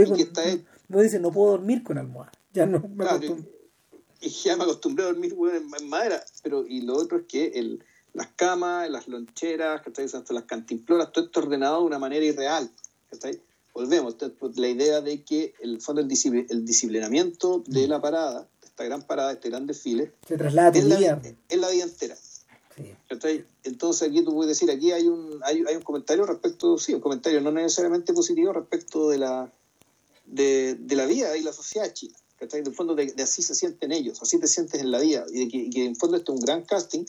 no, dice, no puedo dormir con almohada. Ya no me y, ya me acostumbré a dormir en madera. Pero, y lo otro es que el las camas, las loncheras, hasta las cantimploras, todo esto ordenado de una manera irreal. Volvemos, pues, la idea de que el fondo el, disciplinamiento de la parada esta gran parada, este gran desfile, se traslada es la, es la vida entera. Entonces aquí tú puedes decir, aquí hay un, hay, hay un comentario respecto, sí, un comentario no necesariamente positivo respecto de la, de, de la vida y la sociedad china. ¿cachai? En el fondo de, de así se sienten ellos, así te sientes en la vida. Y de que, y que en el fondo este es un gran casting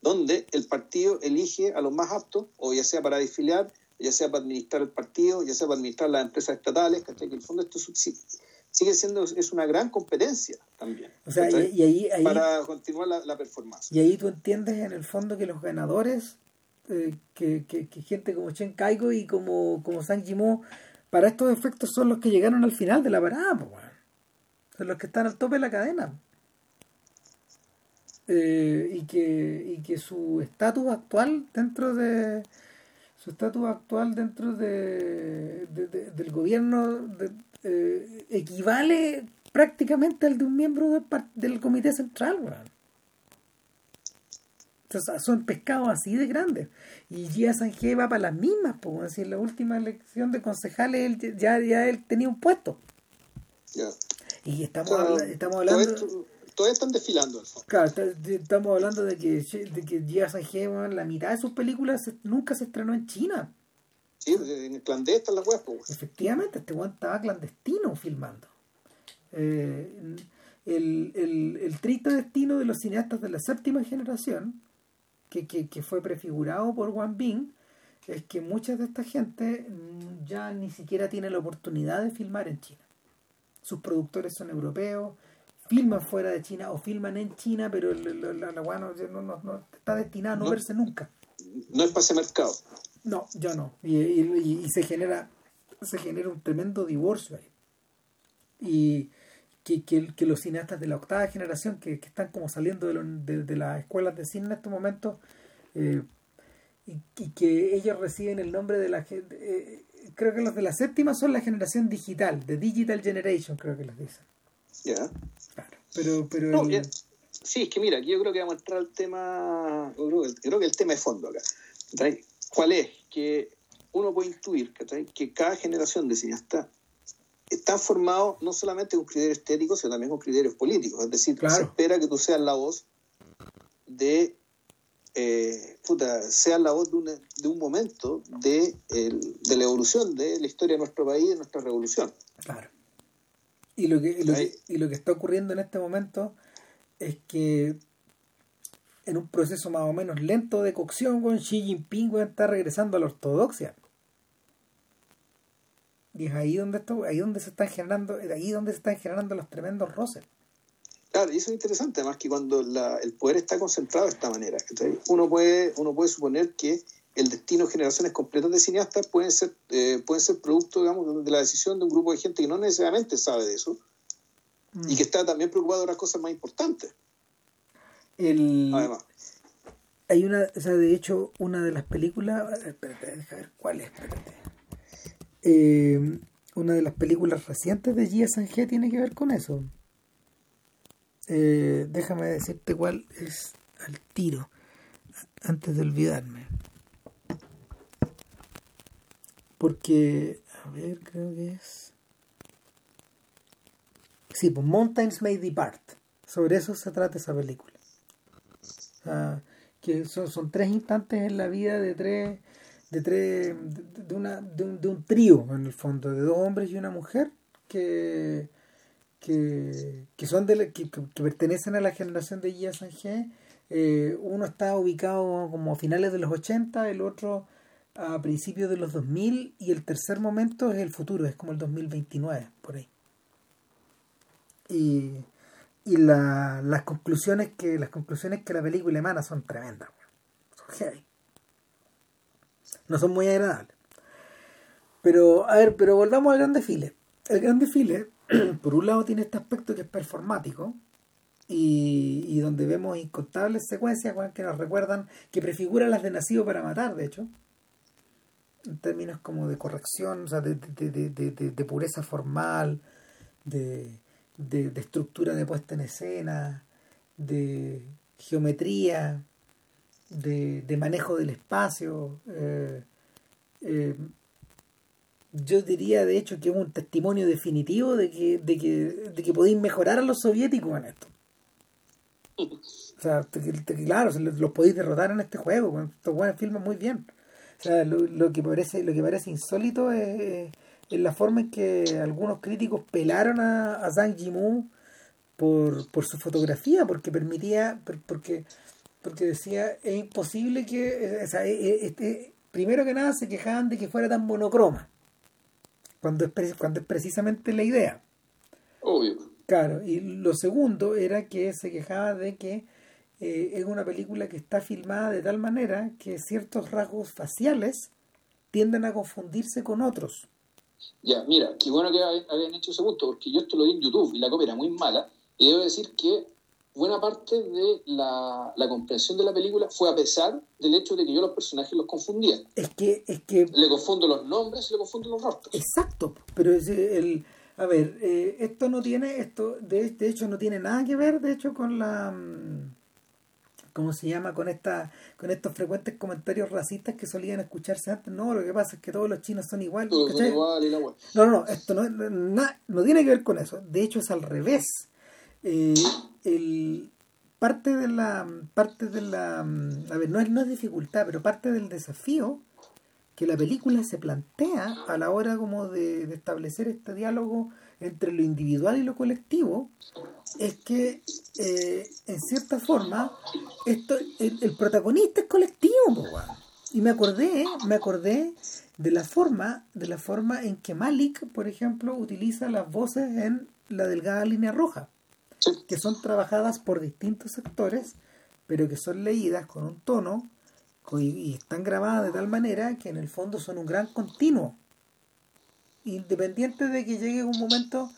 donde el partido elige a los más aptos, o ya sea para desfilar, ya sea para administrar el partido, ya sea para administrar las empresas estatales, ¿cachai? Que en el fondo esto es- sigue siendo es una gran competencia también. O sea, y, ahí, ahí, para continuar la, la performance. y ahí tú entiendes en el fondo que los ganadores, eh, que, que, que gente como Chen Kaigo y como, como Sang Jimo, para estos efectos son los que llegaron al final de la parada, po, son los que están al tope de la cadena. Eh, y que y que su estatus actual dentro de su estatus actual dentro de, de- de- del gobierno de- eh, equivale prácticamente al de un miembro del, del comité central weón. Entonces, son pescados así de grandes y Gia Sanjay va para las mismas pues en la última elección de concejales él ya, ya él tenía un puesto Ya. y estamos, habla- estamos hablando todavía están desfilando. Claro, estamos hablando de que, de que Sanjay, weón, la mitad de sus películas nunca se estrenó en China. Sí, en el clandestino las weas, pues. Efectivamente, este weón estaba clandestino filmando. Eh, el, el, el triste destino de los cineastas de la séptima generación, que, que, que fue prefigurado por Wang Bing, es que mucha de esta gente ya ni siquiera tiene la oportunidad de filmar en China. Sus productores son europeos, filman fuera de China o filman en China, pero el- la, la weá no, no- no- está destinada a no, No. verse nunca. No es para ese mercado. No, ya no. Y, y- y se genera se genera un tremendo divorcio ahí. Y que, que, que los cineastas de la octava generación que, que están como saliendo de, lo- de- de las escuelas de cine en estos momentos eh, y, y que ellos reciben el nombre de la eh, creo que los de la séptima son la generación digital, de Digital Generation creo que les dicen. Ya. Claro. Pero, pero No, el- ya. Sí, es que mira, aquí yo creo que vamos a entrar al tema, yo creo, que- yo creo que el tema de fondo acá. ¿Cuál es? Que uno puede intuir ¿cachai? que cada generación de cineastas está formado no solamente con criterios estéticos, sino también con criterios políticos. Es decir, Claro. se espera que tú seas la voz de, eh, puta, seas la voz de, una- de un momento de, el- de la evolución de la historia de nuestro país, de nuestra revolución. Claro. Y lo que, y lo que, Ahí. y lo que está ocurriendo en este momento es que en un proceso más o menos lento de cocción, con Xi Jinping weón, está regresando a la ortodoxia. Y es ahí donde esto, ahí donde se están generando, ahí donde se están generando los tremendos roces. Claro, y eso es interesante, además que cuando la- el poder está concentrado de esta manera, ¿cachai? uno puede, uno puede suponer que el destino de generaciones completas de cineastas pueden ser, eh, pueden ser producto, digamos, de la decisión de un grupo de gente que no necesariamente sabe de eso y que está también preocupado de otras cosas más importantes, El, además. hay una, o sea, de hecho, una de las películas, espérate, deja ver cuál es, espérate. Eh, una de las películas recientes de Gia Sanjay tiene que ver con eso. Eh, déjame decirte cuál es al tiro, antes de olvidarme. Porque, a ver, creo que es... Sí, pues Mountains May Depart. Sobre eso se trata esa película. Que son, son tres instantes en la vida de tres de tres de, una de un, de un trío en el fondo de dos hombres y una mujer que que, que son de la- que, pertenecen a la generación de Gia Sanjay Eh, uno está ubicado como a finales de los 80 el otro a principios de los 2000 y el tercer momento es el futuro es como el 2029 por ahí. Y y la- las conclusiones que las conclusiones que la película emana son tremendas son heavy. No son muy agradables. Pero a ver pero volvamos al gran desfile. El gran desfile por un lado tiene este aspecto que es performático y, y donde vemos incontables secuencias que nos recuerdan que prefiguran las de Nacido para Matar de hecho. En términos como de corrección o sea de- de- de- de pureza formal de, de, de estructura de puesta en escena, de geometría, de, de manejo del espacio. eh, eh, yo diría de hecho que es un testimonio definitivo de que, de que, de que podéis mejorar a los soviéticos en esto. O sea, claro, los podéis derrotar en este juego. Estos buenos filman muy bien. O sea, lo, que parece, lo que parece insólito es, la forma en que algunos críticos pelaron a, a Zhang Yimou por, por su fotografía, porque permitía, porque, porque decía, es imposible que, o sea, este, primero que nada se quejaban de que fuera tan monocroma, cuando es, cuando es precisamente la idea. Obvio. Claro, y lo segundo era que se quejaba de que eh, es una película que está filmada de tal manera que ciertos rasgos faciales tienden a confundirse con otros. Ya, mira, qué bueno que habían hecho ese punto, porque yo esto lo vi en YouTube y la copia era muy mala, y debo decir que buena parte de la, comprensión de la película fue a pesar del hecho de que yo los personajes los confundía. Es que, es que... Le confundo los nombres y le confundo los rostros. Exacto, pero es el... A ver, eh, esto no tiene, esto de, de hecho no tiene nada que ver, de hecho, con la... ¿cómo se llama? Con esta, con estos frecuentes comentarios racistas que solían escucharse antes. No, lo que pasa es que todos los chinos son iguales. no, no, no, esto no, no tiene que ver con eso. De hecho, es al revés. Eh, el, parte de la, parte de la, a ver, no es, no es dificultad, pero parte del desafío que la película se plantea a la hora como de, de establecer este diálogo entre lo individual y lo colectivo es que eh, en cierta forma esto el, protagonista es colectivo y me acordé me acordé de la forma de la forma en que Malik por ejemplo utiliza las voces en la delgada línea roja que son trabajadas por distintos sectores pero que son leídas con un tono y están grabadas de tal manera que en el fondo son un gran continuo independiente de que llegue un momento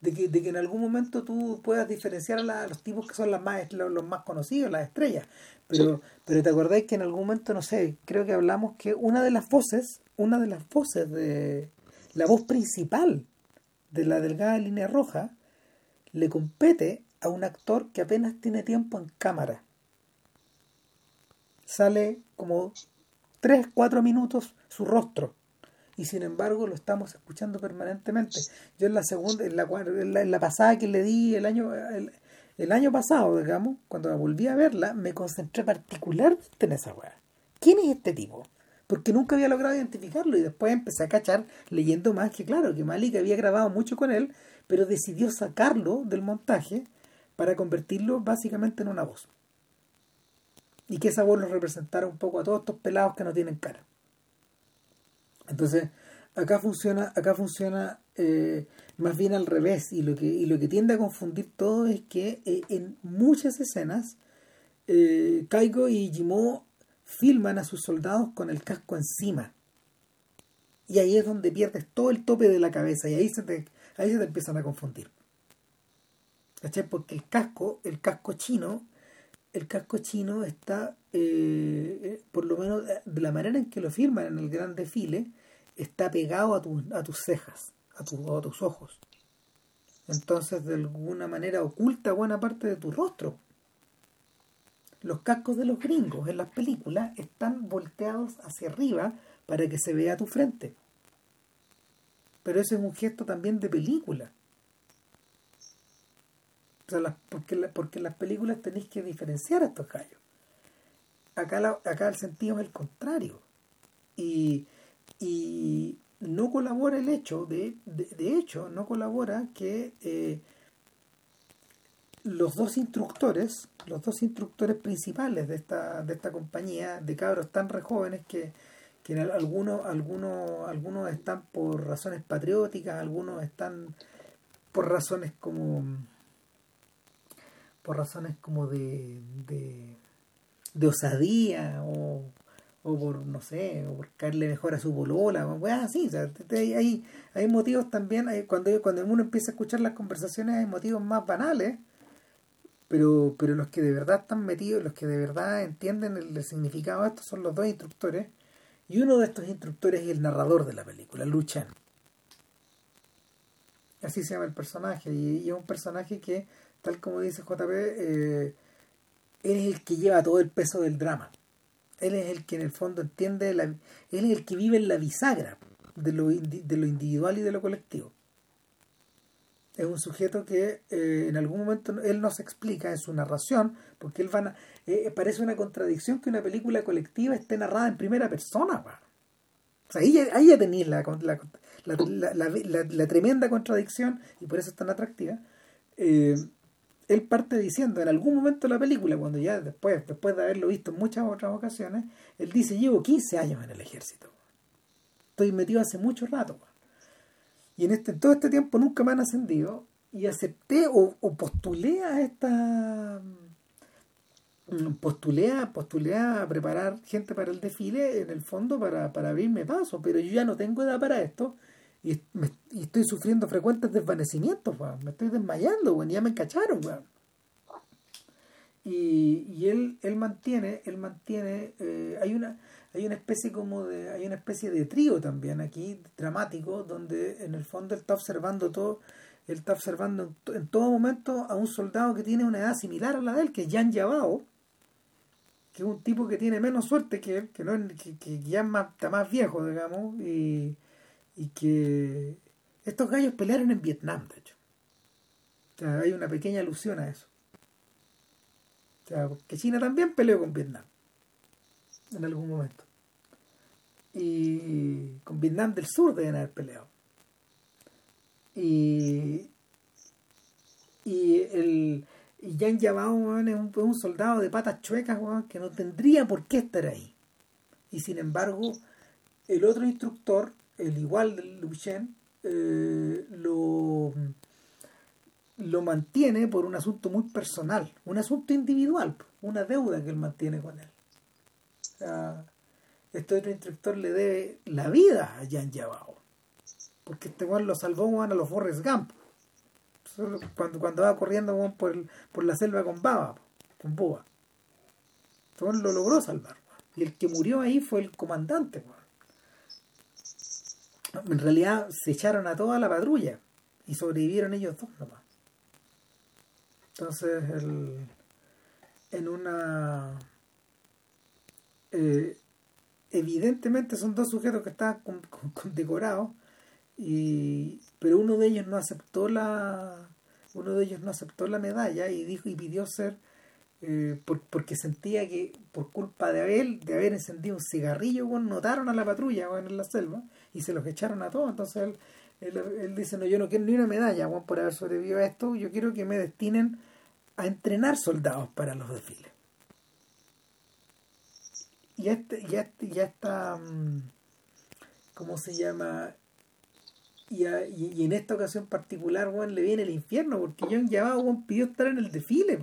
de que, de que en algún momento tú puedas diferenciar a, los tipos que son las más, los, más conocidos, las estrellas. Pero, pero te acordáis que en algún momento, no sé, creo que hablamos que una de las voces, una de las voces de la voz principal de la delgada línea roja, le compete a un actor que apenas tiene tiempo en cámara. Sale como 3, 4 minutos su rostro y sin embargo lo estamos escuchando permanentemente. Yo en la segunda, en la, en la, pasada que le di el año, el, año pasado, digamos, cuando volví a verla, me concentré particularmente en esa weá. ¿Quién es este tipo? Porque nunca había logrado identificarlo y después empecé a cachar leyendo más que claro, que Malik había grabado mucho con él, pero decidió sacarlo del montaje para convertirlo básicamente en una voz. Y que esa voz lo representara un poco a todos estos pelados que no tienen cara. Entonces, acá funciona, acá funciona eh, más bien al revés, y lo que, y lo que tiende a confundir todo es que eh, en muchas escenas eh, Kaigo y Jimo filman a sus soldados con el casco encima. Y ahí es donde pierdes todo el tope de la cabeza y ahí se te, ahí se te empiezan a confundir. ¿Cachai? Porque el casco, el casco chino, el casco chino está, por lo menos de la manera en que lo firman en el gran desfile, está pegado a, a tus cejas, a, a tus ojos. Entonces, de alguna manera, oculta buena parte de tu rostro. Los cascos de los gringos en las películas están volteados hacia arriba para que se vea tu frente. Pero ese es un gesto también de película. O sea, porque, porque en las películas tenéis que diferenciar a estos gallos. Acá, acá el sentido es el contrario. Y y no colabora el hecho, de, de, hecho, no colabora que eh, los dos instructores, los dos instructores principales de esta, de esta compañía, de cabros tan re jóvenes que, que algunos, algunos, algunos están por razones patrióticas, algunos están por razones como por razones como de, de, de osadía o o por, no sé, o por caerle mejor a su bolola, o así, o sea, hay, hay motivos también, hay, cuando, cuando uno empieza a escuchar las conversaciones hay motivos más banales, pero, pero los que de verdad están metidos, los que de verdad entienden el, significado de esto son los dos instructores, y uno de estos instructores es el narrador de la película, Luchan. Así se llama el personaje, y, es un personaje que, tal como dice JP, eh, es el que lleva todo el peso del drama él es el que en el fondo entiende, la, él es el que vive en la bisagra de lo, de lo individual y de lo colectivo. Es un sujeto que eh, en algún momento él nos explica en su narración, porque él va eh, parece una contradicción que una película colectiva esté narrada en primera persona. O sea, ahí, ya tenéis la, la, tremenda contradicción y por eso es tan atractiva. Eh, él parte diciendo, en algún momento de la película, cuando ya después, después de haberlo visto en muchas otras ocasiones, él dice, llevo 15 años en el ejército. Estoy metido hace mucho rato. Y en este, todo este tiempo nunca me han ascendido y acepté o, postulé a esta mm, postulé a, postulé a preparar gente para el desfile en el fondo para, para abrirme paso, pero yo ya no tengo edad para esto y, estoy sufriendo frecuentes desvanecimientos, me estoy desmayando, ya me encacharon. Y, y él, él mantiene, él mantiene, eh, hay una hay una especie como de hay una especie de trío también aquí dramático donde en el fondo él está observando todo él está observando en, todo momento a un soldado que tiene una edad similar a la de él que es Jan Yabao que es un tipo que tiene menos suerte que él que no que, ya más, está más viejo digamos y, y que estos gallos pelearon en Vietnam de hecho o sea, hay una pequeña alusión a eso o sea, que China también peleó con Vietnam en algún momento. Y con Vietnam del Sur deben haber peleado. Y, y el y Jan Yabao es, un, soldado de patas chuecas que no tendría por qué estar ahí. Y sin embargo, el otro instructor, el igual de Lu eh, lo, lo mantiene por un asunto muy personal, un asunto individual, una deuda que él mantiene con él este otro instructor le debe la vida a Jan Yabao. Porque este Juan lo salvó a los Forrest Gump. Cuando, cuando va corriendo por, por la selva con baba, con boa. Este lo logró salvar. Y el que murió ahí fue el comandante. En realidad se echaron a toda la patrulla y sobrevivieron ellos dos nomás. Entonces, el, en una eh, evidentemente son dos sujetos que están condecorados, y, pero uno de ellos no aceptó la uno de ellos no aceptó la medalla y dijo y pidió ser eh, porque sentía que por culpa de haber, de haber encendido un cigarrillo, notaron a la patrulla en la selva y se los echaron a todos. Entonces él, él, dice, no, yo no quiero ni una medalla por haber sobrevivido a esto, yo quiero que me destinen a entrenar soldados para los desfiles ya este, ya, ya está, mm, ¿cómo se llama? Y, y, en esta ocasión particular, Juan, le viene el infierno, porque John llamado pidió estar en el desfile,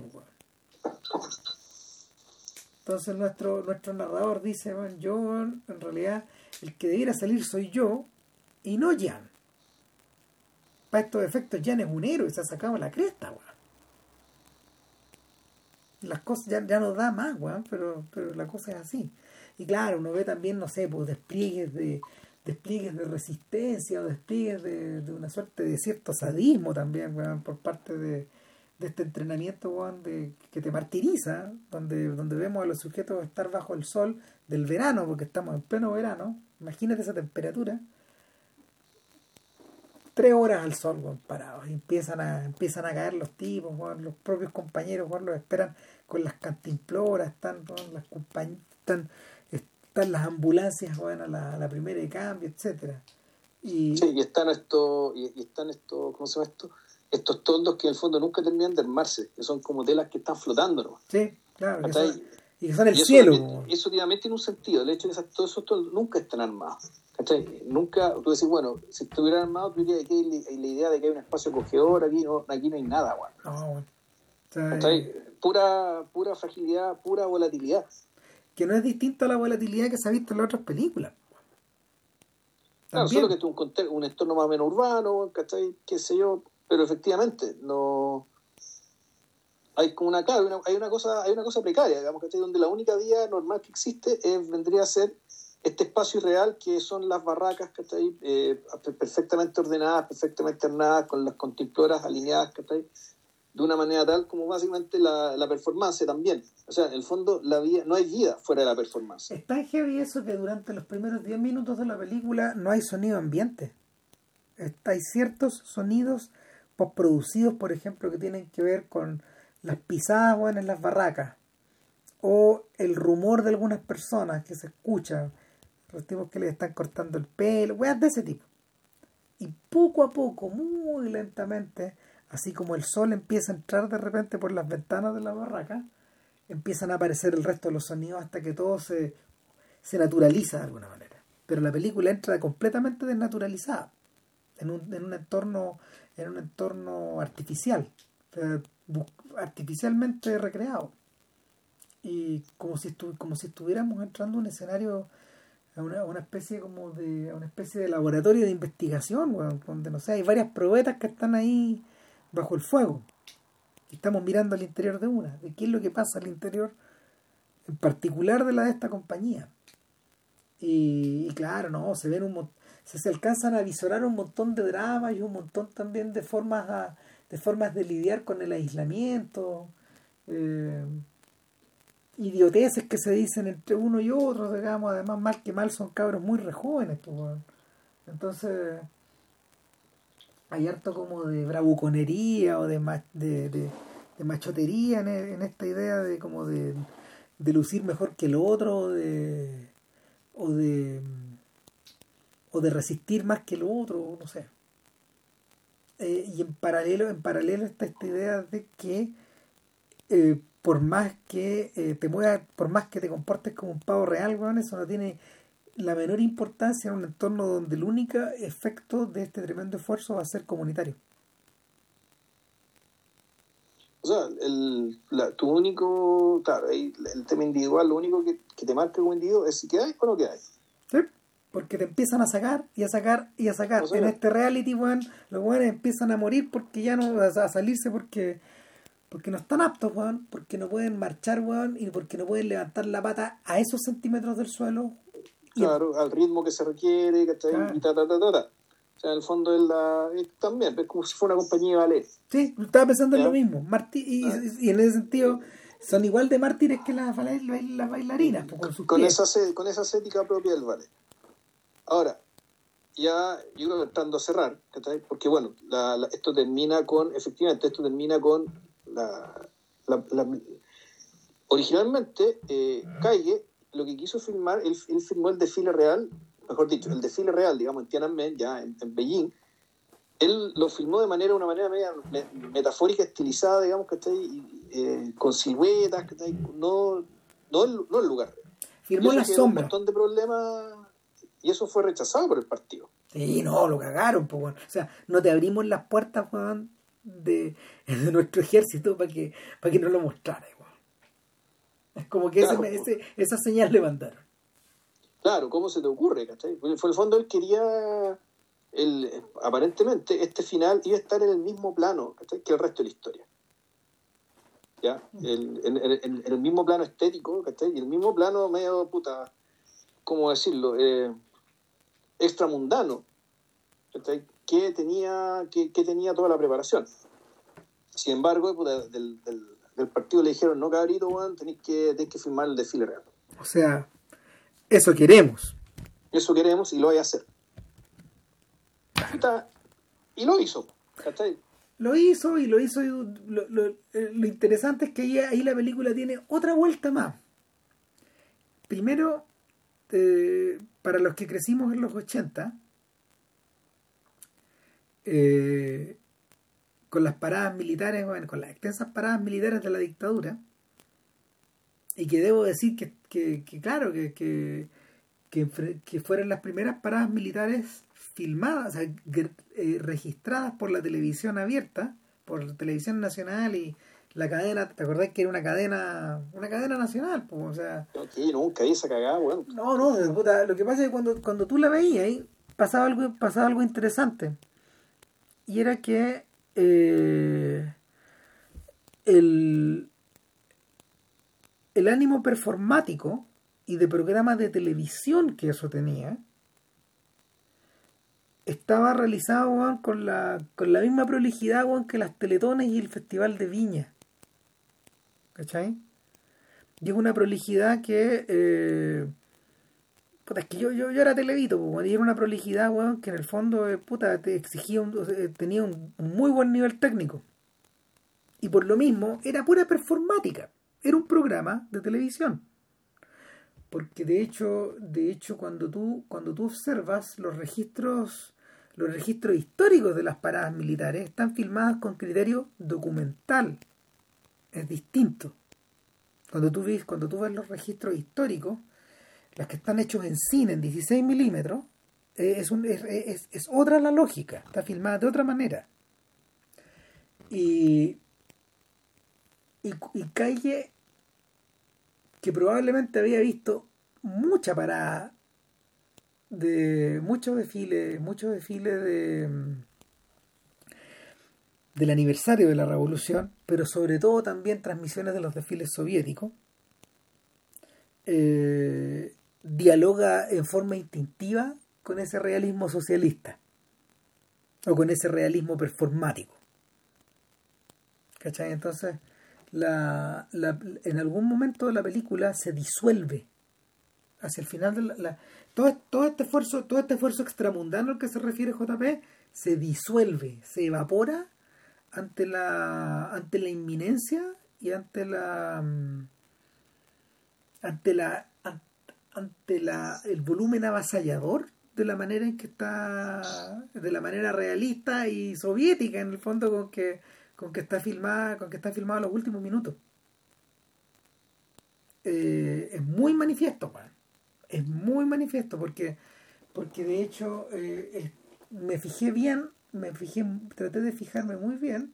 Entonces nuestro, nuestro narrador dice, yo en realidad el que debiera salir soy yo y no Jan. Para estos efectos, Jan es un héroe, se ha sacado la cresta, weón. Las cosas ya, ya no da más, weón, pero, pero la cosa es así. Y claro, uno ve también, no sé, pues despliegues de despliegues de resistencia o despliegues de, de una suerte de cierto sadismo también por parte de, de este entrenamiento de, que te martiriza, donde, donde vemos a los sujetos estar bajo el sol del verano, porque estamos en pleno verano, imagínate esa temperatura, tres horas al sol bueno, parados, y empiezan a, empiezan a caer los tipos, los propios compañeros los esperan con las cantimploras, están, las están están las ambulancias van a la, primera de cambio, etcétera y, sí, y están estos, y, están estos, ¿cómo se llama esto? Estos toldos que en el fondo nunca terminan de armarse, que son como telas que están flotando, ¿no? Sí, claro. y que son el cielo. Eso, obviamente tiene un sentido, el hecho de que todos esos toldos nunca están armados. ¿cachai? Nunca, tú decís, bueno, si estuvieran armados, tú dirías que hay la idea de que hay un espacio acogedor, aquí no, aquí no hay nada, bueno. No, bueno. Pura, pura fragilidad, pura volatilidad que no es distinto a la volatilidad que se ha visto en las otras películas. Claro, solo que es un, un entorno más o menos urbano, ¿cachai? Qué sé yo, pero efectivamente, no hay como una, hay una, cosa hay una cosa precaria digamos ¿cachai? donde la única vía normal que existe es, vendría a ser este espacio irreal que son las barracas ¿cachai? Eh, perfectamente ordenadas perfectamente ordenadas con las contimploras alineadas ¿cachai? de una manera tal como básicamente la, la performance también. O sea, en el fondo la vida, no hay vida fuera de la performance. Es tan heavy eso que durante los primeros 10 minutos de la película no hay sonido ambiente. Hay ciertos sonidos postproducidos, por ejemplo, que tienen que ver con las pisadas en las barracas o el rumor de algunas personas que se escuchan, los tipos que le están cortando el pelo, weas de ese tipo. Y poco a poco, muy lentamente, así como el sol empieza a entrar de repente por las ventanas de la barraca, empiezan a aparecer el resto de los sonidos hasta que todo se, se naturaliza de alguna manera. Pero la película entra completamente desnaturalizada, en un, en un entorno, en un entorno artificial, artificialmente recreado. Y como si, como si estuviéramos entrando a un escenario a una, una, especie como de una especie de laboratorio de investigación donde no sé hay varias probetas que están ahí bajo el fuego y estamos mirando al interior de una de qué es lo que pasa al interior en particular de la de esta compañía y, claro no se ven un se, se alcanzan a visorar un montón de dramas y un montón también de formas de formas de lidiar con el aislamiento eh, idioteces que se dicen entre uno y otro, digamos, además mal que mal son cabros muy re jóvenes, pues, entonces hay harto como de bravuconería o de, de, de, machotería en, en, esta idea de como de, de lucir mejor que el otro de o de o de resistir más que el otro, no sé. Eh, y en paralelo, en paralelo está esta idea de que eh, por más que eh, te muevas, por más que te comportes como un pavo real, weón, eso no tiene la menor importancia en un entorno donde el único efecto de este tremendo esfuerzo va a ser comunitario. O sea, el, tu único, claro, el, tema individual, lo único que, te marca como individuo es si quedáis o no quedáis. Sí, porque te empiezan a sacar y a sacar y a sacar. en este reality, weón, los weones empiezan a morir porque ya no, a salirse porque porque no están aptos, weón, porque no pueden marchar, weón, y porque no pueden levantar la pata a esos centímetros del suelo. Claro, al ritmo que se requiere, ¿cachai? Y ta, ta, ta, ta, O sea, en el fondo es la, también, es como si fuera una compañía de ballet. Sí, estaba pensando en lo mismo. Martí, y, en ese sentido son igual de mártires que las, las bailarinas. Pues, con, con esa, con esa estética propia del ballet. Ahora, ya yo creo que tratando a cerrar, ¿cachai? porque bueno, la, esto termina con, efectivamente, esto termina con la, originalmente eh, Calle lo que quiso filmar, él, filmó el desfile real, mejor dicho, el desfile real, digamos, en Tiananmen, ya en, Beijing, él lo filmó de manera, una manera media metafórica, estilizada, digamos, que está eh, con siluetas, que está no, no, el, no el lugar. Filmó la sombra. Un montón de problemas y eso fue rechazado por el partido. Sí, no, lo cagaron, pues, bueno. O sea, no te abrimos las puertas, Juan, de, de nuestro ejército para que, para que no lo mostrara. Igual. Es como que ese, esa señal le mandaron. Claro, ¿cómo se te ocurre? ¿cachai? Porque en el fondo él quería, el, aparentemente, este final iba a estar en el mismo plano que el resto de la historia. ¿Ya? El, en, el mismo plano estético, ¿cachai? Y el mismo plano medio, puta, ¿cómo decirlo? Eh, extramundano, que tenía, que, tenía toda la preparación. Sin embargo, del, del, partido le dijeron, no cabrito, tenéis que, tenés que firmar el desfile real. O sea, eso queremos. Eso queremos y lo voy a hacer. Y lo hizo. Lo hizo y lo hizo. lo, lo, eh, lo, interesante es que ahí, ahí, la película tiene otra vuelta más. Primero, eh, para los que crecimos en los 80, eh, con las paradas militares, bueno, con las extensas paradas militares de la dictadura, y que debo decir que, que, claro, que, que, que, fueron las primeras paradas militares filmadas, eh, registradas por la televisión abierta, por la televisión nacional y la cadena, ¿te acordás que era una cadena, una cadena nacional? Pues, o sea, nunca esa cagada, bueno. No, no, lo que pasa es que cuando, cuando tú la veías, pasaba algo, pasaba algo interesante y era que eh, el, el ánimo performático y de programas de televisión que eso tenía estaba realizado weón, con, la, con la misma prolijidad weón, que las teletones y el Festival de Viña. ¿Cachai? Y es una prolijidad que... Eh, puta, es que yo, yo, yo era televito, pues, y era una prolijidad, weón, que en el fondo, eh, puta, te exigía un, tenía un, un muy buen nivel técnico. Y por lo mismo, era pura performática. Era un programa de televisión porque de hecho de hecho cuando tú cuando tú observas los registros los registros históricos de las paradas militares están filmadas con criterio documental es distinto. Cuando tú ves cuando tú ves los registros históricos las que están hechos en cine en 16 milímetros eh, es, es, es otra la lógica está filmada de otra manera. Y y, y Calle que probablemente había visto mucha parada de muchos desfiles, muchos desfiles de del aniversario de la revolución, pero sobre todo también transmisiones de los desfiles soviéticos, eh, dialoga en forma instintiva con ese realismo socialista o con ese realismo performático. ¿Cachai? Entonces, en algún momento de la película se disuelve hacia el final de la, todo, todo este esfuerzo todo este esfuerzo extramundano al que se refiere JP se disuelve se evapora ante la ante la inminencia y ante la mm, ante la ante la el volumen avasallador de la manera en que está de la manera realista y soviética en el fondo con que con que está filmada, con que está filmado los últimos minutos. Eh, es muy manifiesto, es muy manifiesto porque, porque de hecho eh, me fijé bien, me fijé, traté de fijarme muy bien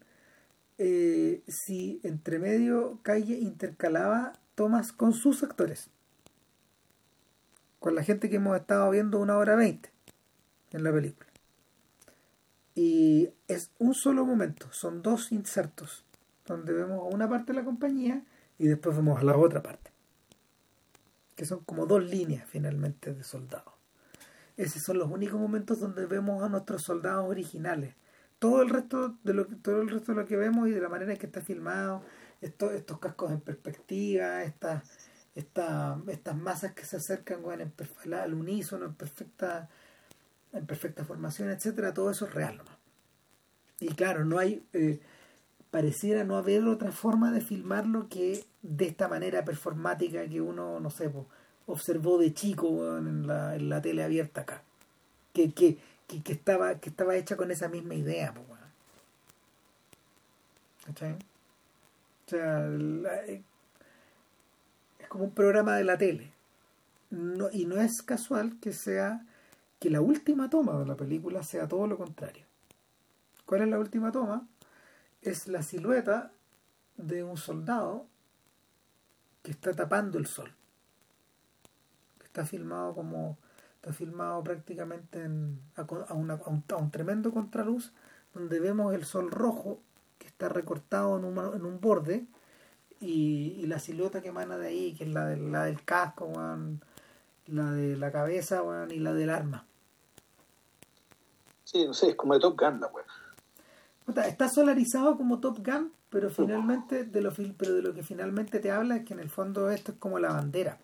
eh, si entre medio Calle intercalaba tomas con sus actores, con la gente que hemos estado viendo una hora veinte en la película. Y es un solo momento, son dos insertos, donde vemos una parte de la compañía y después vemos a la otra parte, que son como dos líneas finalmente de soldados. Esos son los únicos momentos donde vemos a nuestros soldados originales. Todo el resto de lo, todo el resto de lo que vemos y de la manera en que está filmado, estos, estos cascos en perspectiva, estas, estas, estas masas que se acercan bueno, en, al unísono, en perfecta en perfecta formación, etcétera, todo eso es real Y claro, no hay, eh, pareciera no haber otra forma de filmarlo que de esta manera performática que uno, no sé, observó de chico en, la, en la tele abierta acá. Que, que, que, estaba, que estaba hecha con esa misma idea, pues, O sea, eh, es como un programa de la tele. No, y no es casual que sea que la última toma de la película sea todo lo contrario. ¿Cuál es la última toma? Es la silueta de un soldado que está tapando el sol. Está filmado como está filmado prácticamente a, un, tremendo contraluz donde vemos el sol rojo que está recortado en un, borde y, la silueta que emana de ahí, que es la, de, la del casco, la de la cabeza y la del arma. Sí, no sé, es como de Top Gun la Está solarizado como Top Gun, pero finalmente de lo pero de lo que finalmente te habla es que en el fondo esto es como la bandera.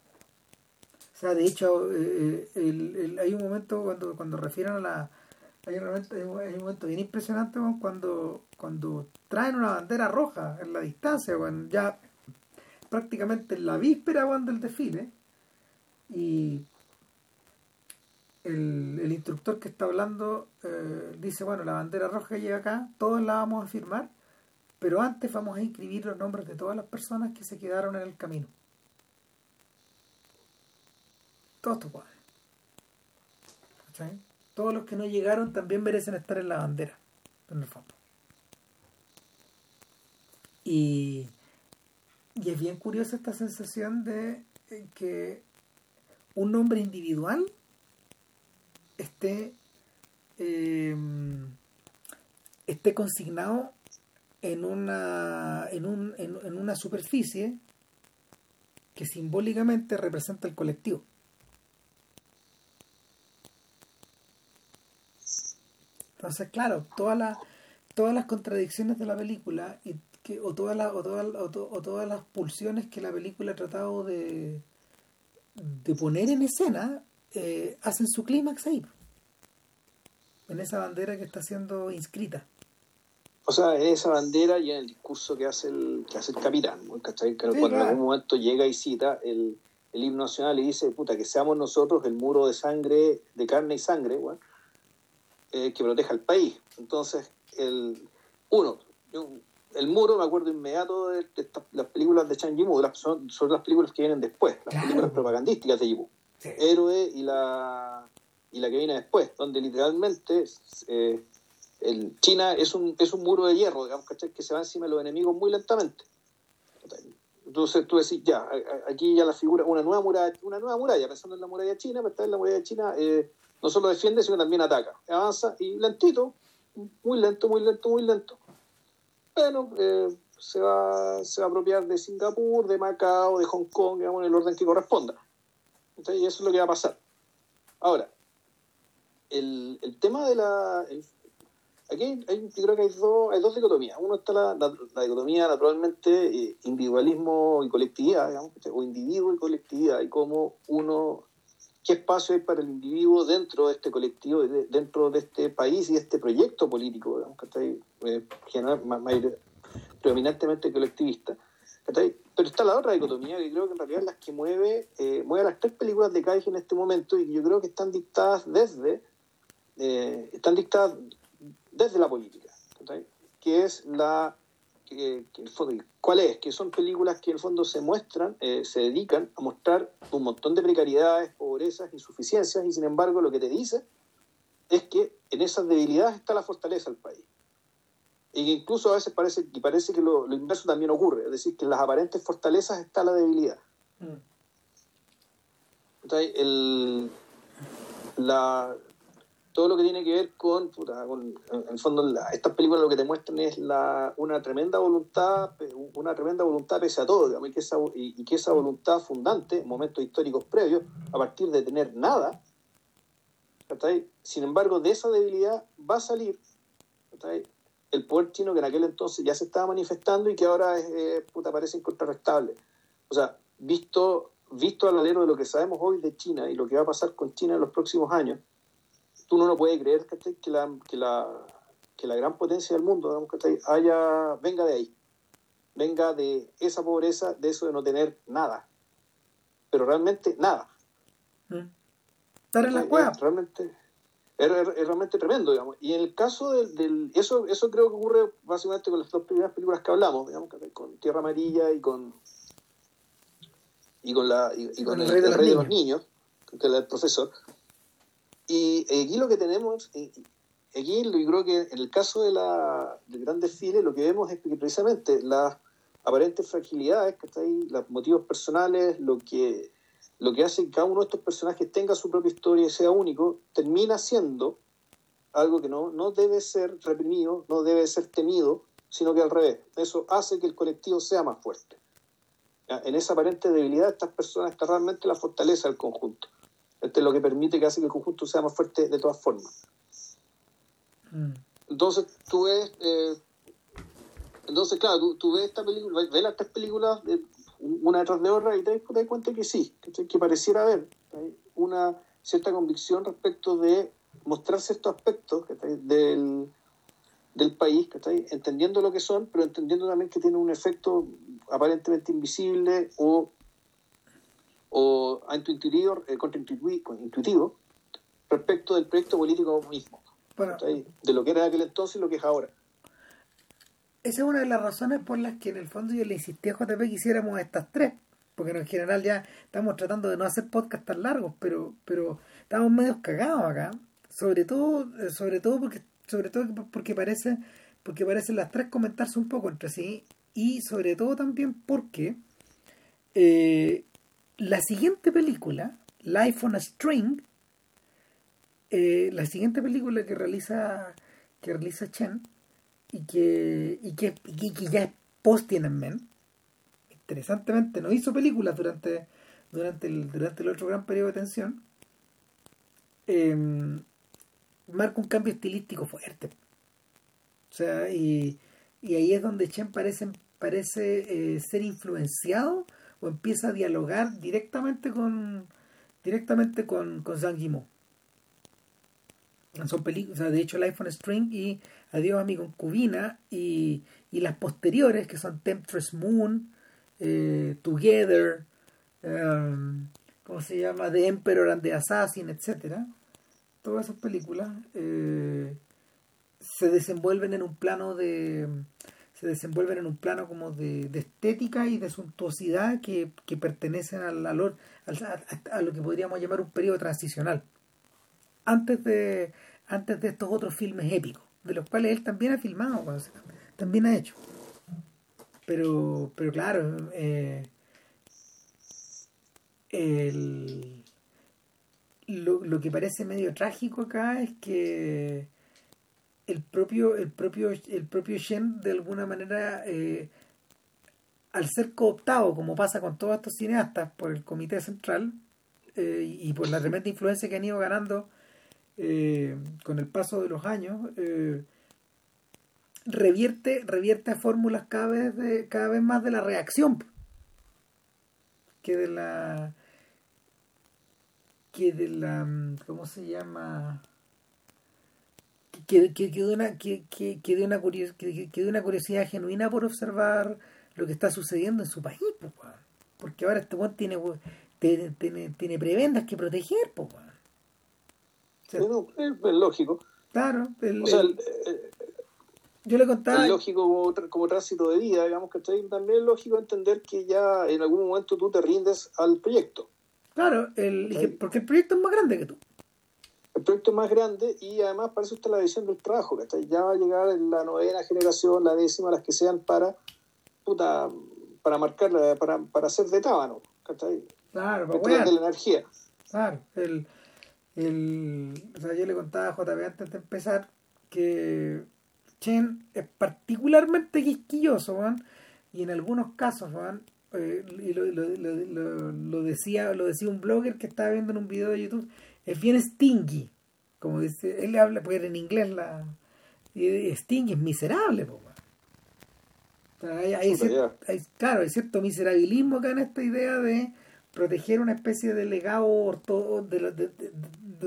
O sea, de hecho, eh, eh, hay un momento cuando, cuando refieren a la... Hay un momento, hay un momento bien impresionante cuando, cuando traen una bandera roja en la distancia, bueno, ya prácticamente en la víspera del desfile, y el, instructor que está hablando eh, dice, bueno, la bandera roja llega acá, todos la vamos a firmar, pero antes vamos a inscribir los nombres de todas las personas que se quedaron en el camino. Todos. Todos los que no llegaron también merecen estar en la bandera, en el fondo. Y, y es bien curiosa esta sensación de eh, que un nombre individual esté, em, esté consignado en una, en, un, en, una superficie que simbólicamente representa el colectivo. Entonces, claro, todas las todas las contradicciones de la película y que, o, todas las, o, todas, o, todas las pulsiones que la película ha tratado de, de poner en escena eh, hacen su clímax ahí en esa bandera que está siendo inscrita. O sea, esa bandera y en el discurso que hace el, que hace el capitán, ¿cachai? Que cuando en algún momento llega y cita el, el, himno nacional y dice, puta, que seamos nosotros el muro de sangre, de carne y sangre, bueno, eh, que proteja al país. Entonces, el uno, el muro, me acuerdo inmediato de, las películas de Chan Yimou, son, son, las películas que vienen después, las películas propagandísticas de Yimou. Héroe y la, y la que viene después, donde literalmente eh, el China es un, es un muro de hierro, digamos, Que se va encima de los enemigos muy lentamente. Entonces tú decís, ya, aquí ya la figura, una nueva muralla, una nueva muralla, pensando en la muralla china, pero esta vez la muralla china eh, no solo defiende, sino también ataca. Avanza y lentito, muy lento, muy lento, muy lento. Bueno, eh, se, va, se va a apropiar de Singapur, de Macao, de Hong Kong, digamos, en el orden que corresponda. Entonces, y eso es lo que va a pasar. Ahora, el, el tema de la, Aquí hay, yo creo que hay dos, hay dos dicotomías. Uno está la, la, dicotomía, naturalmente, eh, individualismo y colectividad, digamos, o individuo y colectividad, y cómo uno, qué espacio hay para el individuo dentro de este colectivo, dentro de este país y de este proyecto político, digamos, que está ahí, eh, predominantemente colectivista. Pero está la otra dicotomía que creo que en realidad es la que mueve, eh, mueve las tres películas de Kaiji en este momento y yo creo que están dictadas desde, eh, están dictadas desde la política, que es la que, ¿Cuál es? Que son películas que en el fondo se muestran, eh, se dedican a mostrar un montón de precariedades, pobrezas, insuficiencias, y sin embargo lo que te dice es que en esas debilidades está la fortaleza del país. Y que incluso a veces parece, y parece que lo, inverso también ocurre, es decir, que en las aparentes fortalezas está la debilidad. Mm. el, la, todo lo que tiene que ver con, en el fondo, estas películas lo que te muestran es la, una tremenda voluntad, una tremenda voluntad pese a todo, digamos, y, que esa, y, que esa voluntad fundante, en momentos históricos previos, a partir de tener nada, sin embargo, de esa debilidad va a salir el poder chino que en aquel entonces ya se estaba manifestando y que ahora es, eh, puta, parece incontrarrestable. O sea, visto, visto al alero de lo que sabemos hoy de China y lo que va a pasar con China en los próximos años, tú no lo puedes creer que la, que, la, que la gran potencia del mundo haya, venga de ahí, venga de esa pobreza, de eso de no tener nada, pero realmente nada. Mm. Estar en la cueva. Es, realmente, es, realmente tremendo, digamos. Y en el caso del, eso, eso creo que ocurre básicamente con las dos primeras películas que hablamos, digamos, con Tierra Amarilla y con y con la y, con, el, rey, de, los niños, que es el profesor. Y aquí lo que tenemos, aquí yo creo que en el caso de la, del gran desfile, lo que vemos es que precisamente las aparentes fragilidades, que está ahí, los motivos personales, lo que, lo que hace que cada uno de estos personajes tenga su propia historia y sea único, termina siendo algo que no, no debe ser reprimido, no debe ser temido, sino que al revés. Eso hace que el colectivo sea más fuerte. En esa aparente debilidad, estas personas está realmente la fortaleza del conjunto. Esto es lo que permite que hace que el conjunto sea más fuerte de todas formas. Mm. Entonces, tú ves, eh, entonces, claro, tú, ves esta película, ves las tres películas una detrás de otra y te, das cuenta que sí, que, pareciera haber una cierta convicción respecto de mostrar ciertos aspectos del, del país, entendiendo lo que son, pero entendiendo también que tiene un efecto aparentemente invisible o o intuitivo, eh, intuitivo respecto del proyecto político mismo, de lo que era aquel entonces y lo que es ahora. Esa es una de las razones por las que en el fondo yo le insistí a JP que hiciéramos estas tres, porque en general ya estamos tratando de no hacer podcast tan largos, pero, pero estamos medio cagados acá, sobre todo, eh, sobre todo porque, sobre todo porque parece, porque parecen las tres comentarse un poco entre sí, y sobre todo también porque eh, la siguiente película, Life on a String, eh, la siguiente película que realiza que realiza Chen y que, y que, ya es post Tiananmen, interesantemente no hizo películas durante, durante, el, durante el otro gran periodo de tensión, em, marca un cambio estilístico fuerte. O sea, y, y ahí es donde Chen parece, parece eh, ser influenciado o empieza a dialogar directamente directamente con, con. Son películas, de hecho, Life on String y Adiós, amigo concubina y, y las posteriores, que son Temptress Moon, eh, Together, um, ¿cómo se llama? The Emperor and the Assassin, etcétera. Todas esas películas eh, se desenvuelven en un plano de se desenvuelven en un plano como de, estética y de suntuosidad que, que pertenecen al, al, a, lo que podríamos llamar un periodo transicional. Antes de antes de estos otros filmes épicos de los cuales él también ha filmado también ha hecho. Pero pero claro eh, lo, lo que parece medio trágico acá es que el propio, el propio, el propio Shen de alguna manera eh, al ser cooptado, como pasa con todos estos cineastas, por el comité central eh, y por la tremenda influencia que han ido ganando eh, con el paso de los años, revierte, revierte fórmulas cada vez de, cada vez más de la reacción que de la que de la ¿cómo se llama? Que, que, de una, que, que, que, de una que, de una curiosidad genuina por observar lo que está sucediendo en su país, porque ahora este buen tiene, tiene, tiene, prebendas que proteger, es, lógico. Claro, el, yo le contaba. Es lógico como, tránsito de vida, digamos que también es lógico entender que ya en algún momento tú te rindes al proyecto. Claro, el, porque el proyecto es más grande que tú el proyecto más grande y además parece usted la visión del trabajo, que ya va a llegar la novena generación, la décima, las que sean para puta, para marcar, para, para hacer de tábano, Claro, para de la energía. Claro, el, el, o sea, yo le contaba a JB antes de empezar que Chen es particularmente quisquilloso, y en algunos casos, eh, y lo, lo, lo, lo, decía lo decía un blogger que estaba viendo en un video de YouTube es bien stingy, como dice, él le habla, porque en inglés la stingy es miserable, hay, claro, hay cierto miserabilismo acá en esta idea de proteger una especie de legado de, de,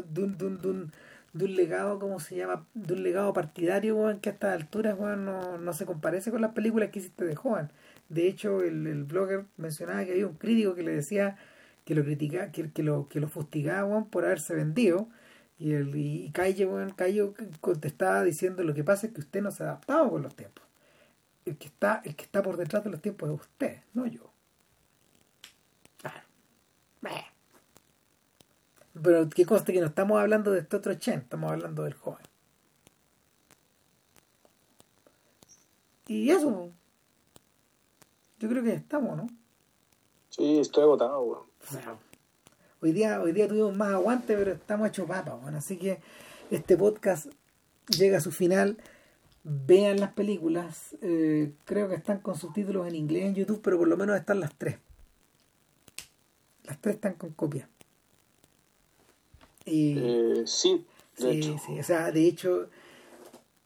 de, un, de, un, legado, ¿cómo se llama? De un legado partidario, que a estas alturas no, no se comparece con las películas que hiciste de Juan. De hecho, el, el blogger mencionaba que había un crítico que le decía que lo critica, que, que lo, que lo fustigaba por haberse vendido. Y, el, y Calle, contestaba diciendo lo que pasa es que usted no se ha adaptado con los tiempos. El que está, el que está por detrás de los tiempos es usted, no yo. Pero qué conste que no estamos hablando de este otro Chen, estamos hablando del joven. Y eso, yo creo que estamos, ¿no? Sí, estoy agotado, hoy día, hoy día tuvimos más aguante, pero estamos hechos papas, bueno, así que este podcast llega a su final. Vean las películas, eh, creo que están con subtítulos en inglés en YouTube, pero por lo menos están las tres. Las tres están con copia. Y, eh, sí, sí, sí, o sea, de hecho,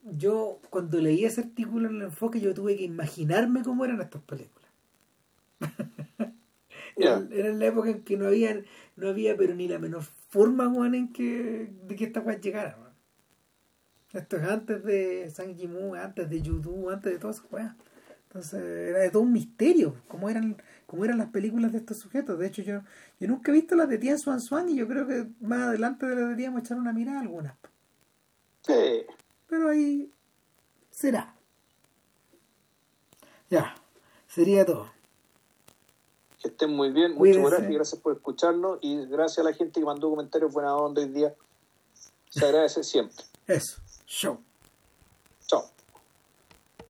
yo cuando leí ese artículo en el enfoque, yo tuve que imaginarme cómo eran estas películas. Era, la época en que no había, no había pero ni la menor forma, en que, de que esta Juan llegara, Esto es antes de San Jimu, antes de Yudu, antes de todas esas weas. Entonces era de todo un misterio, cómo eran, cómo eran las películas de estos sujetos. De hecho, yo, yo nunca he visto las de Tian Swan Swan y yo creo que más adelante deberíamos echar una mirada a algunas. Sí. Pero ahí será. Ya, sería todo. Que estén muy bien. Muchas gracias, gracias por escucharnos y gracias a la gente que mandó comentarios buena onda hoy día. Se agradece siempre. Eso. Show.